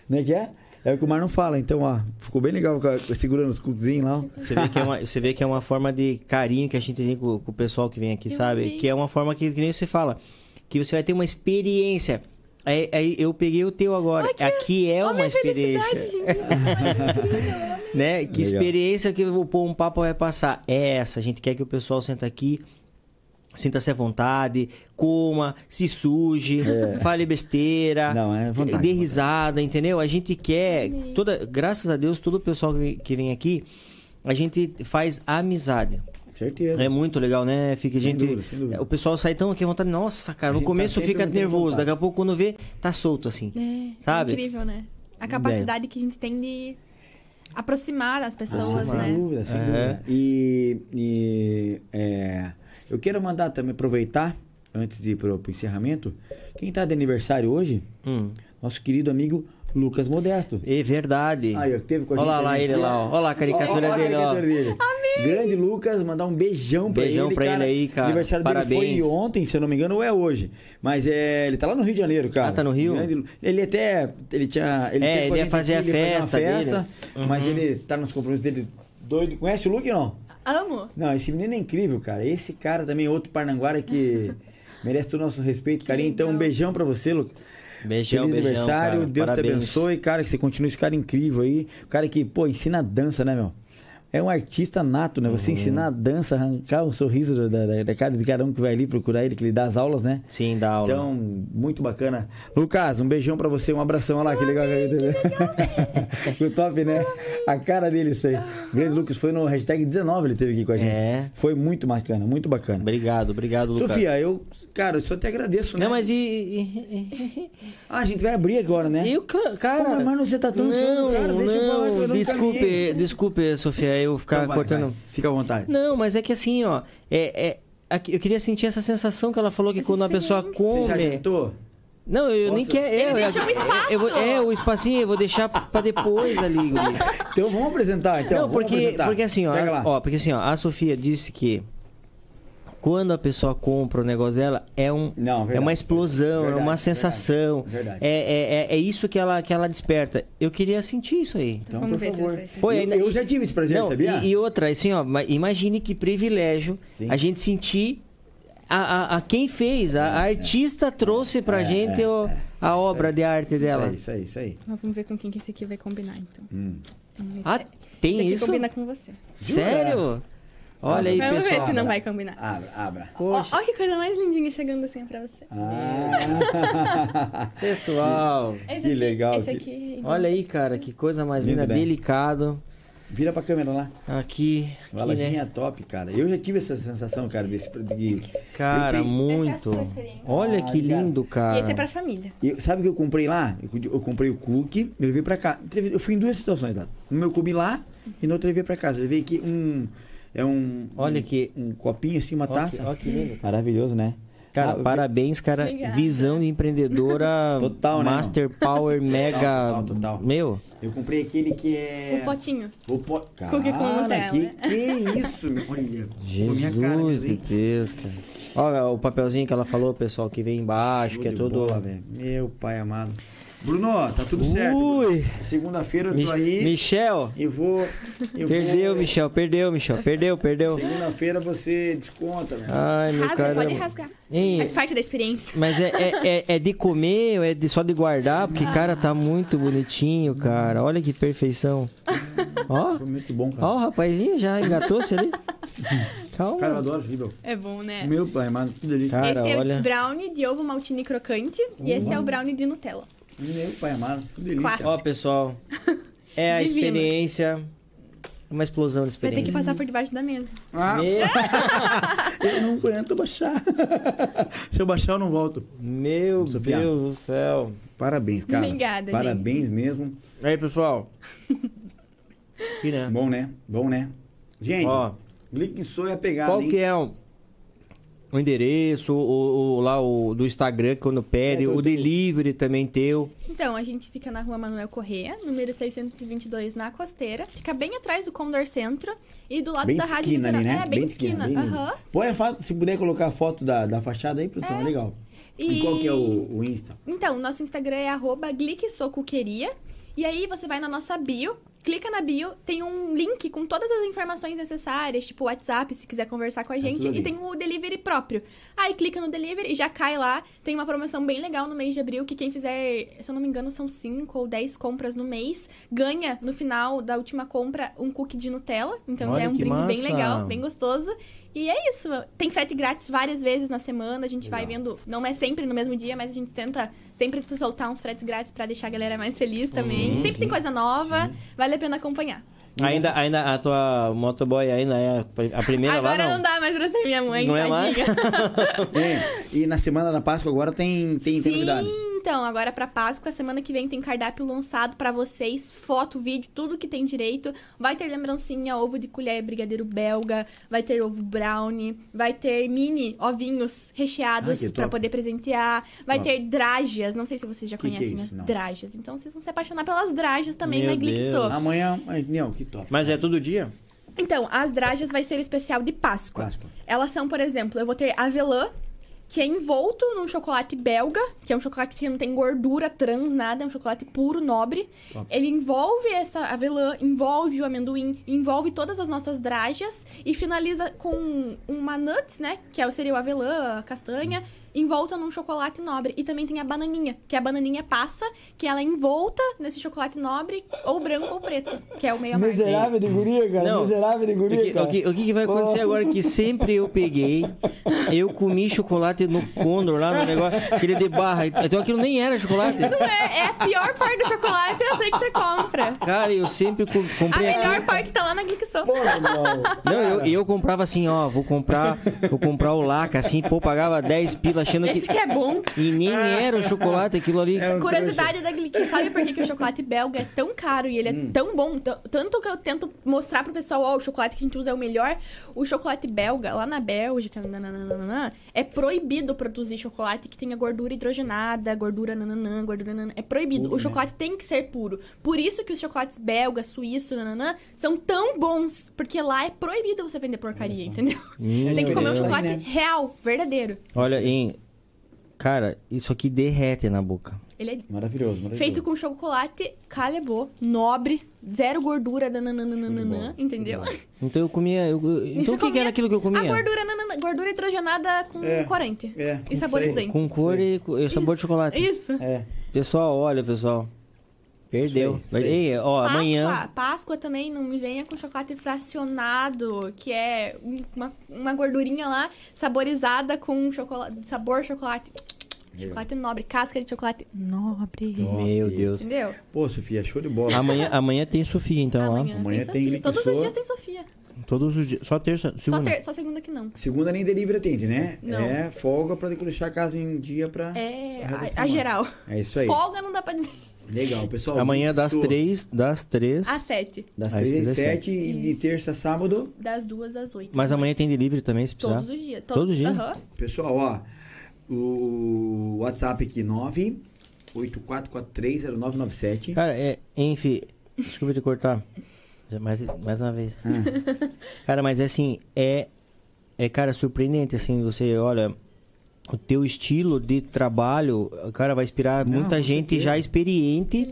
Né que é? É o que o Mar não fala. Então, ó, ficou bem legal segurando os cookzinhos lá. Você vê, que é uma, você vê que é uma forma de carinho que a gente tem com, com o pessoal que vem aqui, Eu sabe? Que é uma forma que, que nem você fala, que você vai ter uma experiência. Aí, aí eu peguei o teu agora. Aqui, é Ó, uma minha experiência. felicidade, gente. *laughs* Né? Que Legal. experiência que o Pô um Papo vai passar? É essa. A gente quer que o pessoal senta aqui, sinta-se à vontade, coma, se suje, fale besteira, Não, é vontade, dê risada, entendeu? A gente quer, toda, graças a Deus, todo o pessoal que vem- aqui, a gente faz amizade. Certeza. É muito legal, né? Fica a Sem gente, dúvida, sem dúvida. o pessoal sai tão aqui à vontade, nossa, cara, no tá começo sempre fica nervoso, daqui a pouco quando vê, tá solto assim. É, Sabe? incrível, né? A capacidade que a gente tem de aproximar as pessoas, sem né? dúvida, sem Aham. dúvida. E, e, é, eu quero mandar também, aproveitar, antes de ir pro, pro encerramento, quem tá de aniversário hoje, Hum. nosso querido amigo Lucas Modesto. É verdade. Aí, ó, teve com a Olha gente lá, lá ele lá, ó. Olha lá a caricatura Ó, ó, ó, dele, ó. caricatura dele. Grande Lucas, mandar um beijão pra Beijão ele. pra cara. ele aí, cara. aniversário dele Parabéns. foi ontem, se eu não me engano, ou é hoje. Mas é, ele tá lá no Rio de Janeiro, cara. Ah, tá no Rio? Grande ele até. Ele tinha. Ele É, ele ia fazer aqui, a ele festa festa, dele. Mas Uhum. ele tá nos compromissos dele doido. Conhece o Luke não? Amo. Não, esse menino é incrível, cara. Esse cara também é outro Parnanguara que *laughs* merece todo o nosso respeito, carinho. Então, um beijão pra você, Lucas. Beijão, Feliz beijão, aniversário, cara. Deus Parabéns. te abençoe, cara, que você continue esse cara incrível aí. O cara que, pô, ensina dança, né, meu? É um artista nato, né? Uhum. Você ensinar a dança, arrancar um sorriso da, da, da cara de cada um que vai ali procurar ele, que ele dá as aulas, né? Sim, da aula. Então, muito bacana. Lucas, um beijão pra você, um abração. Olha lá, que legal que *laughs* teve. Ficou top, né? A cara dele, isso aí. O grande Lucas foi no hashtag 19, ele teve aqui com a gente. É. Foi muito bacana, muito bacana. Obrigado, obrigado, Lucas. Sofia, eu, cara, eu só te agradeço, né? Não, mas e. Ah, a gente vai abrir agora, né? e- eu, ca- cara. Pô, mas, mano, você tá tão não, ansioso, cara, deixa eu não, falar que eu não desculpe, desculpe, Sofia, eu ficar Então vai, cortando. vai. Fica à vontade. Não, mas é que assim, ó, é, é- aqui- eu queria sentir essa sensação que ela falou que Essa quando a pessoa experiência. Você já come. jantou? Não, eu nem quero. É, Ele eu- deixa um espaço. eu vou- é, o espacinho eu vou deixar pra depois ali, guri. Então vamos apresentar, então. não, vamos porque, apresentar. porque assim, ó, Pega a, lá. ó, porque assim, ó, a Sofia disse que quando a pessoa compra o negócio dela, é, um, Não, é verdade. uma explosão, é Verdade, uma sensação. verdade. É, é, é, é isso que ela, que ela desperta. Eu queria sentir isso aí. Então, Vamos por favor. Pô, eu, ainda- eu já tive esse prazer, Não, sabia? E, e outra, assim, ó, ma- imagine que privilégio Sim. a gente sentir a, a, a quem fez, a, a artista trouxe pra É, gente é, o- é. a obra de arte dela. Isso aí, isso aí, isso aí. Vamos ver com quem que esse aqui vai combinar, então. Hum. Ah, tem esse aqui isso? combina com você. Sério? Olha aí, Vamos ver pessoal. se não vai combinar. Abra, abra. Poxa, ó que coisa mais lindinha chegando assim pra você. Ah. *laughs* pessoal. Esse Que aqui- legal, Esse aqui. Olha aí, cara, que coisa mais Lindo, linda, né? delicado. Vira pra câmera lá. Aqui, Uma aqui lojinha né? top, cara. Eu já tive essa sensação, cara, desse. De, Cara, eu tenho- muito. Essa é a sua experiência. Olha Ah, que cara. lindo, cara. E esse é pra família. eu- sabe o que eu comprei lá? Eu, eu comprei o cookie, eu levei pra cá. Eu fui em duas situações lá. No meu comi lá e no outro eu levei pra casa. Eu levei aqui um. É um. Olha um, que- Um copinho assim, uma que- taça. ó que lindo. Maravilhoso, né? Cara, Ah, parabéns, cara. Obrigada. Visão de empreendedora. *laughs* Total, né, Master Power Mega. Total, total. Meu, Eu comprei aquele que é. O potinho. O po... Cara, Cookie com Nutella. que, que isso, meu? Olha, ficou minha Jesus cara de? Deus, cara. Olha o papelzinho que ela falou, pessoal, que vem embaixo, Show que é todo. bola, velho. Meu pai amado. Bruno, tá tudo certo. Ui! Segunda-feira eu Mi- tô aí Michel! e vou. Eu Perdeu, vou... Michel, perdeu, Michel. Perdeu, perdeu. Segunda-feira você desconta, meu. Ai, meu Rasga, pode rasgar. Hein? Faz parte da experiência. Mas é, é, é, é de comer ou é de, só de guardar? Porque, cara, tá muito bonitinho, cara. Olha que perfeição. Ó, Foi muito bom, cara. ó, o rapazinho já engatou-se ali. Calma. Cara, eu adoro aqui, meu. É bom, né? Meu pai amado, que delícia. Cara, esse é olha. o brownie de ovo maltine crocante e esse é o brownie de Nutella. Meu pai amado, que delícia. Ó, pessoal. É a Divino. experiência. Uma explosão de Vai ter que passar por debaixo da mesa. Ah, Meu, *laughs* eu não aguento baixar. *laughs* Se eu baixar, eu não volto. meu Sofia. Deus do céu. Parabéns, cara. Obrigada, Parabéns mesmo. Aí, pessoal. *laughs* Aqui, né? Bom, né? Bom, né? Gente, Ó. Glick Soy é pegada, Qual hein? que é o, o endereço, o, o- lá o do Instagram quando pede, É, o delivery também teu. Então, a gente fica na rua Manuel Corrêa, número 622, na Costeira. Fica bem atrás do Condor Centro e do lado Bem da Rádio esquina Litoral. né? É, bem, de esquina. bem lindo. Aham. Põe a foto, se puder colocar a foto da, da fachada aí, produção, é legal. E... E- qual que é o, o Insta? Então, nosso Instagram é arroba. E aí você vai na nossa bio, clica na bio, tem um link com todas as informações necessárias, tipo WhatsApp, se quiser conversar com a gente, tudo ali. e tem o delivery próprio. Aí clica no delivery e já cai lá. Tem uma promoção bem legal no mês de abril, que quem fizer, se eu não me engano, são 5 ou 10 compras no mês, ganha no final da última compra um cookie de Nutella. Então Olha já é um brinde bem massa! legal, bem gostoso. E é isso. Tem frete grátis várias vezes na semana. A gente vai vendo. Não é sempre no mesmo dia, mas a gente tenta sempre soltar uns fretes grátis pra deixar a galera mais feliz também. Sim, sempre sim. tem coisa nova. Vale a pena acompanhar. Ainda, ainda a tua motoboy ainda é a primeira Agora lá, não. não? dá mais pra ser minha mãe, Não é mais? *laughs* tadinha. É, e na semana da Páscoa agora tem, tem, tem Sim, novidade. Então, agora pra Páscoa, semana que vem tem cardápio lançado pra vocês, foto, vídeo, tudo que tem direito. Vai ter lembrancinha, ovo de colher, brigadeiro belga, vai ter ovo brownie, vai ter mini ovinhos recheados top. poder presentear, vai Top. ter drajas, não sei se vocês já Que que é conhecem isso? as Não. drajas. Então vocês vão se apaixonar pelas drajas também Meu na Deus. Soap. Amanhã, meu, que top. Mas é todo dia? Então, as drajas vai ser especial de Páscoa. Páscoa. Elas são, por exemplo, eu vou ter avelã, que é envolto num chocolate belga, que é um chocolate que não tem gordura trans, nada, é um chocolate puro, nobre. Top. Ele envolve essa avelã, envolve o amendoim, envolve todas as nossas drajas e finaliza com uma nuts, né? Que é- seria o avelã, a castanha, envolta num chocolate nobre. E também tem a bananinha, que a bananinha passa, que ela é envolta nesse chocolate nobre, ou branco ou preto, que é o meio amargo. Miserável de guria, cara. Não. Miserável de O guria, que, cara. o que- o que que vai acontecer Oh. agora é que sempre eu peguei, eu comi chocolate no Condor lá no negócio, aquele de barra, então aquilo nem era chocolate. É, é a pior parte do chocolate, eu sei que você compra. Cara, eu sempre co- A comprei melhor parte tá lá na irmão. Não, eu, eu comprava assim, ó, vou comprar, vou comprar o laca, assim, pô, pagava 10 pila achando que. Esse que é bom. *laughs* E nem era o chocolate, aquilo ali. É um Curiosidade da Glick, sabe por que, que o chocolate belga é tão caro e ele é Hum. tão bom? Tanto que eu tento mostrar pro pessoal, ó, o chocolate que a gente usa é o melhor. O chocolate belga, lá na Bélgica, nananana, é proibido produzir chocolate que tenha gordura hidrogenada, gordura nananã, gordura nananã. É proibido. Puro, o né? chocolate tem que ser puro. Por isso que os chocolates belgas, suíços, nananã, são tão bons. Porque lá é proibido você vender porcaria, entendeu? Hum, Tem que comer um chocolate Né? real, verdadeiro. Olha, em. Cara, isso aqui derrete na boca. Ele é Maravilhoso, maravilhoso. Feito com chocolate calebô, nobre, zero gordura, nananana, entendeu? Então eu comia. eu- eu- então o que, que comia era aquilo que eu comia? A gordura, nanana, gordura hidrogenada com É. corante. É, E saborizante. Com cor e, e sabor de chocolate. Isso. É. Pessoal, olha, pessoal. Perdeu. Sei, sei. Ei, ó, Páscoa, amanhã. Páscoa também não me venha com chocolate fracionado, que é uma, uma gordurinha lá saborizada com chocolate, sabor chocolate. Chocolate nobre, casca de chocolate nobre. Meu Deus. Entendeu? Pô, Sofia, show de bola. Amanhã, amanhã tem Sofia, então, Amanhã, lá. Amanhã tem tem. Todos os dias tem Sofia. Todos os dias. Só terça, Só, segunda. ter, só segunda que não. Segunda nem delivery atende, né? Não. É folga pra deixar a casa em dia pra. É a, a geral. É isso aí. Folga não dá pra dizer. Legal, pessoal. Amanhã das Liquissô, três, das três. Às sete. Das Às 3 seis às 7 e de terça a sábado. Das duas às oito. Mas amanhã tem delivery também, se precisar. Todos os dias. Todos os dias? Aham. Pessoal, ó. O WhatsApp aqui 984430997. Cara, é, enfim, desculpa te cortar. Mais, mais uma vez. Ah. Cara, mas é assim, é, é, cara, surpreendente, assim, você olha, o teu estilo de trabalho, cara, vai inspirar Não, muita gente certeza. já Que experiente.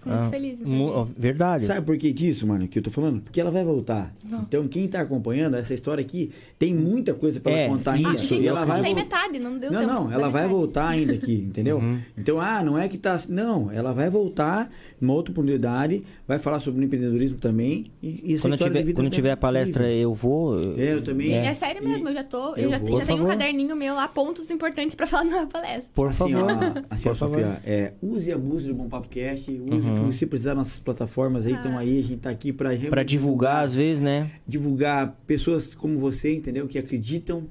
Fico muito Ah, feliz mu- Verdade. Sabe por que disso, mano, que eu tô falando? Porque ela vai voltar. Então, quem tá acompanhando essa história aqui, tem muita coisa pra É, ela contar ainda. isso, e ela vai Tem voltar. metade, não deu Não, não, ela vai metade. voltar ainda aqui, *laughs* entendeu? Uhum. Então, ah, não é que tá. Não, ela vai voltar numa outra oportunidade, vai falar sobre o empreendedorismo também. E, e essa Quando tiver, quando é tiver a palestra, incrível. eu vou. É, eu também. É sério mesmo, eu já tô. Eu, Eu já, vou. já tenho um caderninho meu lá, pontos importantes pra falar na palestra. Por assim, favor. Ó, assim, ó, Por favor. Sofia, é, use e abuse do Bom Papo Cast, use Uhum. o que você precisar das nossas plataformas aí, estão aí, a gente tá aqui realmente Pra divulgar, às vezes, né? divulgar pessoas como você, entendeu? Que acreditam,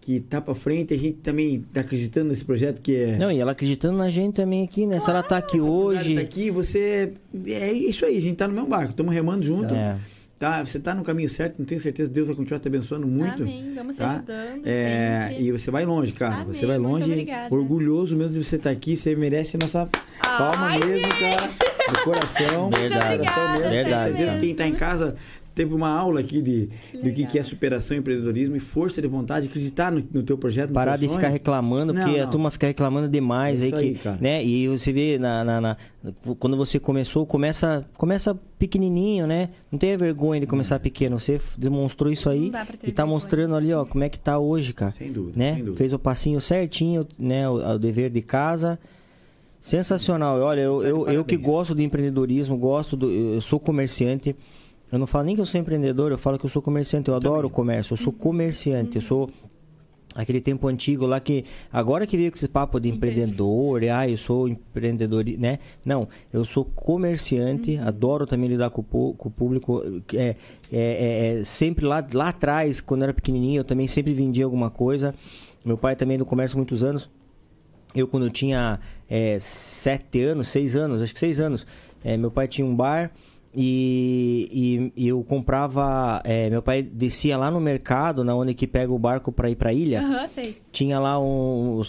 que tá pra frente, a gente também tá acreditando nesse projeto que é... Não, e ela acreditando na gente também aqui, né? Se ela tá aqui hoje. Tá aqui, você... É isso aí, a gente tá no mesmo barco, estamos remando junto. É. Tá, você tá no caminho certo, não tenho certeza, Deus vai continuar te abençoando muito. Amém, vamos tá? ajudando É, sempre. e você vai longe, cara. Amém, você vai longe. obrigada. Orgulhoso mesmo de você estar aqui. Você merece a nossa palma Ai, mesmo, cara. Do coração. Verdade. Do coração mesmo. Verdade, Tenho certeza cara. que quem tá em casa teve uma aula aqui de, do que, que é superação e empreendedorismo e força de vontade, acreditar no, no teu projeto, no Parar teu de sonho. ficar reclamando, Não, porque a não. turma fica reclamando demais É aí que, cara. né? E você vê na, na- na- quando você começou, começa começa pequenininho, né? Não tenha vergonha de começar pequeno. Você demonstrou isso aí e tá mostrando ali, ó, como é que tá hoje, cara. Sem dúvida, né? sem dúvida. Fez o passinho certinho, né? O, o dever de casa. Sensacional. Olha, eu, eu, eu que gosto de empreendedorismo, gosto do. Eu sou comerciante. Eu não falo nem que eu sou empreendedor, eu falo que eu sou comerciante. Eu adoro o comércio, eu sou comerciante, eu sou. Aquele tempo antigo lá que. Agora que veio com esse papo de empreendedor, e, ah, eu sou empreendedor, né? Não, eu sou comerciante, adoro também lidar com com o público. É, é, é, é, sempre lá, lá atrás, quando eu era pequenininho, eu também sempre vendia alguma coisa. Meu pai também no comércio há muitos anos. Eu, quando eu tinha é, sete anos, seis anos, acho que seis anos, é, meu pai tinha um bar e, e- e eu comprava. é, meu pai descia lá no mercado, na onde que pega o barco para ir para ilha. Aham, sei. Tinha lá um, o,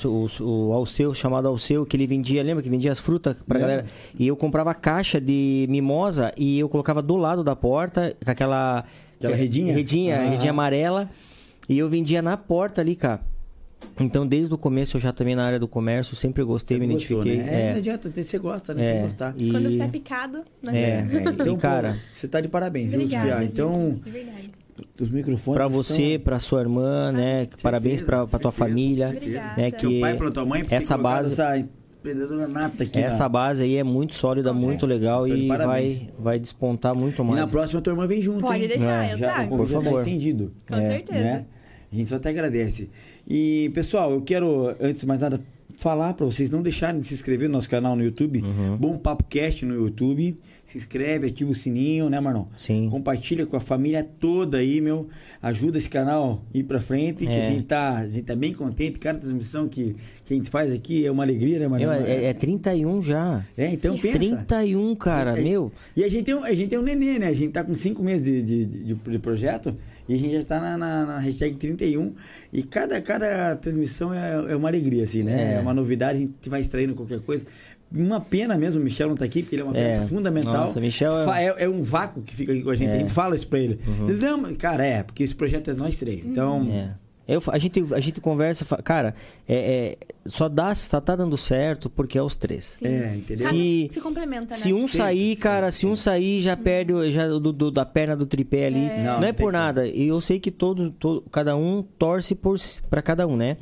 o, o Alceu, chamado Alceu, que ele vendia, lembra que vendia as frutas pra galera? E eu comprava caixa de mimosa e eu colocava do lado da porta, com aquela... Aquela redinha? Redinha, redinha amarela. E eu vendia na porta ali, cara. Então, desde o começo, eu já também na área do comércio, sempre gostei, me Você gostou, identifiquei. Né? É, É, não adianta, você gosta, né? Você tem é, que gostar. e- Quando você é picado, não É, adianta. É, então, E, cara, pô, você tá de parabéns, viu, Obrigada. Então, De verdade. Os microfones Pra você, estão- pra sua irmã, né? Parabéns pra, pra tua certeza, família. Obrigada. Né, Teu que pai, pra tua mãe, por essa base, Essa empreendedora nata aqui. essa na- base aí é muito sólida, Com muito certeza. legal Então, de e parabéns. vai, vai despontar muito E mais. na próxima tua irmã vem junto, Pode hein? deixar, É, eu Já, o trago. já tá favor. estendido. Com É, certeza. né? A gente só até agradece. E, pessoal, eu quero, antes de mais nada, falar para vocês não deixarem de se inscrever no nosso canal no YouTube. Uhum. Bom Papo Cast no YouTube. Se inscreve, ativa o sininho, né, Marlon? Sim. Compartilha com a família toda aí, meu. Ajuda esse canal a ir pra frente, que É. a gente, tá, a gente tá bem contente. Cada transmissão que, que a gente faz aqui é uma alegria, né, Marlon? É, é 31 já. É, então pensa. 31, cara, É, meu. E a gente, tem um, a gente tem um nenê, né? A gente tá com cinco meses de, de, de, de projeto e a gente já tá na, na, na hashtag 31. E cada, cada transmissão é, é uma alegria, assim, né? É. É. uma novidade, a gente vai extraindo qualquer coisa. Uma pena mesmo o Michel não tá aqui, porque ele é uma É. peça fundamental. Nossa, Michel é- é... é um vácuo que fica aqui com a gente. É. A gente fala isso pra ele. Ele, Não, mas, cara, é, porque esse projeto é nós três. Então, É. Eu, a, gente, a gente conversa, cara, é, é, só, dá, só tá dando certo porque é os três. Sim. é, entendeu? Se- se complementa, né? Se um Sempre, sair, sempre, cara, se um sair, já perde o- já do, do- da perna do tripé ali. É. Não, Não, é não por nada. E eu sei que todo, todo, cada um torce pra cada um, né?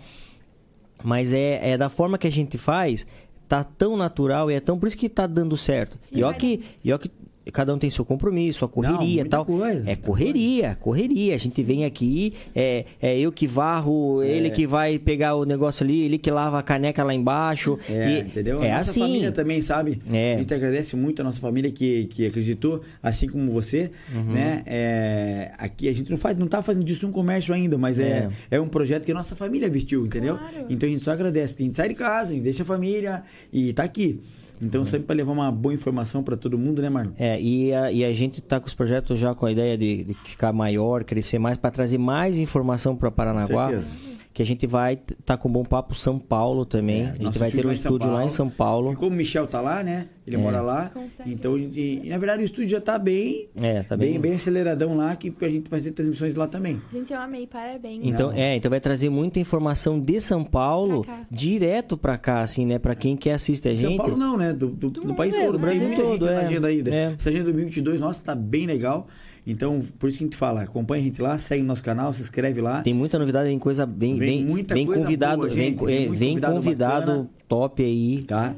Mas é, é da forma que a gente faz, tá tão natural e é tão. Por isso que tá dando certo. E ó que, e ó que cada um tem seu compromisso, a correria e tal. coisa, é correria, correria. A gente vem aqui, é, é eu que varro, ele que vai pegar o negócio ali, ele que lava a caneca lá embaixo. É, e entendeu? É a nossa assim. família também, sabe? É. A gente agradece muito a nossa família que, que acreditou, assim como você, Uhum. né? É, aqui a gente não faz, não tá fazendo disso um comércio ainda, mas é, é um projeto que a nossa família vestiu, entendeu? Claro. Então a gente só agradece, porque a gente sai de casa, a gente deixa a família e tá aqui. Então sempre para levar uma boa informação para todo mundo, né, Marlon? É, e a, e a gente tá com os projetos já com a ideia de, de ficar maior, crescer mais, para trazer mais informação para Paranaguá. certeza. Que a gente vai tá com Bom Papo São Paulo também. É, a gente vai ter um São estúdio lá em Paulo. São Paulo. E como o Michel tá lá, né? Ele mora lá. Consegue. Então, a gente, e, na verdade, o estúdio já tá bem, É, tá bem, bem. bem aceleradão lá, que a gente vai fazer transmissões lá também. Gente, eu amei, parabéns. Então, Não. é, então vai trazer muita informação de São Paulo Pra direto pra cá, assim, né? Pra quem quer assistir a gente. São Paulo não, né? Do, do, do mundo, país é, todo. do Tem Brasil muita gente todo, na é. agenda ainda. É. Essa agenda 2022, nossa, tá bem legal. Então, por isso que a gente fala, acompanha a gente lá, segue nosso canal, se inscreve lá. Tem muita novidade, tem coisa bem, Vem bem, muita bem coisa convidado, boa, vem, gente, é, vem vem convidado convidado, top aí. Tá?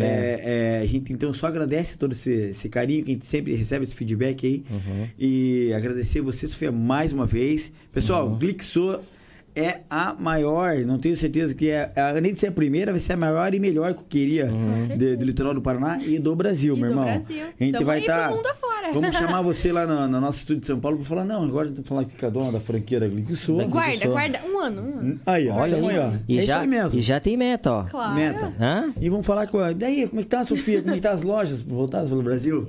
É, é, a gente então só agradece todo esse, esse carinho que a gente sempre recebe esse feedback aí. Uhum. E agradecer você, Sofia, mais uma vez. Pessoal, Uhum. Glixo é a maior, não tenho certeza que é, além de ser a primeira, vai ser a maior e melhor coqueria Uhum. de- do litoral do Paraná e do Brasil, E meu do irmão. Brasil. A gente Tamo vai estar. afora. Vamos *laughs* chamar você lá no, no nosso estúdio de São Paulo para falar, não, agora vamos falar que é a dona da franquia da Glixo. Da Guarda, guarda. Um ano, um ano. Aí, ó. Olha aí, aí, ó. E, é já, aí mesmo. e já tem meta, ó. Claro. Meta. Hã? E vamos falar com a. Daí, como é que tá, Sofia? Como é que tá as lojas voltadas pelo Brasil?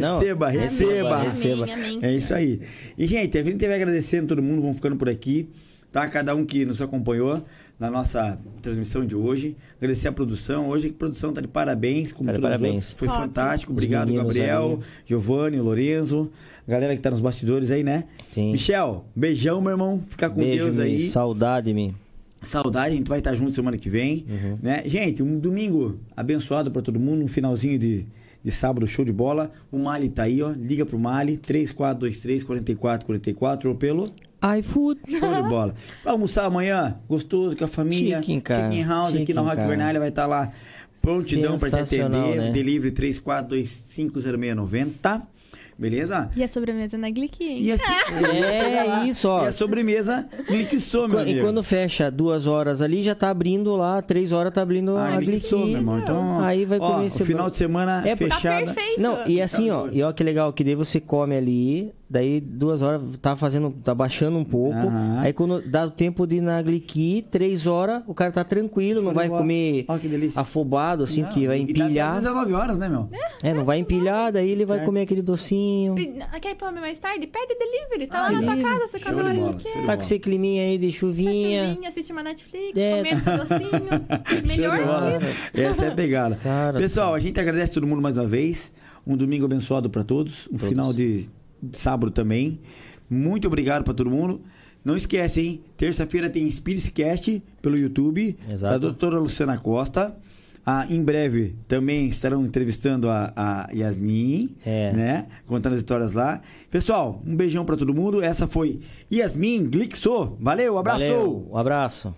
Não, Receba, amém, receba. receba. Amém, amém. É isso aí. E, gente, a gente vai agradecendo todo mundo, vamos ficando por aqui. Tá? Cada um que nos acompanhou na nossa transmissão de hoje. Agradecer a produção. Hoje a produção tá de parabéns, como Tá de parabéns. Foi fantástico. Obrigado, meninos Gabriel, aí. Giovanni, Lorenzo. A galera que tá nos bastidores aí, né? Sim. Michel, beijão, meu irmão. Fica com Beijo, Deus aí. Saudade, Mi. Saudade, a gente vai estar junto semana que vem, Uhum. né? Gente, um domingo abençoado para todo mundo, um finalzinho de, de sábado show de bola. O Mali tá aí, ó. Liga pro Mali, 3423 4444 ou pelo iFood. show de *laughs* bola. Vai almoçar amanhã, gostoso com a família. Chicken, cara. Chicken House aqui na Chicken, Rock cara. Vernalha vai estar lá prontidão para te atender. né? Delivery 34250690. Beleza? E a sobremesa na Glick, hein? E a, *laughs* É isso, ó. E a sobremesa Glixou, meu E amigo. quando fecha duas horas ali, já tá abrindo lá, três horas tá abrindo Ah, a Gliqui. meu irmão. Então, Aí vai ó, comer o final de semana É, Tá fechada. perfeito. Não, e assim, ó, e ó que legal, que daí você come ali, daí duas horas tá fazendo, tá baixando um pouco. Aham. Aí quando dá o tempo de ir na Gliqui, três horas, o cara tá tranquilo, Show não vai comer delícia. afobado, assim, Não, porque vai e dá até empilhar. às 19 horas, né, meu? É, não vai empilhar, daí ele vai Certo. comer aquele docinho. Quer ir mais tarde? Pede delivery. Tá Ah, lá na tua casa, você come a hora que quer. Tá com esse climinha aí de chuvinha. Chuvinha, assiste uma Netflix, É. comendo seu docinho. *laughs* Melhor que isso. Essa é a pegada. Cara, Pessoal, a gente agradece todo mundo mais uma vez. Um domingo abençoado para todos. Um Todos. final de sábado também. Muito obrigado para todo mundo. Não esquece, hein? Terça-feira tem Spiritcast pelo YouTube. Exato. Da doutora Luciana Costa. Ah, em breve também estarão entrevistando a, a Yasmin, É. né? Contando as histórias lá. Pessoal, um beijão pra todo mundo. Essa foi Yasmin Glixo. Valeu, abraço! Valeu, um abraço.